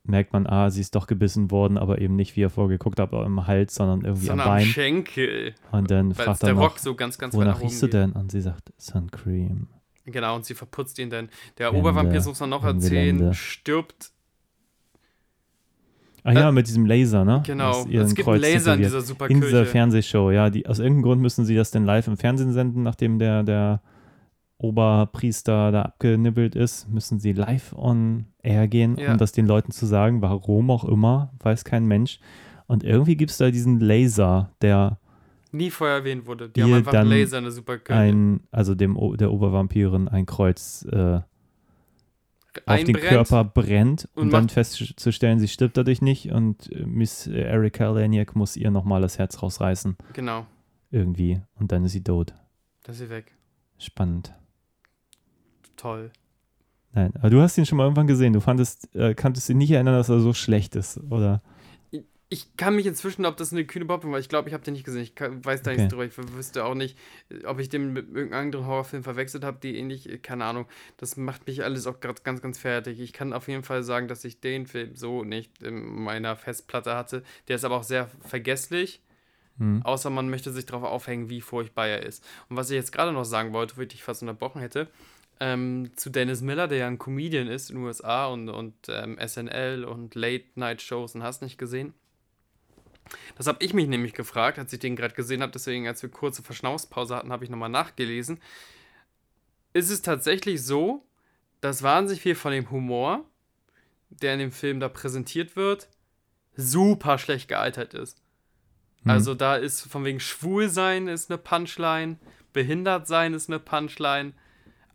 merkt man, ah, sie ist doch gebissen worden, aber eben nicht, wie er vorgeguckt hat, im Hals, sondern irgendwie sondern am Bein. am Schenkel. Und dann Weil fragt er der noch, Rock so ganz, ganz wonach riechst du denn? Und sie sagt, Sun Cream. Genau, und sie verputzt ihn dann. Der Ende, Obervampir, man noch erzählen, stirbt Ach ja, mit diesem Laser, ne? Genau, es gibt einen Laser in dieser Superkirche. In dieser Fernsehshow, ja. Die, aus irgendeinem Grund müssen sie das denn live im Fernsehen senden, nachdem der, der Oberpriester da abgenibbelt ist, müssen sie live on air gehen, ja. um das den Leuten zu sagen, warum auch immer, weiß kein Mensch. Und irgendwie gibt es da diesen Laser, der nie vorher erwähnt wurde. Die haben einfach Laser in der Superkirche. Ein, also dem der Obervampirin ein Kreuz äh, auf den Körper brennt, um dann festzustellen, sie stirbt dadurch nicht und Miss Erika Laniak muss ihr nochmal das Herz rausreißen. Genau. Irgendwie. Und dann ist sie tot. Da ist sie weg. Spannend. Toll. Nein, aber du hast ihn schon mal irgendwann gesehen. Du fandest, äh, kanntest ihn nicht erinnern, dass er so schlecht ist, oder? ich kann mich inzwischen, ob das eine kühne Pop war, ich glaube, ich habe den nicht gesehen. Ich kann, weiß da okay. nichts drüber. Ich wüsste auch nicht, ob ich den mit irgendeinem anderen Horrorfilm verwechselt habe, die ähnlich, keine Ahnung. Das macht mich alles auch gerade ganz, ganz fertig. Ich kann auf jeden Fall sagen, dass ich den Film so nicht in meiner Festplatte hatte. Der ist aber auch sehr vergesslich. Hm. Außer man möchte sich darauf aufhängen, wie furchtbar er ist. Und was ich jetzt gerade noch sagen wollte, wo ich dich fast unterbrochen hätte, ähm, zu Dennis Miller, der ja ein Comedian ist in den USA und, und ähm, SNL und Late-Night-Shows und hast nicht gesehen das habe ich mich nämlich gefragt, als ich den gerade gesehen habe. Deswegen, als wir kurze Verschnaufspause hatten, habe ich nochmal nachgelesen. Ist es tatsächlich so, dass wahnsinnig viel von dem Humor, der in dem Film da präsentiert wird, super schlecht gealtert ist. Mhm. Also da ist von wegen schwul sein ist eine Punchline, behindert sein ist eine Punchline,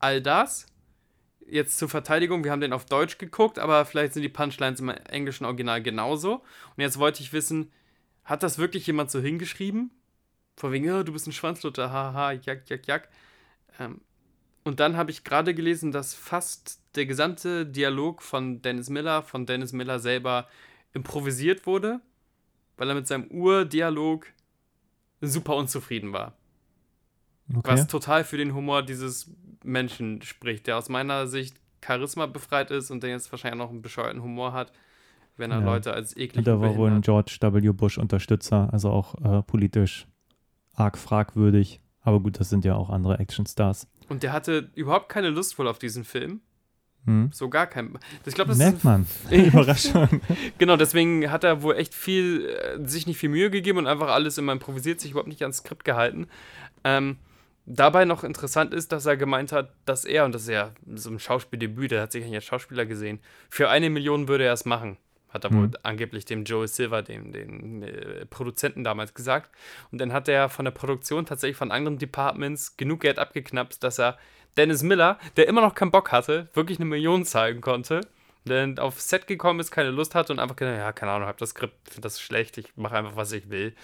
all das. Jetzt zur Verteidigung, wir haben den auf Deutsch geguckt, aber vielleicht sind die Punchlines im englischen Original genauso. Und jetzt wollte ich wissen, hat das wirklich jemand so hingeschrieben? Von wegen, oh, du bist ein Schwanzlutter, haha, jack, jack, jack. Ähm, und dann habe ich gerade gelesen, dass fast der gesamte Dialog von Dennis Miller, von Dennis Miller selber improvisiert wurde, weil er mit seinem Urdialog super unzufrieden war. Okay. Was total für den Humor dieses Menschen spricht, der aus meiner Sicht Charisma befreit ist und der jetzt wahrscheinlich auch noch einen bescheuerten Humor hat wenn er ja. Leute als eklig Der war wohl ein George W. Bush-Unterstützer, also auch äh, politisch arg fragwürdig. Aber gut, das sind ja auch andere Actionstars. Und der hatte überhaupt keine Lust wohl auf diesen Film. Hm. So gar kein. Ich glaub, das Merkt man. Überraschung. genau, deswegen hat er wohl echt viel, äh, sich nicht viel Mühe gegeben und einfach alles immer improvisiert, sich überhaupt nicht ans Skript gehalten. Ähm, dabei noch interessant ist, dass er gemeint hat, dass er, und das ist ja so ein Schauspieldebüt, der hat sich als Schauspieler gesehen, für eine Million würde er es machen. Hat er mhm. wohl angeblich dem Joel Silver, dem, dem äh, Produzenten damals gesagt. Und dann hat er von der Produktion tatsächlich von anderen Departments genug Geld abgeknapst, dass er Dennis Miller, der immer noch keinen Bock hatte, wirklich eine Million zahlen konnte. Dann auf Set gekommen ist, keine Lust hatte und einfach gedacht, ja, keine Ahnung, hab das Skript, finde das schlecht, ich mache einfach, was ich will.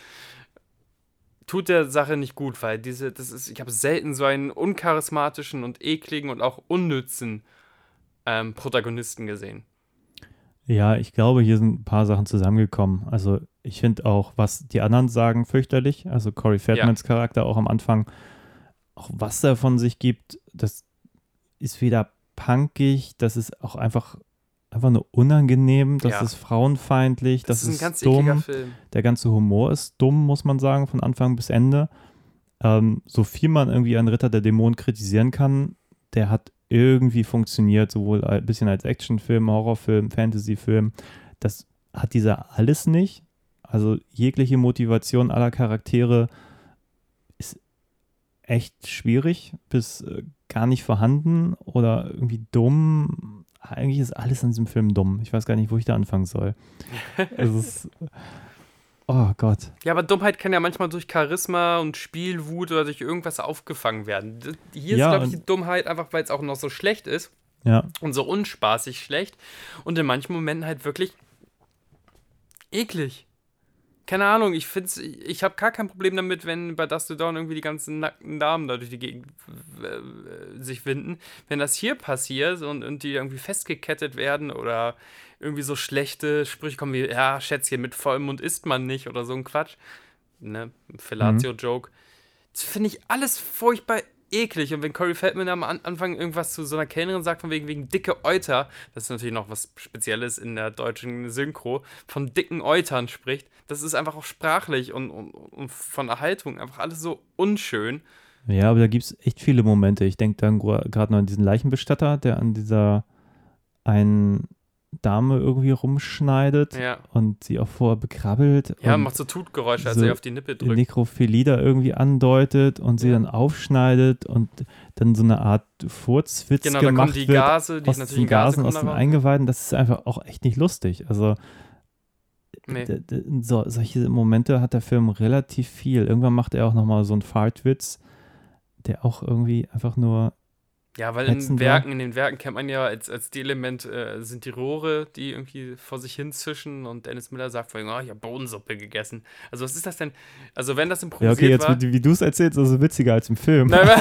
Tut der Sache nicht gut, weil diese, das ist, ich habe selten so einen uncharismatischen und ekligen und auch unnützen ähm, Protagonisten gesehen. Ja, ich glaube, hier sind ein paar Sachen zusammengekommen. Also ich finde auch, was die anderen sagen, fürchterlich. Also Corey Feldmans ja. Charakter auch am Anfang, auch was er von sich gibt, das ist weder punkig, das ist auch einfach, einfach nur unangenehm, das ja. ist frauenfeindlich, das, das ist, ein ganz dumm. Film. Der ganze Humor ist dumm, muss man sagen, von Anfang bis Ende. Ähm, so viel man irgendwie einen Ritter der Dämonen kritisieren kann, der hat irgendwie funktioniert, sowohl ein bisschen als Actionfilm, Horrorfilm, Fantasyfilm. Das hat dieser alles nicht. Also jegliche Motivation aller Charaktere ist echt schwierig bis äh, gar nicht vorhanden oder irgendwie dumm. Eigentlich ist alles in diesem Film dumm. Ich weiß gar nicht, wo ich da anfangen soll. es ist, oh Gott. Ja, aber Dummheit kann ja manchmal durch Charisma und Spielwut oder durch irgendwas aufgefangen werden. Hier Ja, ist, glaube ich, die Dummheit einfach, weil es auch noch so schlecht ist Ja, und so unspaßig schlecht und in manchen Momenten halt wirklich eklig. Keine Ahnung, ich find's, ich habe gar kein Problem damit, wenn bei Dust to Dawn irgendwie die ganzen nackten Damen da durch die Gegend äh, sich winden. Wenn das hier passiert und, und die irgendwie festgekettet werden oder irgendwie so schlechte Sprüche kommen wie, ja, Schätzchen, mit vollem Mund isst man nicht oder so ein Quatsch. Ne, Fellatio-Joke. Das finde ich alles furchtbar eklig. Und wenn Corey Feldman am An Anfang irgendwas zu so einer Kellnerin sagt, von wegen, wegen dicke Euter, das ist natürlich noch was Spezielles in der deutschen Synchro, von dicken Eutern spricht, das ist einfach auch sprachlich und, und, und von der Haltung einfach alles so unschön. ja, aber da gibt es echt viele Momente. Ich denke dann gerade noch an diesen Leichenbestatter, der an dieser einen Dame irgendwie rumschneidet Ja. und sie auch vorher bekrabbelt. Ja, und macht so Tutgeräusche, als so er auf die Nippe drückt. Nekrophilie da irgendwie andeutet und sie Ja. dann aufschneidet und dann so eine Art Furzwitz Genau, da gemacht kommen die wird Gase, die aus natürlichen den Gasen, aus den. Eingeweiden. Das ist einfach auch echt nicht lustig. Also Nee. so, solche Momente hat der Film relativ viel. Irgendwann macht er auch nochmal so einen Fartwitz, der auch irgendwie einfach nur Ja, weil in war. Werken, in den Werken kennt man ja als, als Element äh, sind die Rohre, die irgendwie vor sich hin zischen und Dennis Miller sagt vorhin, oh, ich habe Bohnensuppe gegessen. Also was ist das denn? Also wenn das Ja, improvisiert okay, jetzt, war. wie, wie du es erzählst, ist es witziger als im Film. Nein,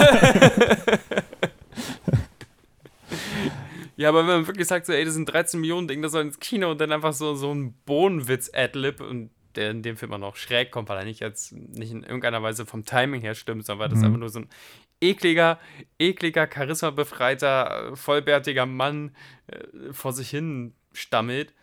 ja, aber wenn man wirklich sagt, so, ey, das sind 13 Millionen Ding, das soll ins Kino und dann einfach so, so ein Bohnenwitz-Adlib und der in dem Film auch noch schräg kommt, weil er nicht jetzt nicht in irgendeiner Weise vom Timing her stimmt, sondern weil das Mhm. einfach nur so ein ekliger, ekliger, charismabefreiter, äh, vollbärtiger Mann äh, vor sich hin stammelt.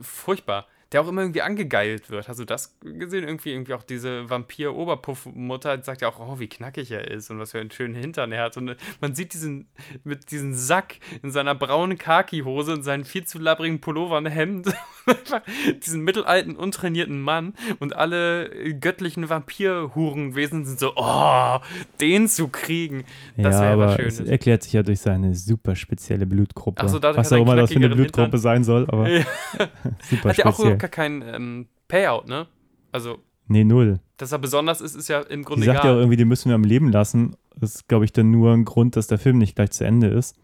Furchtbar. Der auch immer irgendwie angegeilt wird. Hast du das gesehen? Irgendwie, irgendwie auch diese Vampir-Oberpuff-Mutter sagt ja auch, oh, wie knackig er ist und was für einen schönen Hintern er hat. Und äh, man sieht diesen, mit diesem Sack in seiner braunen Khaki-Hose und seinen viel zu labbrigen Pullover und Hemd. Einfach diesen mittelalten, untrainierten Mann und alle göttlichen Vampir-Hurenwesen sind so, oh, den zu kriegen. Das ja, wäre aber es Schönes. erklärt sich ja durch seine super spezielle Blutgruppe. So, Was er auch immer das für eine Blutgruppe Hintern. sein soll, aber Ja. super speziell. Überhaupt gar kein ähm, Payout, ne? Also, Nee, null. dass er besonders ist, ist ja im Die Grunde sagt ja auch egal. irgendwie, die müssen wir am Leben lassen. Das ist, glaube ich, dann nur ein Grund, dass der Film nicht gleich zu Ende ist.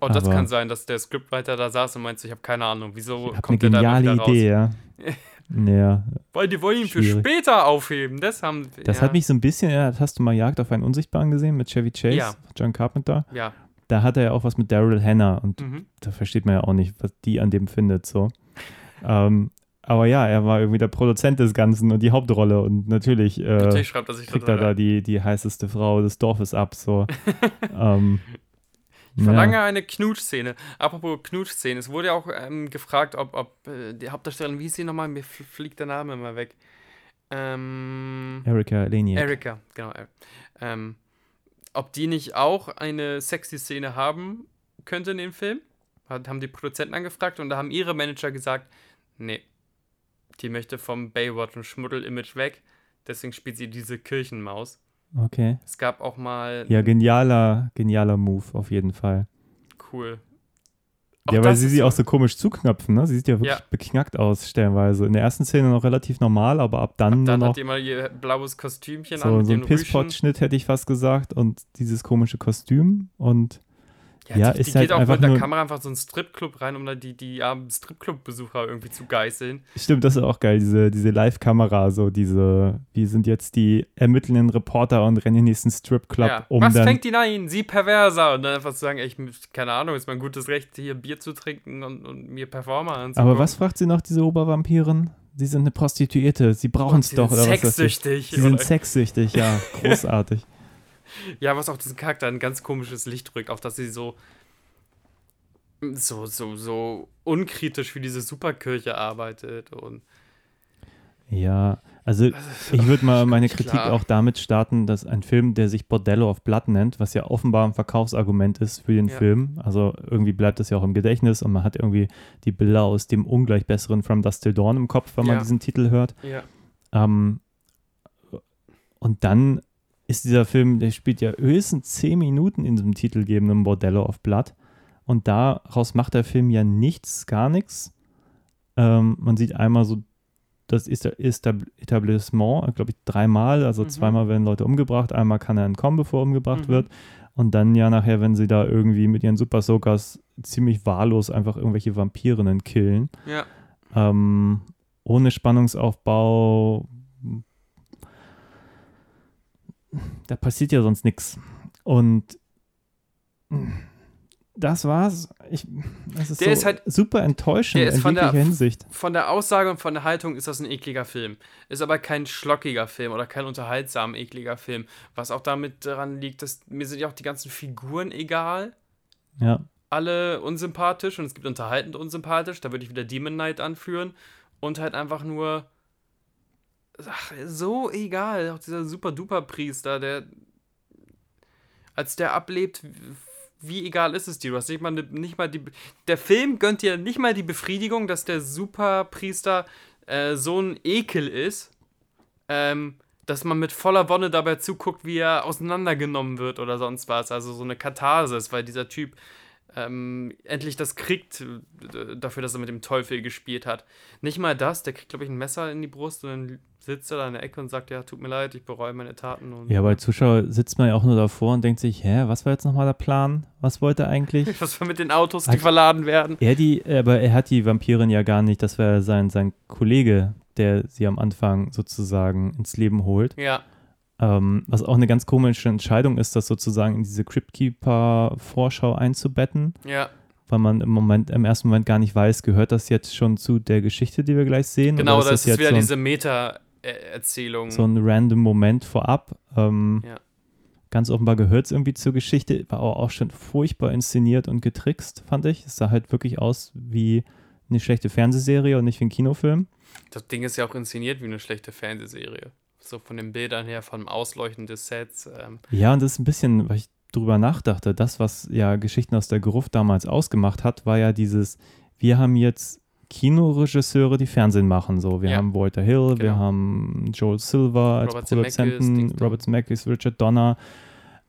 oh, das aber- kann sein, dass der Scriptwriter da saß und meinte, ich habe keine Ahnung, wieso Ich habe eine kommt der da wieder raus? Idee, ja. ja. Weil die wollen ihn für Schwierig. später aufheben. Das haben Das ja, hat mich so ein bisschen, ja, hast du mal Jagd auf einen Unsichtbaren gesehen mit Chevy Chase, Ja. John Carpenter? Ja. Da hat er ja auch was mit Daryl Hannah und Mhm. da versteht man ja auch nicht, was die an dem findet, so. Ähm, aber ja, er war irgendwie der Produzent des Ganzen und die Hauptrolle und natürlich, äh, Natürlich schreibt er sich kriegt da er da die, die heißeste Frau des Dorfes ab, so. ähm, Ich verlange eine Knutschszene. Apropos Knutschszene, es wurde ja auch ähm, gefragt, ob, ob äh, die Hauptdarstellerin, wie hieß sie nochmal? Mir fl- fliegt der Name immer weg. Ähm, Erika Leniak. Erika, genau. Ähm, ob die nicht auch eine sexy Szene haben könnte in dem Film? Hat, haben die Produzenten angefragt und da haben ihre Manager gesagt, nee, die möchte vom Baywatch und Schmuddel-Image weg, deswegen spielt sie diese Kirchenmaus. Okay. Es gab auch mal, Ja, genialer, genialer Move auf jeden Fall. cool. ja, Auch weil das sie sie auch so komisch zuknöpfen, ne? Sie sieht ja wirklich Ja. beknackt aus, stellenweise. In der ersten Szene noch relativ normal, aber ab dann, Dann nur hat noch die mal ihr blaues Kostümchen an so, mit so ein. Pisspot-Schnitt, hätte ich fast gesagt. Und dieses komische Kostüm. Und ja, die, ist die halt geht auch mit der Kamera einfach so einen Stripclub rein, um da die, die armen Stripclub-Besucher irgendwie zu geißeln. stimmt, das ist auch geil, diese, diese Live-Kamera, so diese, wir sind jetzt die ermittelnden Reporter und rennen in den nächsten Stripclub, ja. um Was dann. fängt ihn ein? Sie perverser. Und dann einfach zu sagen, ich, keine Ahnung, ist mein gutes Recht, hier Bier zu trinken und, und mir Performer anzugucken. aber was fragt sie noch, diese Obervampirin? Sie sind eine Prostituierte, sie brauchen es doch, was? Sexsüchtig. Sie sind sexsüchtig, ja, großartig. Ja, was auch diesen Charakter ein ganz komisches Licht drückt, auch dass sie so so, so, so unkritisch für diese Superkirche arbeitet und Ja, also ich würde mal meine Kritik klar. auch damit starten, dass ein Film, der sich Bordello of Blood nennt, was ja offenbar ein Verkaufsargument ist für den Ja. Film, also irgendwie bleibt das ja auch im Gedächtnis und man hat irgendwie die Bilder aus dem ungleich besseren From Dust Till Dawn im Kopf, wenn man Ja. diesen Titel hört. ja. Ähm, und dann ist dieser Film, der spielt ja höchstens zehn Minuten in diesem titelgebenden Bordello of Blood. Und daraus macht der Film ja nichts, gar nichts. Ähm, man sieht einmal so das Etablissement, glaube ich, dreimal. Also mhm. zweimal werden Leute umgebracht, einmal kann er entkommen, bevor er umgebracht mhm. wird. Und dann ja nachher, wenn sie da irgendwie mit ihren Super Soakers ziemlich wahllos einfach irgendwelche Vampirinnen killen. Ja. Ähm, ohne Spannungsaufbau. Da passiert ja sonst nichts. Und das war's. Ich, das ist, der so ist halt super enttäuschend der ist in von der, Hinsicht. Von der Aussage und von der Haltung ist das ein ekliger Film. Ist aber kein schlockiger Film oder kein unterhaltsam ekliger Film. Was auch damit daran liegt, dass mir sind ja auch die ganzen Figuren egal. Ja. Alle unsympathisch und es gibt unterhaltend unsympathisch. Da würde ich wieder Demon Knight anführen. Und halt einfach nur. Ach, so egal. Auch dieser super duper Priester, der. Als der ablebt, wie egal ist es dir? Du hast nicht mal, ne, nicht mal die. Der Film gönnt dir nicht mal die Befriedigung, dass der Superpriester äh, so ein Ekel ist, ähm, dass man mit voller Wonne dabei zuguckt, wie er auseinandergenommen wird oder sonst was. Also so eine Katharsis, weil dieser Typ ähm, endlich das kriegt, äh, dafür, dass er mit dem Teufel gespielt hat. Nicht mal das, der kriegt, glaube ich, ein Messer in die Brust und dann sitzt er da in der Ecke und sagt, ja, tut mir leid, ich bereue meine Taten. Und, ja, bei Zuschauer sitzt man ja auch nur davor und denkt sich, hä, was war jetzt nochmal der Plan? Was wollte er eigentlich? was war mit den Autos, die hat, verladen werden? Er die, aber er hat die Vampirin ja gar nicht, das wäre sein, sein Kollege, der sie am Anfang sozusagen ins Leben holt. Ja. Ähm, was auch eine ganz komische Entscheidung ist, das sozusagen in diese Cryptkeeper-Vorschau einzubetten. Ja. Weil man im Moment, im ersten Moment gar nicht weiß, gehört das jetzt schon zu der Geschichte, die wir gleich sehen? Genau, das, ist, ist wieder so ein, diese Meta-Erzählung. So ein random Moment vorab. Ähm, ja. Ganz offenbar gehört es irgendwie zur Geschichte, war aber auch schon furchtbar inszeniert und getrickst, fand ich. Es sah halt wirklich aus wie eine schlechte Fernsehserie und nicht wie ein Kinofilm. Das Ding ist ja auch inszeniert wie eine schlechte Fernsehserie so von den Bildern her, vom Ausleuchten des Sets. Ähm. Ja, und das ist ein bisschen, weil ich drüber nachdachte, das, was ja Geschichten aus der Gruft damals ausgemacht hat, war ja dieses, wir haben jetzt Kinoregisseure, die Fernsehen machen. So, wir ja. haben Walter Hill, genau. wir haben Joel Silver als Robert Produzenten, Robert Zemeckis, Richard Donner.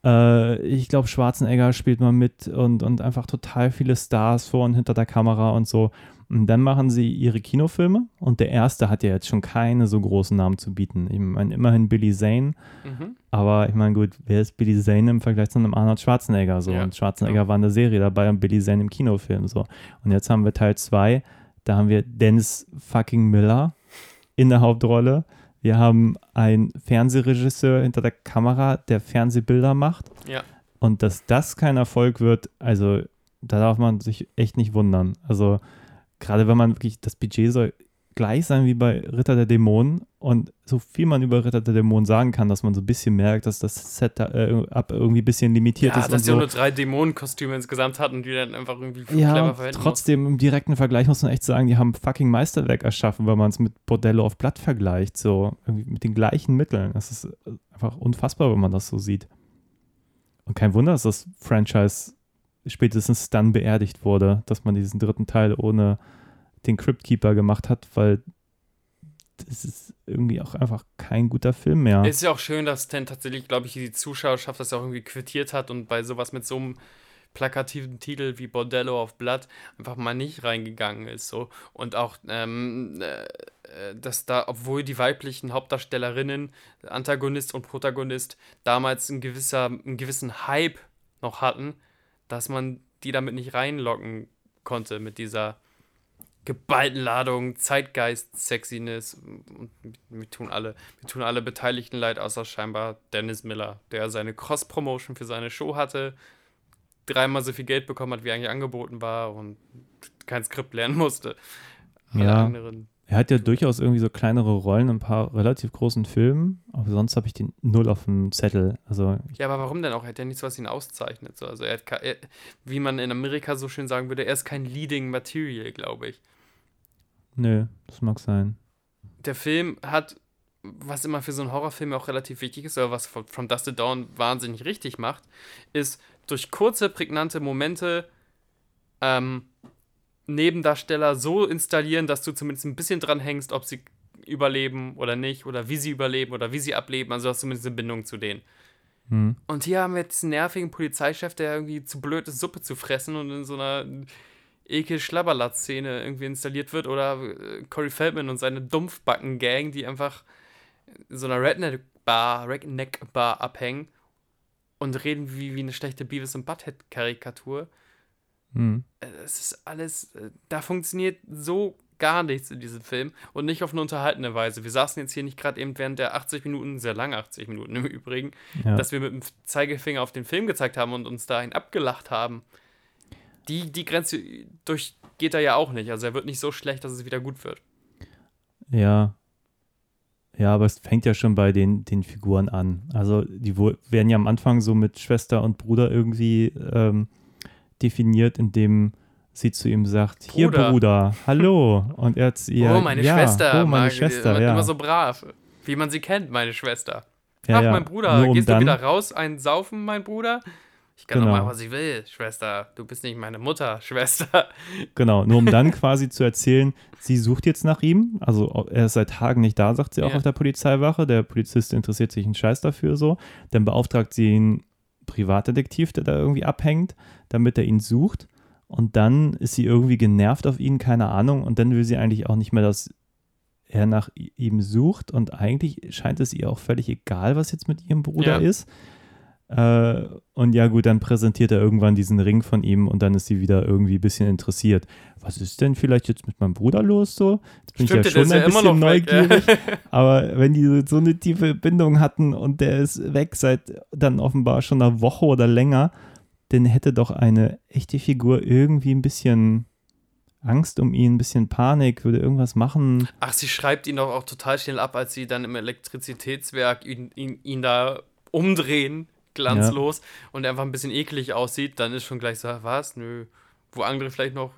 Äh, ich glaube, Schwarzenegger spielt mal mit und, und einfach total viele Stars vor und hinter der Kamera und so. Und dann machen sie ihre Kinofilme und der erste hat ja jetzt schon keine so großen Namen zu bieten. Ich meine, immerhin Billy Zane, mhm. aber ich meine, gut, wer ist Billy Zane im Vergleich zu einem Arnold Schwarzenegger so? Ja, und Schwarzenegger ja. war in der Serie dabei und Billy Zane im Kinofilm so. Und jetzt haben wir Teil 2, da haben wir Dennis fucking Miller in der Hauptrolle. Wir haben einen Fernsehregisseur hinter der Kamera, der Fernsehbilder macht. Ja. Und dass das kein Erfolg wird, also da darf man sich echt nicht wundern. Also gerade wenn man wirklich, das Budget soll gleich sein wie bei Ritter der Dämonen und so viel man über Ritter der Dämonen sagen kann, dass man so ein bisschen merkt, dass das Setup äh, irgendwie ein bisschen limitiert ja, ist. dass sie so. nur drei Dämonenkostüme insgesamt hatten, die dann einfach irgendwie ja, clever verwenden trotzdem muss. im direkten Vergleich muss man echt sagen, die haben fucking Meisterwerk erschaffen, wenn man es mit Bordello auf Blatt vergleicht, so mit den gleichen Mitteln. Das ist einfach unfassbar, wenn man das so sieht. Und kein Wunder, dass das Franchise spätestens dann beerdigt wurde, dass man diesen dritten Teil ohne den Cryptkeeper gemacht hat, weil das ist irgendwie auch einfach kein guter Film mehr. Es ist ja auch schön, dass dann tatsächlich, glaube ich, die Zuschauerschaft das auch irgendwie quittiert hat und bei sowas mit so einem plakativen Titel wie Bordello of Blood einfach mal nicht reingegangen ist. So. Und auch, ähm, äh, dass da, obwohl die weiblichen Hauptdarstellerinnen, Antagonist und Protagonist, damals ein gewisser, einen gewissen Hype noch hatten, dass man die damit nicht reinlocken konnte mit dieser geballten Ladung, Zeitgeist, Sexiness und mir tun alle, mir tun alle Beteiligten leid, außer scheinbar Dennis Miller, der seine Cross-Promotion für seine Show hatte, dreimal so viel Geld bekommen hat, wie eigentlich angeboten war und kein Skript lernen musste. Alle ja. anderen er hat ja durchaus irgendwie so kleinere Rollen in ein paar relativ großen Filmen, aber sonst habe ich den null auf dem Zettel. Also ja, aber warum denn auch? Er hat ja nichts, was ihn auszeichnet. So. Also er hat, er, wie man in Amerika so schön sagen würde, er ist kein Leading Material, glaube ich. Nö, das mag sein. Der Film hat, was immer für so einen Horrorfilm auch relativ wichtig ist, oder was From Dust to Dawn wahnsinnig richtig macht, ist durch kurze, prägnante Momente ähm, Nebendarsteller so installieren, dass du zumindest ein bisschen dran hängst, ob sie überleben oder nicht, oder wie sie überleben oder wie sie ableben. Also hast du zumindest eine Bindung zu denen. Hm. Und hier haben wir jetzt einen nervigen Polizeichef, der irgendwie zu blöd ist, Suppe zu fressen und in so einer ekel Schlabberlatz-Szene irgendwie installiert wird oder äh, Corey Feldman und seine Dumpfbacken-Gang, die einfach in so einer Redneck-Bar Redneck -Bar abhängen und reden wie, wie eine schlechte Beavis und Butthead-Karikatur. Hm. Es ist alles, äh, da funktioniert so gar nichts in diesem Film und nicht auf eine unterhaltende Weise. Wir saßen jetzt hier nicht gerade eben während der 80 Minuten, sehr lange 80 Minuten im Übrigen, Ja. dass wir mit dem Zeigefinger auf den Film gezeigt haben und uns dahin abgelacht haben. Die, die Grenze durchgeht er ja auch nicht. Also er wird nicht so schlecht, dass es wieder gut wird. Ja. Ja, aber es fängt ja schon bei den, den Figuren an. Also die werden ja am Anfang so mit Schwester und Bruder irgendwie ähm, definiert, indem sie zu ihm sagt, hier Bruder. Bruder, hallo. Und er zu ihr, oh, meine ja, Schwester. Oh, meine mag- Schwester, immer, ja. immer so brav. Wie man sie kennt, meine Schwester. ja, Ach, ja. mein Bruder, Nur um gehst dann, du wieder raus, einen saufen, mein Bruder? Ich kann Genau. doch machen, was ich will, Schwester. Du bist nicht meine Mutter, Schwester. Genau, nur um dann quasi zu erzählen, sie sucht jetzt nach ihm. Also er ist seit Tagen nicht da, sagt sie auch Ja. auf der Polizeiwache. Der Polizist interessiert sich einen Scheiß dafür so. Dann beauftragt sie einen Privatdetektiv, der da irgendwie abhängt, damit er ihn sucht. Und dann ist sie irgendwie genervt auf ihn, keine Ahnung. Und dann will sie eigentlich auch nicht mehr, dass er nach ihm sucht. Und eigentlich scheint es ihr auch völlig egal, was jetzt mit ihrem Bruder Ja. ist. Äh, und ja, gut, dann präsentiert er irgendwann diesen Ring von ihm und dann ist sie wieder irgendwie ein bisschen interessiert. Was ist denn vielleicht jetzt mit meinem Bruder los so? Jetzt bin ich ja schon ein ja immer bisschen noch weg, ja. neugierig. Aber wenn die so- so eine tiefe Bindung hatten und der ist weg seit dann offenbar schon einer Woche oder länger, dann hätte doch eine echte Figur irgendwie ein bisschen Angst um ihn, ein bisschen Panik, würde irgendwas machen. Ach, sie schreibt ihn doch auch total schnell ab, als sie dann im Elektrizitätswerk ihn, ihn, ihn da umdrehen, glanzlos, und er einfach ein bisschen eklig aussieht. Dann ist schon gleich so, was? Nö. Wo andere vielleicht noch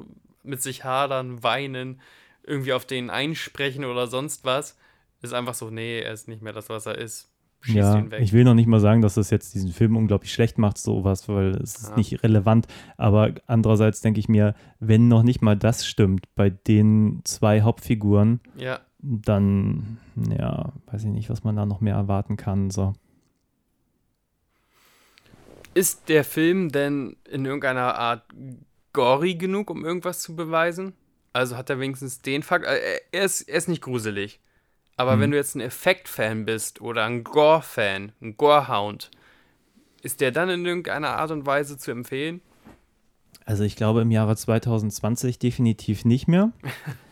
mit sich hadern, weinen, irgendwie auf den einsprechen oder sonst was, ist einfach so, nee, er ist nicht mehr das, was er ist. Schießt ja, ihn weg. ich will noch nicht mal sagen, dass das jetzt diesen Film unglaublich schlecht macht, sowas, weil es ist Ja. nicht relevant. Aber andererseits denke ich mir, wenn noch nicht mal das stimmt bei den zwei Hauptfiguren, ja. dann, ja, weiß ich nicht, was man da noch mehr erwarten kann. So. Ist der Film denn in irgendeiner Art gory genug, um irgendwas zu beweisen? Also hat er wenigstens den Fakt. äh, Er ist, er ist nicht gruselig. Aber Mhm. wenn du jetzt ein Effekt-Fan bist oder ein Gore-Fan, ein Gore-Hound, ist der dann in irgendeiner Art und Weise zu empfehlen? Also ich glaube im Jahre 2020 definitiv nicht mehr.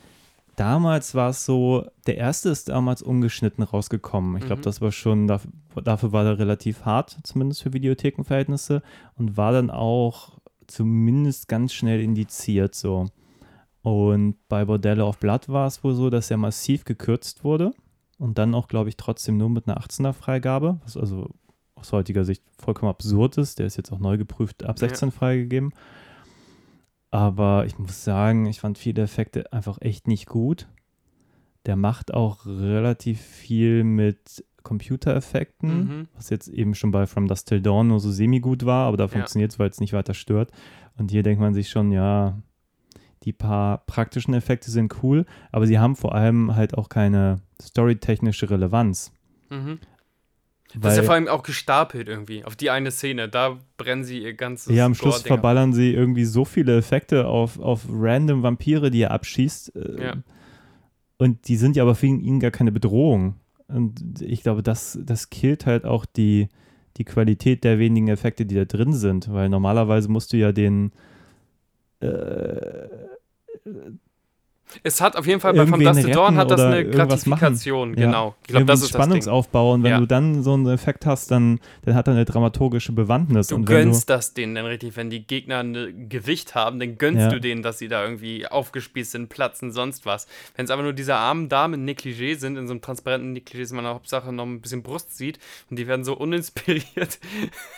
Damals war es so, der erste ist damals ungeschnitten rausgekommen. Ich glaube, Mhm. das war schon, dafür, dafür war er relativ hart, zumindest für Videothekenverhältnisse und war dann auch zumindest ganz schnell indiziert so. Und bei Bordello of Blood war es wohl so, dass er massiv gekürzt wurde und dann auch, glaube ich, trotzdem nur mit einer 18er Freigabe, was also aus heutiger Sicht vollkommen absurd ist. Der ist jetzt auch neu geprüft ab Ja. 16 freigegeben. Aber ich muss sagen, ich fand viele Effekte einfach echt nicht gut. Der macht auch relativ viel mit Computereffekten, Mhm. was jetzt eben schon bei From Dust Till Dawn nur so semi-gut war, aber da funktioniert es, weil es nicht weiter stört. Und hier denkt man sich schon, ja, die paar praktischen Effekte sind cool, aber sie haben vor allem halt auch keine storytechnische Relevanz. Mhm. Das ist ja vor allem auch gestapelt irgendwie. Auf die eine Szene. Da brennen sie ihr ganzes ja, am Schluss verballern sie irgendwie so viele Effekte auf, auf random Vampire, die er abschießt. äh, Ja. Und die sind ja aber für ihn gar keine Bedrohung. Und ich glaube, das, das killt halt auch die, die Qualität der wenigen Effekte, die da drin sind. Weil normalerweise musst du ja den äh, Es hat auf jeden Fall bei From Dust to Dawn hat das eine machen. Gratifikation, Ja. genau. Ich glaube, das ist. Spannungsaufbau. Und wenn Ja. du dann so einen Effekt hast, dann, dann hat er eine dramaturgische Bewandtnis. Du und gönnst das denen dann richtig, wenn die Gegner ein Gewicht haben, dann gönnst Ja. du denen, dass sie da irgendwie aufgespießt sind, platzen, sonst was. Wenn es aber nur diese armen Damen in Negligé sind, in so einem transparenten Negligé, dass man Hauptsache noch ein bisschen Brust sieht und die werden so uninspiriert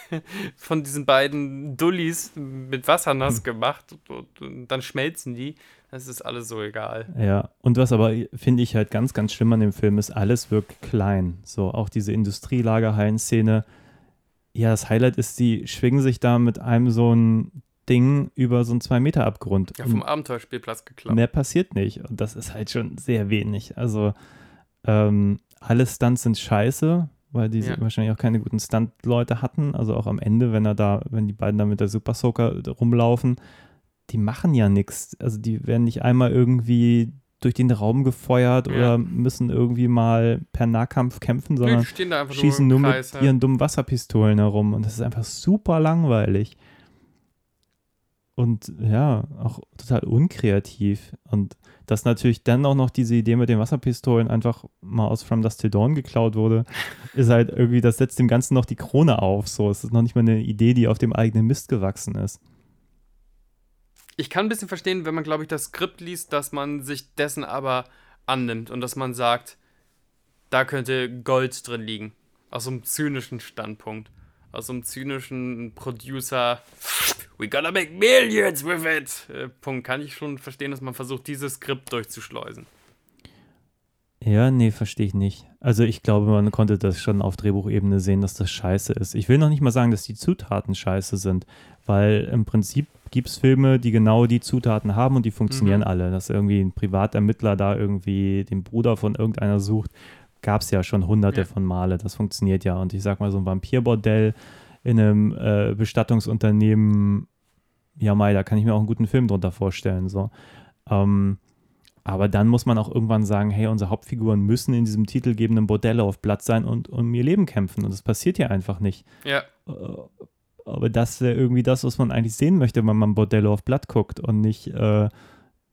von diesen beiden Dullis mit Wasser Hm. nass gemacht und, und dann schmelzen die. Das ist alles so egal. Ja, und was aber finde ich halt ganz, ganz schlimm an dem Film ist, alles wirkt klein. So, auch diese Industrielagerhallen-Szene. Ja, das Highlight ist, sie schwingen sich da mit einem so ein Ding über so einen 2-Meter-Abgrund. Ja, vom Abenteuerspielplatz geklappt. Mehr passiert nicht. Und das ist halt schon sehr wenig. Also, ähm, alle Stunts sind scheiße, weil die Ja. wahrscheinlich auch keine guten Stunt-Leute hatten. Also auch am Ende, wenn er da, wenn die beiden da mit der Super Soaker rumlaufen, die machen ja nichts. Also die werden nicht einmal irgendwie durch den Raum gefeuert Ja. oder müssen irgendwie mal per Nahkampf kämpfen, sondern schießen nur nur Kreis. mit ja. ihren dummen Wasserpistolen herum und das ist einfach super langweilig. Und ja, auch total unkreativ. Und dass natürlich dann auch noch diese Idee mit den Wasserpistolen einfach mal aus From Dust Till Dawn geklaut wurde, ist halt irgendwie, das setzt dem Ganzen noch die Krone auf. So, es ist noch nicht mal eine Idee, die auf dem eigenen Mist gewachsen ist. Ich kann ein bisschen verstehen, wenn man, glaube ich, das Skript liest, dass man sich dessen aber annimmt und dass man sagt, da könnte Gold drin liegen. Aus so einem zynischen Standpunkt. Aus so einem zynischen Producer, we gonna make millions with it. Äh, Punkt. Kann ich schon verstehen, dass man versucht, dieses Skript durchzuschleusen. Ja, nee, verstehe ich nicht. Also ich glaube, man konnte das schon auf Drehbuchebene sehen, dass das scheiße ist. Ich will noch nicht mal sagen, dass die Zutaten scheiße sind, weil im Prinzip gibt es Filme, die genau die Zutaten haben und die funktionieren Mhm. alle. Dass irgendwie ein Privatermittler da irgendwie den Bruder von irgendeiner sucht, gab es ja schon hunderte Ja. von Male. Das funktioniert ja. Und ich sag mal, so ein Vampirbordell in einem äh, Bestattungsunternehmen, ja, Mai, da kann ich mir auch einen guten Film drunter vorstellen. So. Ähm, aber dann muss man auch irgendwann sagen, hey, unsere Hauptfiguren müssen in diesem titelgebenden Bordell auf Platz sein und um ihr Leben kämpfen. Und das passiert ja einfach nicht. Ja, Äh, Aber das wäre irgendwie das, was man eigentlich sehen möchte, wenn man Bordello auf Blatt guckt und nicht äh,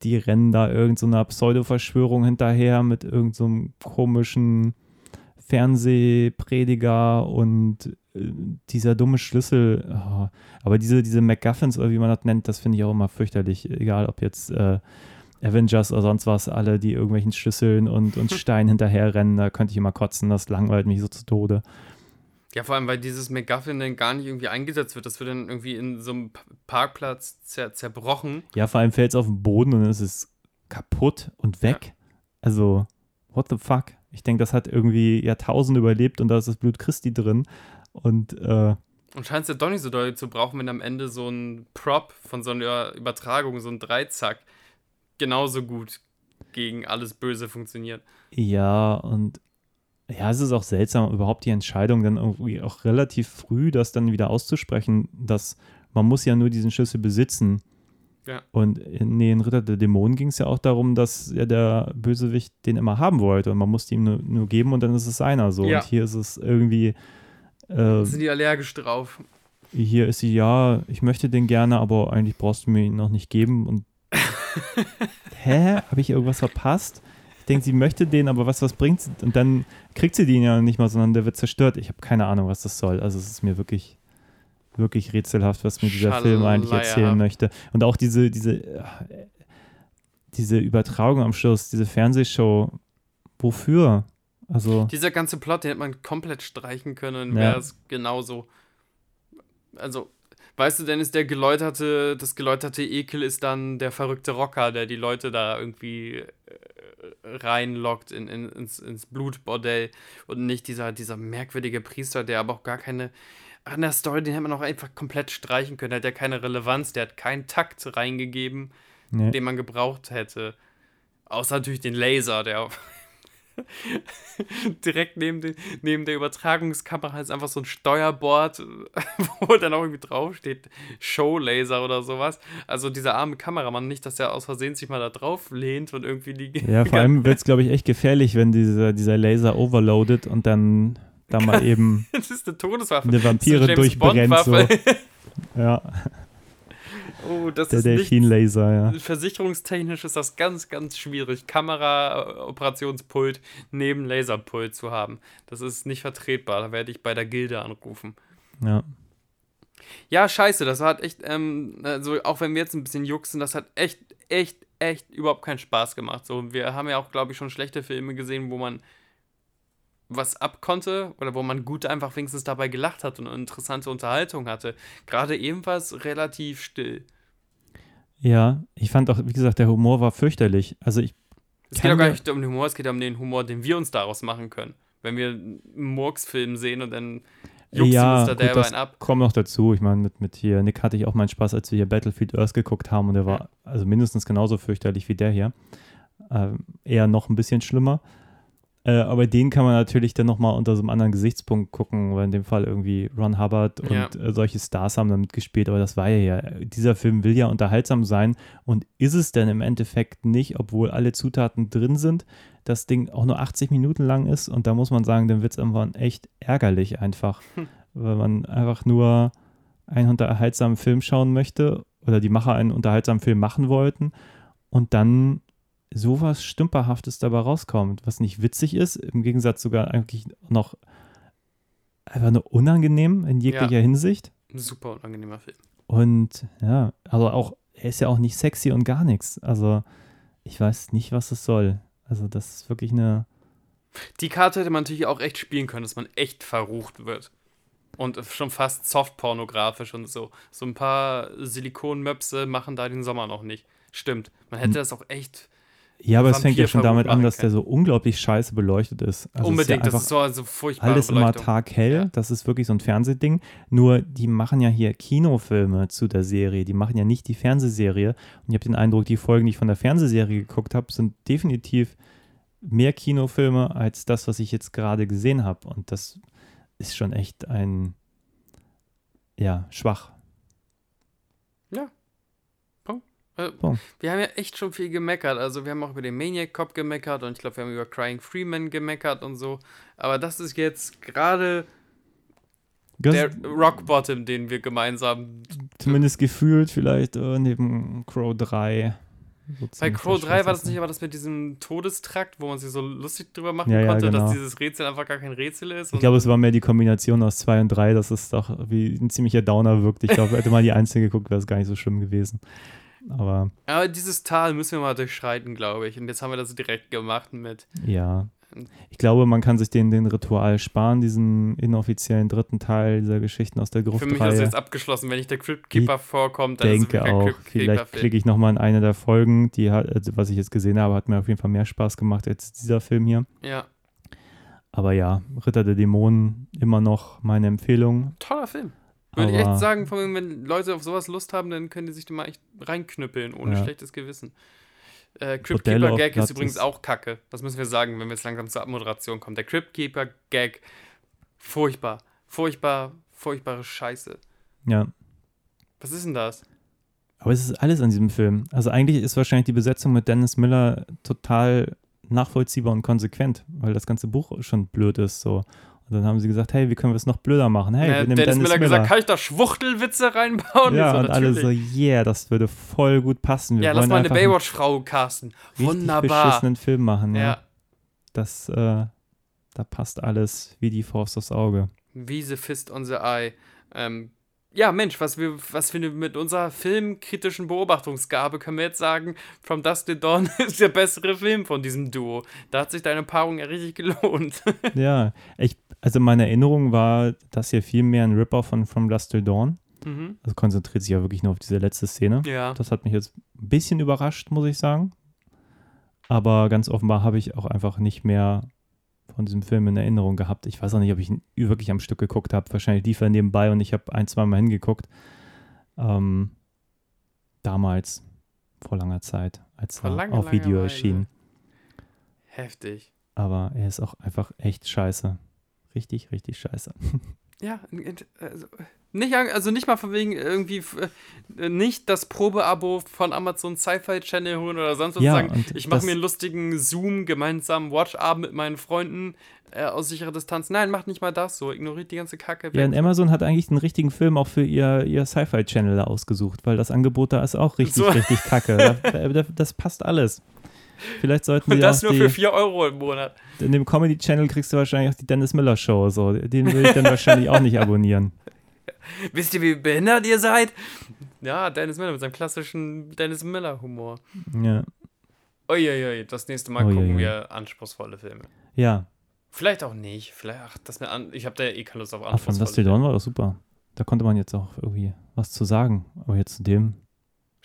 die rennen da irgendeiner Pseudo-Verschwörung hinterher mit irgendeinem komischen Fernsehprediger und äh, dieser dumme Schlüssel. Oh. Aber diese, diese MacGuffins oder wie man das nennt, das finde ich auch immer fürchterlich. Egal, ob jetzt äh, Avengers oder sonst was, alle, die irgendwelchen Schlüsseln und, und Steinen hinterher rennen, da könnte ich immer kotzen, das langweilt mich so zu Tode. Ja, vor allem, weil dieses MacGuffin dann gar nicht irgendwie eingesetzt wird. Das wird dann irgendwie in so einem Parkplatz zer zerbrochen. Ja, vor allem fällt es auf den Boden und dann ist es kaputt und weg. Also, what the fuck? Ich denke, das hat irgendwie Jahrtausende überlebt und da ist das Blut Christi drin. Und äh, Und scheint es ja doch nicht so doll zu brauchen, wenn am Ende so ein Prop von so einer Übertragung, so ein Dreizack, genauso gut gegen alles Böse funktioniert. ja, und ja, es ist auch seltsam, überhaupt die Entscheidung dann irgendwie auch relativ früh, das dann wieder auszusprechen, dass man muss ja nur diesen Schlüssel besitzen. Ja. Und in den Ritter der Dämonen ging es ja auch darum, dass ja der Bösewicht den immer haben wollte und man musste ihm nur, nur geben und dann ist es seiner so. Ja. Und hier ist es irgendwie äh, Sind die allergisch drauf? hier ist sie, ja, ich möchte den gerne, aber eigentlich brauchst du mir ihn noch nicht geben. Und hä? Habe ich irgendwas verpasst? Ich denke, sie möchte den, aber was, was bringt sie? Und dann kriegt sie den ja nicht mal, sondern der wird zerstört. Ich habe keine Ahnung, was das soll. Also es ist mir wirklich, wirklich rätselhaft, was mir dieser Film eigentlich erzählen möchte. Und auch diese, diese, diese Übertragung am Schluss, diese Fernsehshow, wofür? Also, Dieser ganze Plot, den hätte man komplett streichen können, Ja. wäre es genauso. Also, weißt du, denn ist der geläuterte, das geläuterte Ekel ist dann der verrückte Rocker, der die Leute da irgendwie äh, reinlockt in, in, ins, ins Blutbordell und nicht dieser, dieser merkwürdige Priester, der aber auch gar keine. An der Story, den hätte man auch einfach komplett streichen können. Der hat ja keine Relevanz, der hat keinen Takt reingegeben, nee. den man gebraucht hätte. Außer natürlich den Laser, der direkt neben, den, neben der Übertragungskamera ist einfach so ein Steuerbord, wo dann auch irgendwie draufsteht, Showlaser oder sowas. Also dieser arme Kameramann, nicht, dass er aus Versehen sich mal da drauf lehnt und irgendwie die. Ja, vor allem wird es, glaube ich, echt gefährlich, wenn dieser, dieser Laser overloadet und dann da mal eben das ist eine Todeswaffe. eine Vampire durchbrennt. So. Ja, Oh, das der ist Delfin-Laser, ja. Versicherungstechnisch ist das ganz, ganz schwierig, Kamera-Operationspult neben Laserpult zu haben. Das ist nicht vertretbar. Da werde ich bei der Gilde anrufen. ja. Ja, scheiße, das hat echt, ähm, also auch wenn wir jetzt ein bisschen juxen, das hat echt, echt, echt überhaupt keinen Spaß gemacht. So, wir haben ja auch, glaube ich, schon schlechte Filme gesehen, wo man was abkonnte oder wo man gut einfach wenigstens dabei gelacht hat und eine interessante Unterhaltung hatte. Gerade ebenfalls relativ still. Ja, ich fand auch, wie gesagt, der Humor war fürchterlich. Also ich, Es geht auch gar nicht um den Humor, es geht um den Humor, den wir uns daraus machen können. Wenn wir einen Murks-Film sehen und dann juckst ja, uns da gut, das ab. kommt noch dazu. Ich meine, mit, mit hier, Nick hatte ich auch meinen Spaß, als wir hier Battlefield Earth geguckt haben und der war also mindestens genauso fürchterlich wie der hier. Ähm, eher noch ein bisschen schlimmer. Äh, aber den kann man natürlich dann nochmal unter so einem anderen Gesichtspunkt gucken, weil in dem Fall irgendwie Ron Hubbard und Ja. äh, solche Stars haben damit gespielt, aber das war ja ja. Dieser Film will ja unterhaltsam sein und ist es denn im Endeffekt nicht, obwohl alle Zutaten drin sind, das Ding auch nur 80 Minuten lang ist und da muss man sagen, dann wird es irgendwann echt ärgerlich einfach, weil man einfach nur einen unterhaltsamen Film schauen möchte oder die Macher einen unterhaltsamen Film machen wollten und dann sowas Stümperhaftes dabei rauskommt, was nicht witzig ist, im Gegensatz sogar eigentlich noch einfach nur unangenehm in jeglicher Hinsicht. Ein super unangenehmer Film. Und ja, also auch, er ist ja auch nicht sexy und gar nichts. Also ich weiß nicht, was es soll. Also das ist wirklich eine, Die Karte hätte man natürlich auch echt spielen können, dass man echt verrucht wird. Und schon fast softpornografisch und so. So ein paar Silikonmöpse machen da den Sommer noch nicht. Stimmt. Man Hm. hätte das auch echt ja, aber es fängt ja schon damit an, dass der so unglaublich scheiße beleuchtet ist. Also unbedingt. Ist ja das ist so also furchtbar. alles immer taghell. Ja. Das ist wirklich so ein Fernsehding. Nur die machen ja hier Kinofilme zu der Serie. Die machen ja nicht die Fernsehserie. Und ich habe den Eindruck, die Folgen, die ich von der Fernsehserie geguckt habe, sind definitiv mehr Kinofilme als das, was ich jetzt gerade gesehen habe. Und das ist schon echt ein, ja, schwach. Äh, Punkt. Wir haben ja echt schon viel gemeckert. Also wir haben auch über den Maniac Cop gemeckert und ich glaube, wir haben über Crying Freeman gemeckert und so. Aber das ist jetzt gerade der Rock Bottom, den wir gemeinsam. zumindest gefühlt vielleicht äh, neben Crow 3. so Bei Crow der 3 war das nicht aber das mit diesem Todestrakt, wo man sich so lustig drüber machen Ja, ja, konnte, genau. dass dieses Rätsel einfach gar kein Rätsel ist. Ich glaube, es war mehr die Kombination aus 2 und 3, dass es doch wie ein ziemlicher Downer wirkt. Ich glaube, hätte mal die einzelne geguckt, wäre es gar nicht so schlimm gewesen. Aber Aber dieses Tal müssen wir mal durchschreiten, glaube ich. Und jetzt haben wir das direkt gemacht mit. ja, ich glaube, man kann sich den, den Ritual sparen, diesen inoffiziellen dritten Teil dieser Geschichten aus der Für mich ist jetzt abgeschlossen. Wenn nicht der Crypt Keeper vorkommt, dann denke ist auch, Crypt vielleicht klicke ich nochmal in eine der Folgen, die hat, also was ich jetzt gesehen habe, hat mir auf jeden Fall mehr Spaß gemacht als dieser Film hier. Ja, Aber ja, Ritter der Dämonen immer noch meine Empfehlung. toller Film. Würde ich echt sagen, allem, wenn Leute auf sowas Lust haben, dann können die sich den mal echt reinknüppeln, ohne Ja. schlechtes Gewissen. Äh, Crypt Bordell Keeper auf Gag ist übrigens auch kacke. Das müssen wir sagen, wenn wir jetzt langsam zur Abmoderation kommen. Der Crypt Keeper Gag, furchtbar. Furchtbar, furchtbare Scheiße. Ja, Was ist denn das? Aber es ist alles an diesem Film. Also eigentlich ist wahrscheinlich die Besetzung mit Dennis Miller total nachvollziehbar und konsequent, weil das ganze Buch schon blöd ist. So. Und dann haben sie gesagt, hey, wie können wir es noch blöder machen? Hey, äh, wir nehmen Dennis, Dennis Miller, Miller. gesagt, kann ich da Schwuchtelwitze reinbauen? ja, so, und alle so, yeah, das würde voll gut passen. Wir ja, lass mal eine Baywatch-Frau casten. Wunderbar. beschissenen Film machen. Ja. Ja, Das, äh, da passt alles wie die Faust aufs Auge. wie the fist on the eye. Ähm, ja, Mensch, was wir, was wir mit unserer filmkritischen Beobachtungsgabe können wir jetzt sagen, From Dusk Till Dawn ist der bessere Film von diesem Duo. Da hat sich deine Paarung ja richtig gelohnt. ja, ich, also meine Erinnerung war, das hier viel mehr ein Ripper von From Dusk Till Dawn. mhm. Also konzentriert sich ja wirklich nur auf diese letzte Szene. Ja. Das hat mich jetzt ein bisschen überrascht, muss ich sagen. Aber ganz offenbar habe ich auch einfach nicht mehr von diesem Film in Erinnerung gehabt. Ich weiß auch nicht, ob ich ihn wirklich am Stück geguckt habe. Wahrscheinlich lief er nebenbei und ich habe ein, zwei Mal hingeguckt. Ähm, damals, vor langer Zeit, als Vor er langer, auf Video erschien. Heftig. Aber er ist auch einfach echt scheiße. Richtig, richtig scheiße. Ja, also nicht, also nicht mal von wegen irgendwie äh, nicht das Probeabo von Amazon Sci-Fi Channel holen oder sonst was Ja, sagen. Ich mache das- mir einen lustigen Zoom gemeinsamen Watchabend mit meinen Freunden äh, aus sicherer Distanz. Nein, macht nicht mal das so. Ignoriert die ganze Kacke. Ja, und Amazon hat eigentlich den richtigen Film auch für ihr, ihr Sci-Fi-Channel ausgesucht, weil das Angebot da ist auch richtig, So. richtig kacke. Da, da, das passt alles. Vielleicht sollten und sie das nur die, für 4 Euro im Monat. in dem Comedy-Channel kriegst du wahrscheinlich auch die Dennis Miller Show. So. Den würde ich dann wahrscheinlich auch nicht abonnieren. Wisst ihr, wie behindert ihr seid? Ja, Dennis Miller mit seinem klassischen Dennis Miller-Humor. Ja. Uiuiui, das nächste Mal Uiuiui. gucken wir anspruchsvolle Filme. ja. Vielleicht auch nicht. Vielleicht, ach, das mir an, ich habe da ja eh keine Lust auf Ach, von anspruchsvolle Dusty Dawn war doch super. Da konnte man jetzt auch irgendwie was zu sagen. Aber jetzt zu dem.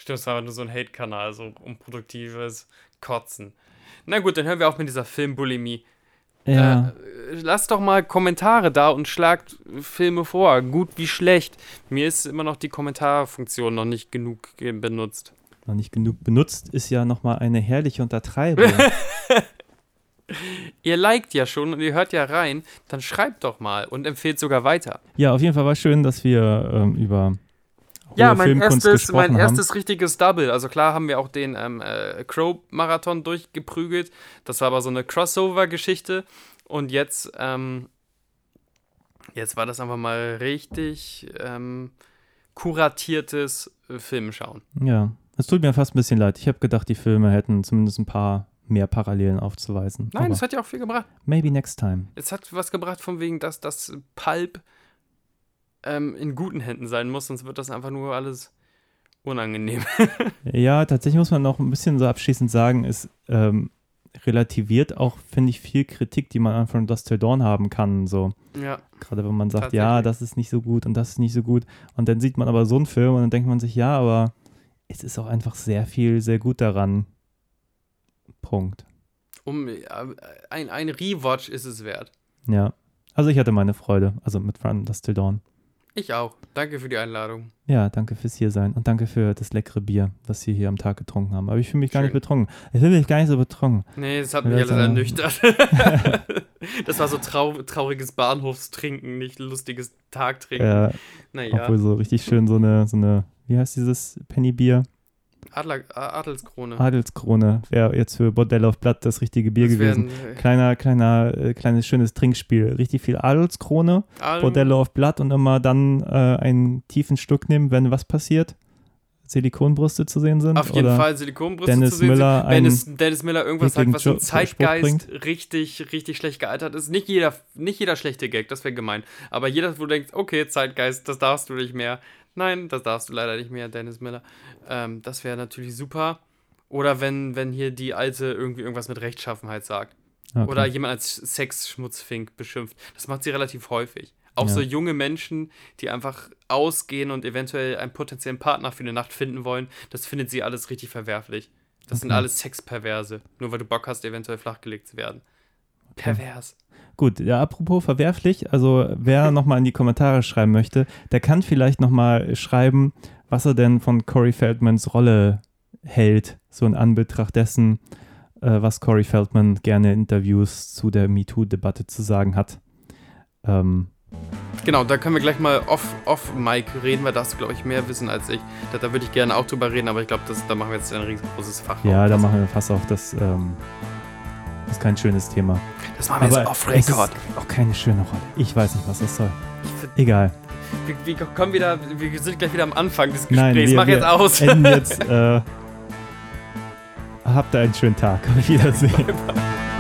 Stimmt, es war aber nur so ein Hate-Kanal, so unproduktives Kotzen. Na gut, dann hören wir auch mit dieser Filmbulimie. Ja. Äh, lasst doch mal Kommentare da und schlagt Filme vor, gut wie schlecht. Mir ist immer noch die Kommentarfunktion noch nicht genug ge- benutzt. Noch nicht genug benutzt ist ja nochmal eine herrliche Untertreibung. Ihr liked ja schon und ihr hört ja rein, dann schreibt doch mal und empfehlt sogar weiter. Ja, auf jeden Fall war schön, dass wir ähm, über Ja, mein Filmkunst erstes, mein haben. erstes richtiges Double. Also klar haben wir auch den ähm, äh, Crow-Marathon durchgeprügelt. Das war aber so eine Crossover-Geschichte. Und jetzt, ähm, jetzt war das einfach mal richtig ähm, kuratiertes äh, Filmschauen. Ja, es tut mir fast ein bisschen leid. Ich habe gedacht, die Filme hätten zumindest ein paar mehr Parallelen aufzuweisen. Nein, es hat ja auch viel gebracht. maybe next time. Es hat was gebracht von wegen, dass das Pulp ähm, in guten Händen sein muss, sonst wird das einfach nur alles unangenehm. Ja, tatsächlich muss man noch ein bisschen so abschließend sagen, es ähm, relativiert auch, finde ich, viel Kritik, die man an von Dust Till Dawn haben kann. So. ja. Gerade wenn man sagt, ja, das ist nicht so gut und das ist nicht so gut. Und dann sieht man aber so einen Film und dann denkt man sich, ja, aber es ist auch einfach sehr viel, sehr gut daran. Punkt. Um, äh, ein, ein Rewatch ist es wert. Ja. Also ich hatte meine Freude, also mit From Dust Till Dawn. Ich auch. Danke für die Einladung. Ja, danke fürs hier sein und danke für das leckere Bier, was Sie hier am Tag getrunken haben. Aber ich fühle mich gar nicht Schön. betrunken. Ich fühle mich gar nicht so betrunken. Nee, das hat mich Ja, alles ernüchtert. das war so trau trauriges Bahnhofstrinken, nicht lustiges Tagtrinken. Äh, naja, Obwohl so richtig schön so eine, so eine, wie heißt dieses Pennybier? Adler, A- Adelskrone. Adelskrone. Wäre jetzt für Bordell auf Blatt das richtige Bier Das gewesen. wären, äh, Kleiner, kleiner, äh, kleines schönes Trinkspiel. Richtig viel Adelskrone, Alm- Bordello auf Blatt und immer dann äh, einen tiefen Schluck nehmen, wenn was passiert. Silikonbrüste zu sehen sind. Auf jeden oder Fall Silikonbrüste Dennis zu sehen. Miller sind. Dennis, Dennis Miller irgendwas sagt, was im Zeitgeist richtig, richtig schlecht gealtert ist. Nicht jeder, nicht jeder schlechte Gag, das wäre gemein. Aber jeder, wo du denkst, okay, Zeitgeist, das darfst du nicht mehr. Nein, das darfst du leider nicht mehr, Dennis Miller. Ähm, das wäre natürlich super. Oder wenn, wenn hier die Alte irgendwie irgendwas mit Rechtschaffenheit sagt. Okay. Oder jemand als Sexschmutzfink beschimpft. Das macht sie relativ häufig. Auch Ja. so junge Menschen, die einfach ausgehen und eventuell einen potenziellen Partner für eine Nacht finden wollen, das findet sie alles richtig verwerflich. Das sind Okay. alles Sexperverse. Nur weil du Bock hast, eventuell flachgelegt zu werden. Pervers. Gut, ja, apropos verwerflich, also wer nochmal in die Kommentare schreiben möchte, der kann vielleicht nochmal schreiben, was er denn von Corey Feldmans Rolle hält, so in Anbetracht dessen, äh, was Corey Feldman gerne in Interviews zu der MeToo-Debatte zu sagen hat. Ähm, Genau, da können wir gleich mal off, off Mike reden, weil da hast du, glaube ich, mehr wissen als ich. Da, da würde ich gerne auch drüber reden, aber ich glaube, da machen wir jetzt ein riesengroßes Fach. ja, da das, machen wir Fass auf, das ähm, ist kein schönes Thema. das machen wir jetzt off Record. auch keine schöne Rolle. Ich weiß nicht, was das soll. Egal. Wir, wir kommen wieder, wir sind gleich wieder am Anfang des Nein, Gesprächs. wir- Mach wir jetzt aus. Enden jetzt. Äh, habt einen schönen Tag. Auf Wiedersehen.